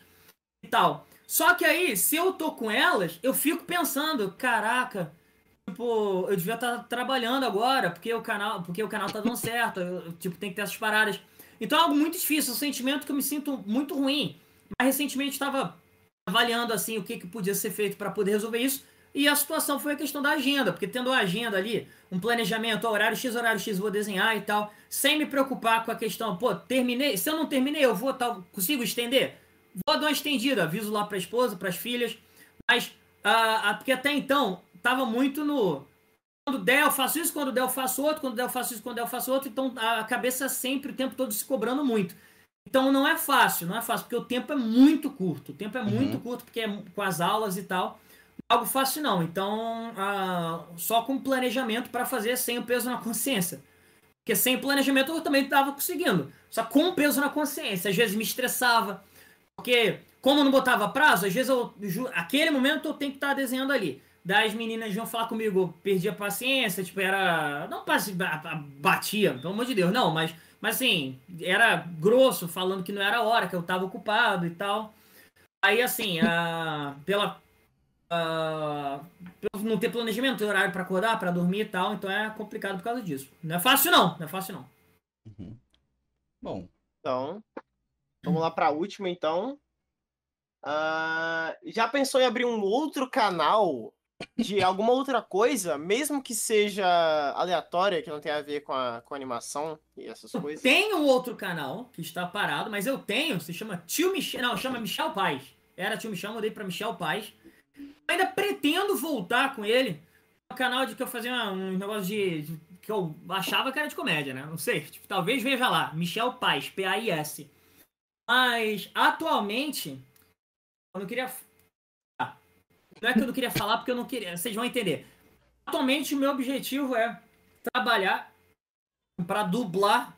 e tal. Só que aí, se eu tô com elas, eu fico pensando, caraca, tipo, eu devia estar trabalhando agora, porque o canal, porque o canal tá dando certo, eu, tipo, tem que ter essas paradas. Então é algo muito difícil, é um sentimento que eu me sinto muito ruim. Mas recentemente estava avaliando assim o que, que podia ser feito para poder resolver isso. E a situação foi a questão da agenda, porque tendo a agenda ali, um planejamento, horário X, horário X, vou desenhar e tal, sem me preocupar com a questão, pô, terminei, se eu não terminei, eu vou, tal, consigo estender? Vou dar uma estendida, aviso lá pra esposa, pras filhas, mas, ah, ah, porque até então, tava muito no, quando der eu faço isso, quando der eu faço outro, quando der eu faço isso, quando der eu faço outro, então a cabeça sempre o tempo todo se cobrando muito. Então não é fácil, não é fácil, porque o tempo é muito curto, o tempo é muito curto, porque é com as aulas e tal, não é algo fácil não, então ah, só com planejamento para fazer sem o peso na consciência. Porque sem planejamento eu também estava conseguindo, só com o peso na consciência, às vezes me estressava, porque como eu não botava prazo, às vezes eu, aquele momento eu tenho que estar desenhando ali. Daí as meninas vinham falar comigo, eu perdia a paciência, tipo, era. Não batia, pelo amor de Deus, não, mas, mas assim, era grosso, falando que não era a hora, que eu tava ocupado e tal. Aí, assim, a, pela. a- pelo não ter planejamento, ter horário pra acordar, pra dormir e tal, então é complicado por causa disso. Não é fácil, não, não é fácil, não. Uhum. Bom, Então, vamos lá pra última, então. Ah, já pensou em abrir um outro canal de alguma outra coisa, mesmo que seja aleatória, que não tenha a ver com a, com a animação e essas coisas. tenho um outro canal que está parado, mas eu tenho, se chama Tio Michel. Não, chama Michel Paz. Era Tio Michel, mudei pra Michel Paz. Ainda pretendo voltar com ele. Um canal de que eu fazia um negócio de, de- que eu achava que era de comédia, né? Não sei. Tipo, talvez veja lá. Michel Paz, P-A-I-S. Mas atualmente, eu não queria. Não é que eu não queria falar porque eu não queria. Vocês vão entender. Atualmente, o meu objetivo é trabalhar para dublar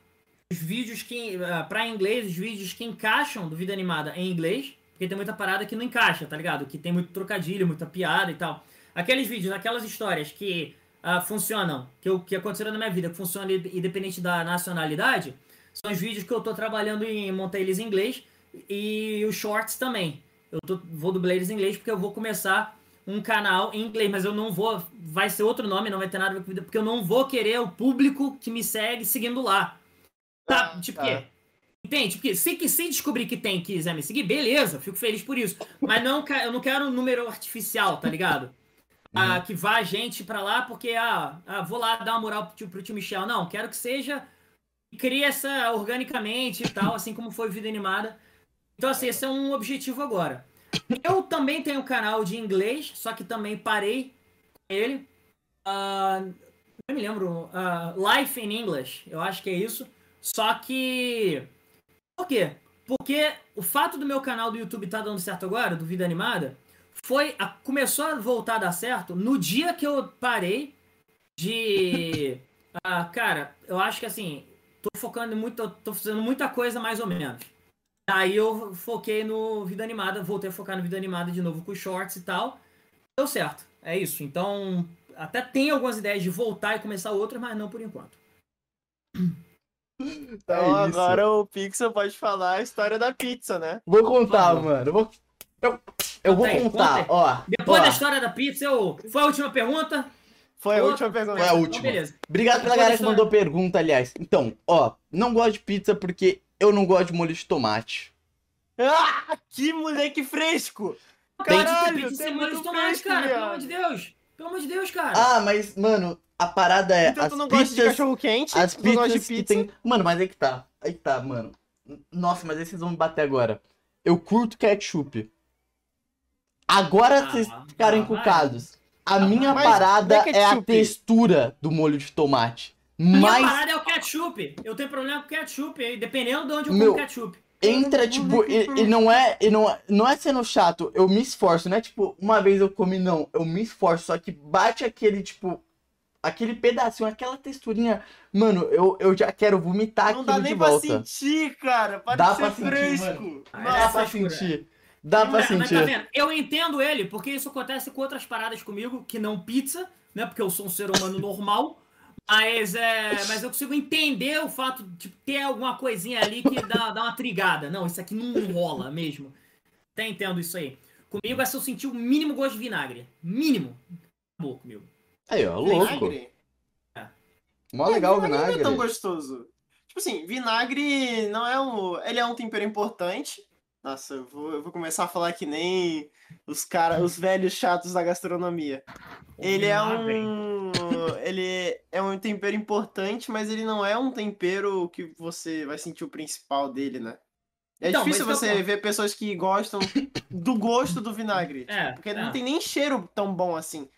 os vídeos que para inglês, os vídeos que encaixam do vida animada em inglês, porque tem muita parada que não encaixa, tá ligado? Que tem muito trocadilho, muita piada e tal. Aqueles vídeos, aquelas histórias que ah, funcionam, que, eu, que aconteceram na minha vida, que funcionam independente da nacionalidade, são os vídeos que eu tô trabalhando em montar eles em inglês e os shorts também. Eu tô, vou dublar eles em inglês porque eu vou começar um canal em inglês, mas eu não vou. Vai ser outro nome, não vai ter nada a ver com vida, porque eu não vou querer o público que me segue seguindo lá. Tá? Ah, tipo tá. quê? Entende? Porque se, que- se descobrir que tem quiser me seguir, beleza, fico feliz por isso. Mas não, eu não quero um número artificial, tá ligado? Ah, que vá gente pra lá porque, ah, ah, vou lá dar uma moral pro tio, pro tio Michel. Não, quero que seja. que Cresça organicamente e tal, assim como foi Vida Animada. Então, assim, esse é um objetivo agora. Eu também tenho um canal de inglês, só que também parei com ele. Ah, não me lembro. ah, Life in English, eu acho que é isso. Só que. Por quê? Porque o fato do meu canal do YouTube estar dando certo agora, do Vida Animada, foi. a- começou a voltar a dar certo no dia que eu parei de. ah, cara, eu acho que assim. Tô focando muito. Tô fazendo muita coisa mais ou menos. Aí eu foquei no Vida Animada, voltei a focar no Vida Animada de novo com os shorts e tal. Deu certo. É isso. Então, até tem algumas ideias de voltar e começar outras, mas não por enquanto. Então É isso. agora o Pixel pode falar a história da pizza, né? Vou contar, mano. Eu vou, eu, eu vou aí, contar, conta ó. Depois ó. da história da pizza, eu... foi a última pergunta? Foi a Ô, última pergunta. Foi a última. Então, beleza. Obrigado pela galera que mandou pergunta, aliás. Então, ó, não gosto de pizza porque eu não gosto de molho de tomate. Ah, que moleque fresco! Caralho, pizza tem sem molho de tomate, fresco, cara. Pelo amor de Deus. Pelo amor de Deus, cara. Ah, mas, mano, a parada é. Então as tu não gosta de pizzas, cachorro quente? As tu não gosta de pizzas que pizza? tem. Mano, mas aí que tá. Aí que tá, mano. Nossa, mas aí vocês vão me bater agora. Eu curto ketchup. Agora Ah, vocês ficaram ah, encucados. A minha mas parada é é a textura do molho de tomate. Minha Mas parada é o ketchup. Eu tenho problema com ketchup, dependendo de onde eu Meu, como ketchup. entra, tipo, e, e não é. E não, é- não é sendo chato, eu me esforço, não é tipo, uma vez eu comi, não. Eu me esforço, só que bate aquele, tipo. Aquele pedacinho, aquela texturinha. Mano, eu, eu já quero vomitar Não aquilo dá de nem pra volta. sentir, cara. Para Dá pra ser sentir, fresco. Ah, Dá pra sentir. Dá pra Mas- Mas tá sentir. vendo? Eu entendo ele, porque isso acontece com outras paradas comigo, que não pizza, né? Porque eu sou um ser humano normal. Mas, é, mas eu consigo entender o fato de tipo, ter alguma coisinha ali que dá, dá uma trigada. Não, isso aqui não rola mesmo. Até entendo isso aí. Comigo é se eu sentir o mínimo gosto de vinagre. Mínimo. Acabou comigo. Aí, ó, louco. Vinagre? Mó legal o Não é tão vinagre. gostoso. Tipo assim, vinagre não é um. Ele é um tempero importante. Nossa, eu vou, eu vou começar a falar que nem os cara, os velhos chatos da gastronomia. Ele é Lá vem. um. Ele é um tempero importante, mas ele não é um tempero que você vai sentir o principal dele, né? É Então, difícil mas você eu- ver pessoas que gostam do gosto do vinagre. É, Porque é. não tem nem cheiro tão bom assim.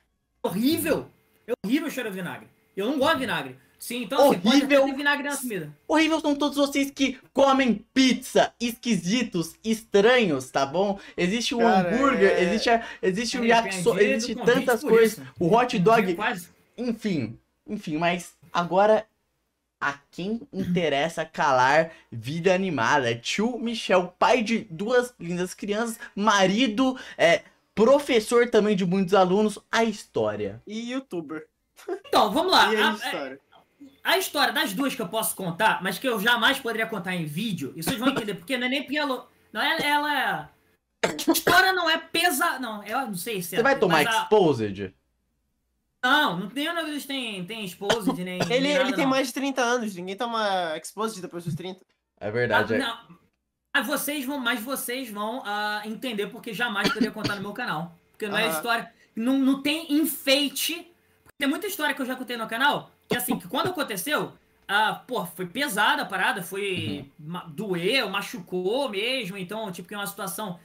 Horrível. É horrível o cheiro de vinagre. Eu não gosto de vinagre. Sim, então assim, pode Horrível. ter vinagre na comida. Horrível são todos vocês que comem pizza, esquisitos, estranhos, tá bom? Existe o Cara, hambúrguer, é- existe, a- existe o yakisoba, Arrependido existe do convite tantas coisas, isso. o hot dog, Quase. Enfim, enfim, mas agora a quem interessa calar vida animada? Tio Michel, pai de duas lindas crianças, marido, é, professor também de muitos alunos, a história. E youtuber. Então, vamos lá. E a A- história. A história das duas que eu posso contar, mas que eu jamais poderia contar em vídeo, e vocês vão entender, porque não é nem pelo. Não é ela. A história não é pesa. Não, eu não sei se é. Você vai tomar a- exposed? Não, não tem nada tem, tem esposa de nem. Ele, nem nada, ele tem não. mais de 30 anos, ninguém toma exposed depois dos 30. É Ah, verdade. é. não. Mas vocês vão, mas vocês vão ah, entender porque jamais poderia contar no meu canal. Porque não é Aham. história. não, não tem enfeite. Tem muita história que eu já contei no canal, que assim, que quando aconteceu, ah, pô, foi pesada a parada, foi. ma- doeu, machucou mesmo, então, tipo, que é uma situação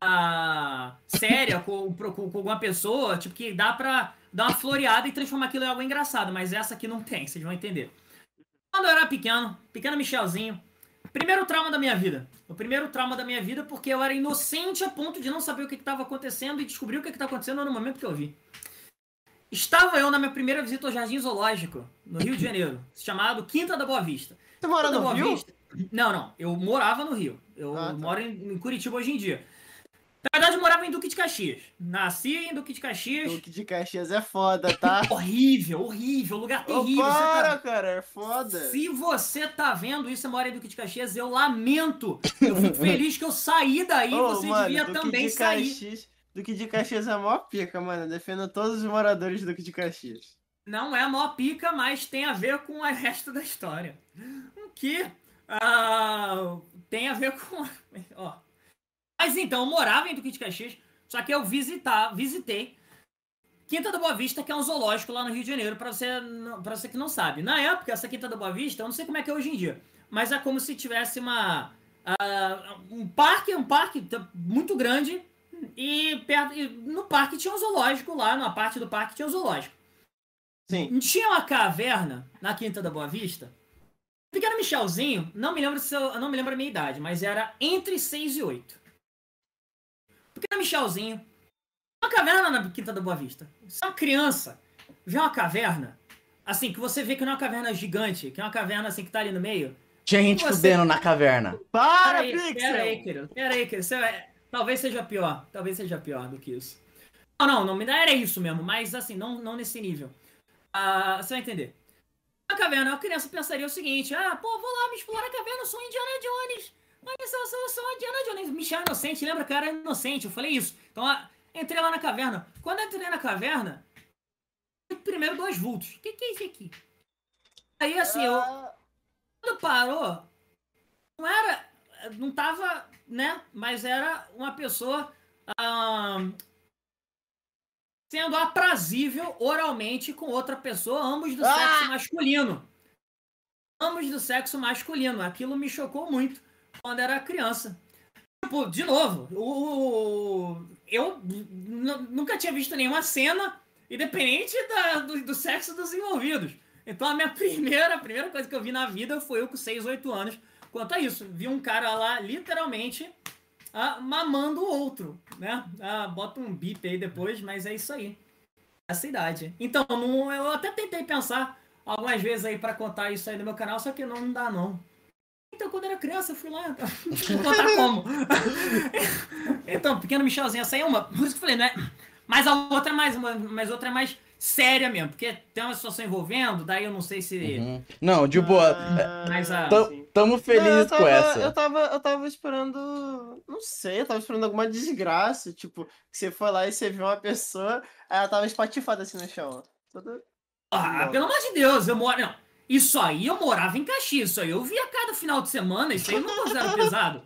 ah, séria com, pro- com, com alguma pessoa, tipo, que dá pra dar uma floreada e transformar aquilo em algo engraçado, mas essa aqui não tem, vocês vão entender. Quando eu era pequeno, pequeno Michelzinho, primeiro trauma da minha vida. O primeiro trauma da minha vida porque eu era inocente a ponto de não saber o que estava acontecendo e descobrir o que estava acontecendo no momento que eu vi. Estava eu na minha primeira visita ao Jardim Zoológico, no Rio de Janeiro, chamado Quinta da Boa Vista. Você mora no Rio? Vista- Não, não. Eu morava no Rio. Eu Ah, tá. moro em Curitiba hoje em dia. Na verdade, eu morava em Duque de Caxias. Nasci em Duque de Caxias. Duque de Caxias é foda, tá? Horrível, horrível, lugar terrível. tá- para, cara, é foda. Se você tá vendo isso, eu moro em Duque de Caxias, eu lamento. Eu fico feliz que eu saí daí, Ô, você mano, devia Duque também de sair. Caxias, Duque de Caxias é a maior pica, mano. Eu defendo todos os moradores do Duque de Caxias. Não é a maior pica, mas tem a ver com o resto da história. O que ah, tem a ver com. Ó. Mas então, eu morava em Duque de Caxias, só que eu visitar, visitei Quinta da Boa Vista, que é um zoológico lá no Rio de Janeiro, para você, pra você que não sabe. Na época, essa Quinta da Boa Vista, eu não sei como é que é hoje em dia, mas é como se tivesse uma. ah, um parque, um parque muito grande, e, perto, e no parque tinha um zoológico lá, na parte do parque tinha um zoológico. Sim. Tinha uma caverna na Quinta da Boa Vista. Pequeno Michelzinho, não me lembro se eu não me lembro a minha idade, mas era entre 6 e 8. Pequeno Michelzinho, uma caverna na Quinta da Boa Vista. Se uma criança vê uma caverna, assim, que você vê que não é uma caverna gigante, que é uma caverna assim que tá ali no meio. Tinha gente Você- fudendo na caverna. Para, Peraí, Pixel! peraí, querido. Peraí, querido. Você Talvez seja pior. Talvez seja pior do que isso. Não, não, não me dá. Era isso mesmo, mas assim, não, não nesse nível. Ah, você vai entender. Na caverna, a criança pensaria o seguinte: ah, pô, vou lá me explorar a caverna, eu sou Indiana Jones. Olha só, eu sou Indiana Jones. Michel inocente, lembra que eu era inocente? Eu falei isso. Então, entrei lá na caverna. Quando eu entrei na caverna, primeiro dois vultos. O que, que é isso aqui? Aí, assim, eu, Ah, quando parou, não era. Não tava, né? Mas era uma pessoa ahn, sendo aprazível oralmente com outra pessoa, ambos do Ah! sexo masculino. Ambos do sexo masculino. Aquilo me chocou muito quando era criança. Tipo, de novo, o, eu nunca tinha visto nenhuma cena, independente da- do, do sexo dos envolvidos. Então a minha primeira, a primeira coisa que eu vi na vida foi eu com 6, 8 anos. Quanto a isso, vi um cara lá, literalmente, ah, mamando o outro, né? Ah, bota um bip aí depois, mas é isso aí. Essa idade. Então, não, eu até tentei pensar algumas vezes aí pra contar isso aí no meu canal, só que não, não dá não. Então, quando eu era criança, eu fui lá. Vou contar como. então, pequeno Michelzinho, essa aí é uma. Por isso que eu falei, né? Mas a outra é mais. uma- Mas outra é mais séria mesmo, porque tem uma situação envolvendo, daí eu não sei se. Uhum. Não, de boa. ah, Mas a-. Tamo felizes tava, com essa. Eu tava, eu tava esperando. Não sei, eu tava esperando alguma desgraça. Tipo, que você foi lá e você viu uma pessoa, aí ela tava espatifada assim no chão. Toda... Ah, Não. pelo amor de Deus, eu moro. Não. Isso aí eu morava em Caxias, isso aí eu via cada final de semana, isso aí eu não considero pesado.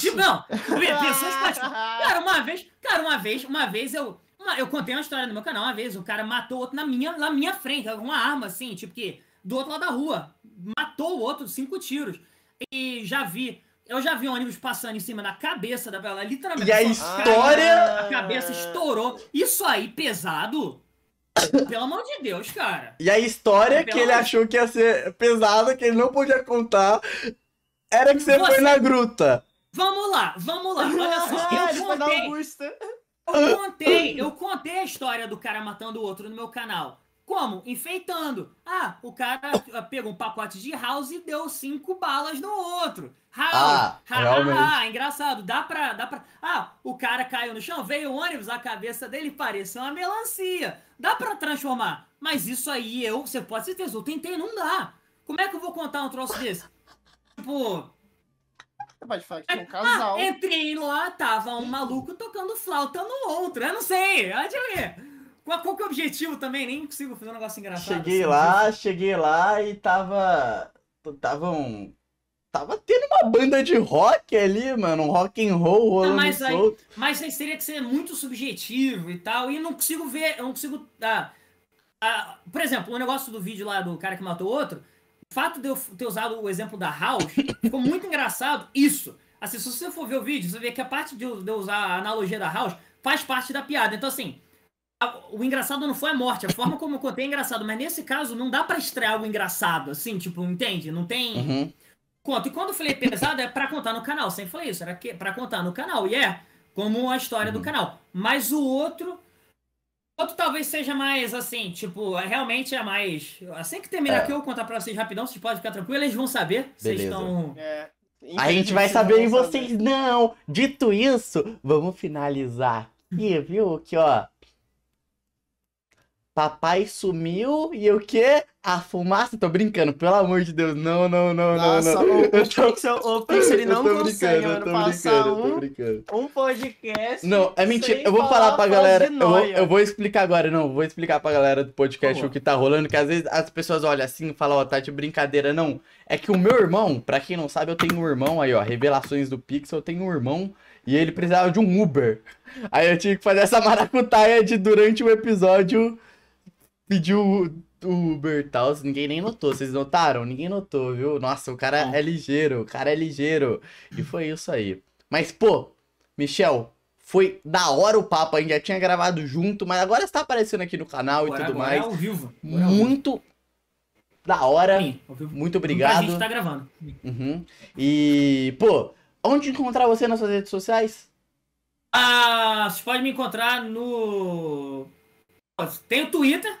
Tipo, não, pessoas. Cara, uma vez, cara, uma vez, uma vez eu. uma- eu contei uma história no meu canal, uma vez, o cara matou outro na minha, na minha frente, com uma arma, assim, tipo que, do outro lado da rua. Matou o outro, cinco tiros. E já vi. Eu já vi um ônibus passando em cima da cabeça da Bela, literalmente. E a história- caiu, A cabeça estourou. Isso aí, pesado? Pelo amor de Deus, cara. E a história Pelo que ele amor- achou que ia ser pesada, que ele não podia contar, era que você, Você- foi na gruta. Vamos lá, vamos lá. Olha só, Ah, ele eu contei, eu contei, eu contei a história do cara matando o outro no meu canal. Como? Enfeitando. Ah, o cara ah, pegou um pacote de house e deu cinco balas no outro. House. Ah, Ha, ha, realmente. ha, engraçado. Dá pra, dá pra. Ah, o cara caiu no chão, veio o ônibus, a cabeça dele parecia uma melancia. Dá pra transformar. Mas isso aí eu, você pode ter certeza, eu tentei, não dá. Como é que eu vou contar um troço desse? Tipo, Você pode falar que tinha um casal. ah, entrei lá, tava um maluco tocando flauta no outro. Eu não sei. ah, eu ver. Qual, qual que é o objetivo também? Nem consigo fazer um negócio engraçado. Cheguei assim, lá, cheguei lá e tava. Estavam tava tendo uma banda de rock ali, mano, um rock and roll rolando mas aí- solto. Mas isso teria que ser muito subjetivo e tal, e não consigo ver, eu não consigo. ah, ah, por exemplo, o negócio do vídeo lá do cara que matou outro, o fato de eu ter usado o exemplo da House ficou muito engraçado. Isso. Assim, se você for ver o vídeo, você vê que a parte de eu, usar a analogia da House faz parte da piada. Então, assim, o engraçado não foi a morte, a forma como eu contei é engraçado, mas nesse caso não dá pra estrear algo engraçado, assim, tipo, entende? Não tem. Uhum. Conto. E quando eu falei pesado, é pra contar no canal. Sempre falei isso, era que, pra contar no canal. E é como a história do canal. Mas o outro. O outro talvez seja mais assim, tipo, é- realmente é mais. Assim que terminar É. aqui, eu vou contar pra vocês rapidão, vocês podem ficar tranquilos, eles vão saber. Vocês estão. É. A gente vai saber e vocês não. Dito isso, vamos finalizar aqui, viu? Aqui, ó. Papai sumiu e o quê? A fumaça? Tô brincando, pelo amor de Deus. Não, não, não, Nossa, não, não. o, Eu o tô- Pixel, o Pixel ele não consegue, mano, passar um, um podcast. Não, é mentira. Eu vou falar pra galera. Eu vou, eu vou explicar agora, não. Vou explicar pra galera do podcast o que tá rolando, que às vezes as pessoas olham assim e falam, ó, tá de brincadeira. Não. É que o meu irmão, pra quem não sabe, eu tenho um irmão aí, ó. Revelações do Pixel, eu tenho um irmão e ele precisava de um Uber. Aí eu tive que fazer essa maracutaia de durante o episódio pedir o Uber e tal. Ninguém nem notou. Vocês notaram? Ninguém notou, viu? Nossa, o cara é ligeiro. O cara é ligeiro. E foi isso aí. Mas, pô, Michel, foi da hora o papo. A gente já tinha gravado junto, mas agora está aparecendo aqui no canal e Agora- tudo agora mais. É ao vivo. Agora é ao vivo. Muito da hora. Sim, ao vivo. Muito A obrigado. gente tá gravando. Uhum. E, pô, onde encontrar você nas suas redes sociais? Ah, vocês podem me encontrar no. Tem o Twitter.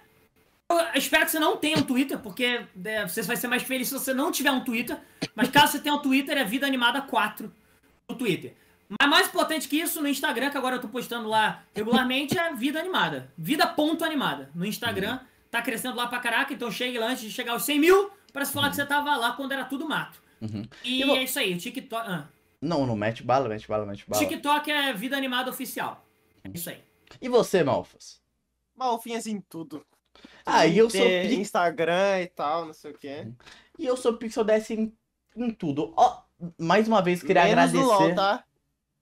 Eu espero que você não tenha um Twitter, porque é, você vai ser mais feliz se você não tiver um Twitter. Mas caso você tenha um Twitter, é Vida Animada 4 no Twitter. Mas mais importante que isso, no Instagram, que agora eu tô postando lá regularmente, é Vida Animada. Vida ponto animada. No Instagram, tá crescendo lá pra caraca, então chegue lá antes de chegar aos 100 mil, pra se falar que você tava lá quando era tudo mato. Uhum. E E é isso aí, o TikTok. ah, Não, não mete bala, mete bala, mete bala. TikTok é Vida Animada Oficial. É Isso aí. E você, Malfas? Malfinhas em tudo. Ah, e eu sou Pix- Instagram e tal, não sei o que. E eu sou Pixel DS em, em tudo. Ó, mais uma vez queria Menos agradecer. LOL, tá?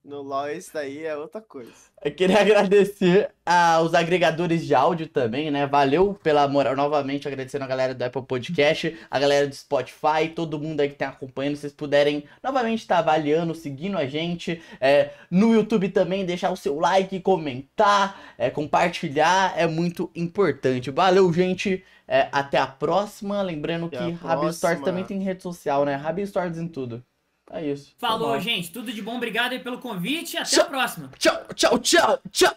No LOL isso daí é outra coisa. Eu queria agradecer aos agregadores de áudio também, né? Valeu pela moral. Novamente agradecendo a galera do Apple Podcast, a galera do Spotify, todo mundo aí que tá acompanhando. Se vocês puderem novamente estar avaliando, seguindo a gente. É, no YouTube também, deixar o seu like, comentar, é, compartilhar. É muito importante. Valeu, gente. É, até a próxima. Lembrando Até que Rabi Stories também tem rede social, né? Rabi Stories em tudo. É isso. Tá Falou, bom. gente. Tudo de bom. Obrigado aí pelo convite. Até Tchau. a próxima. Tchau, tchau, tchau, tchau.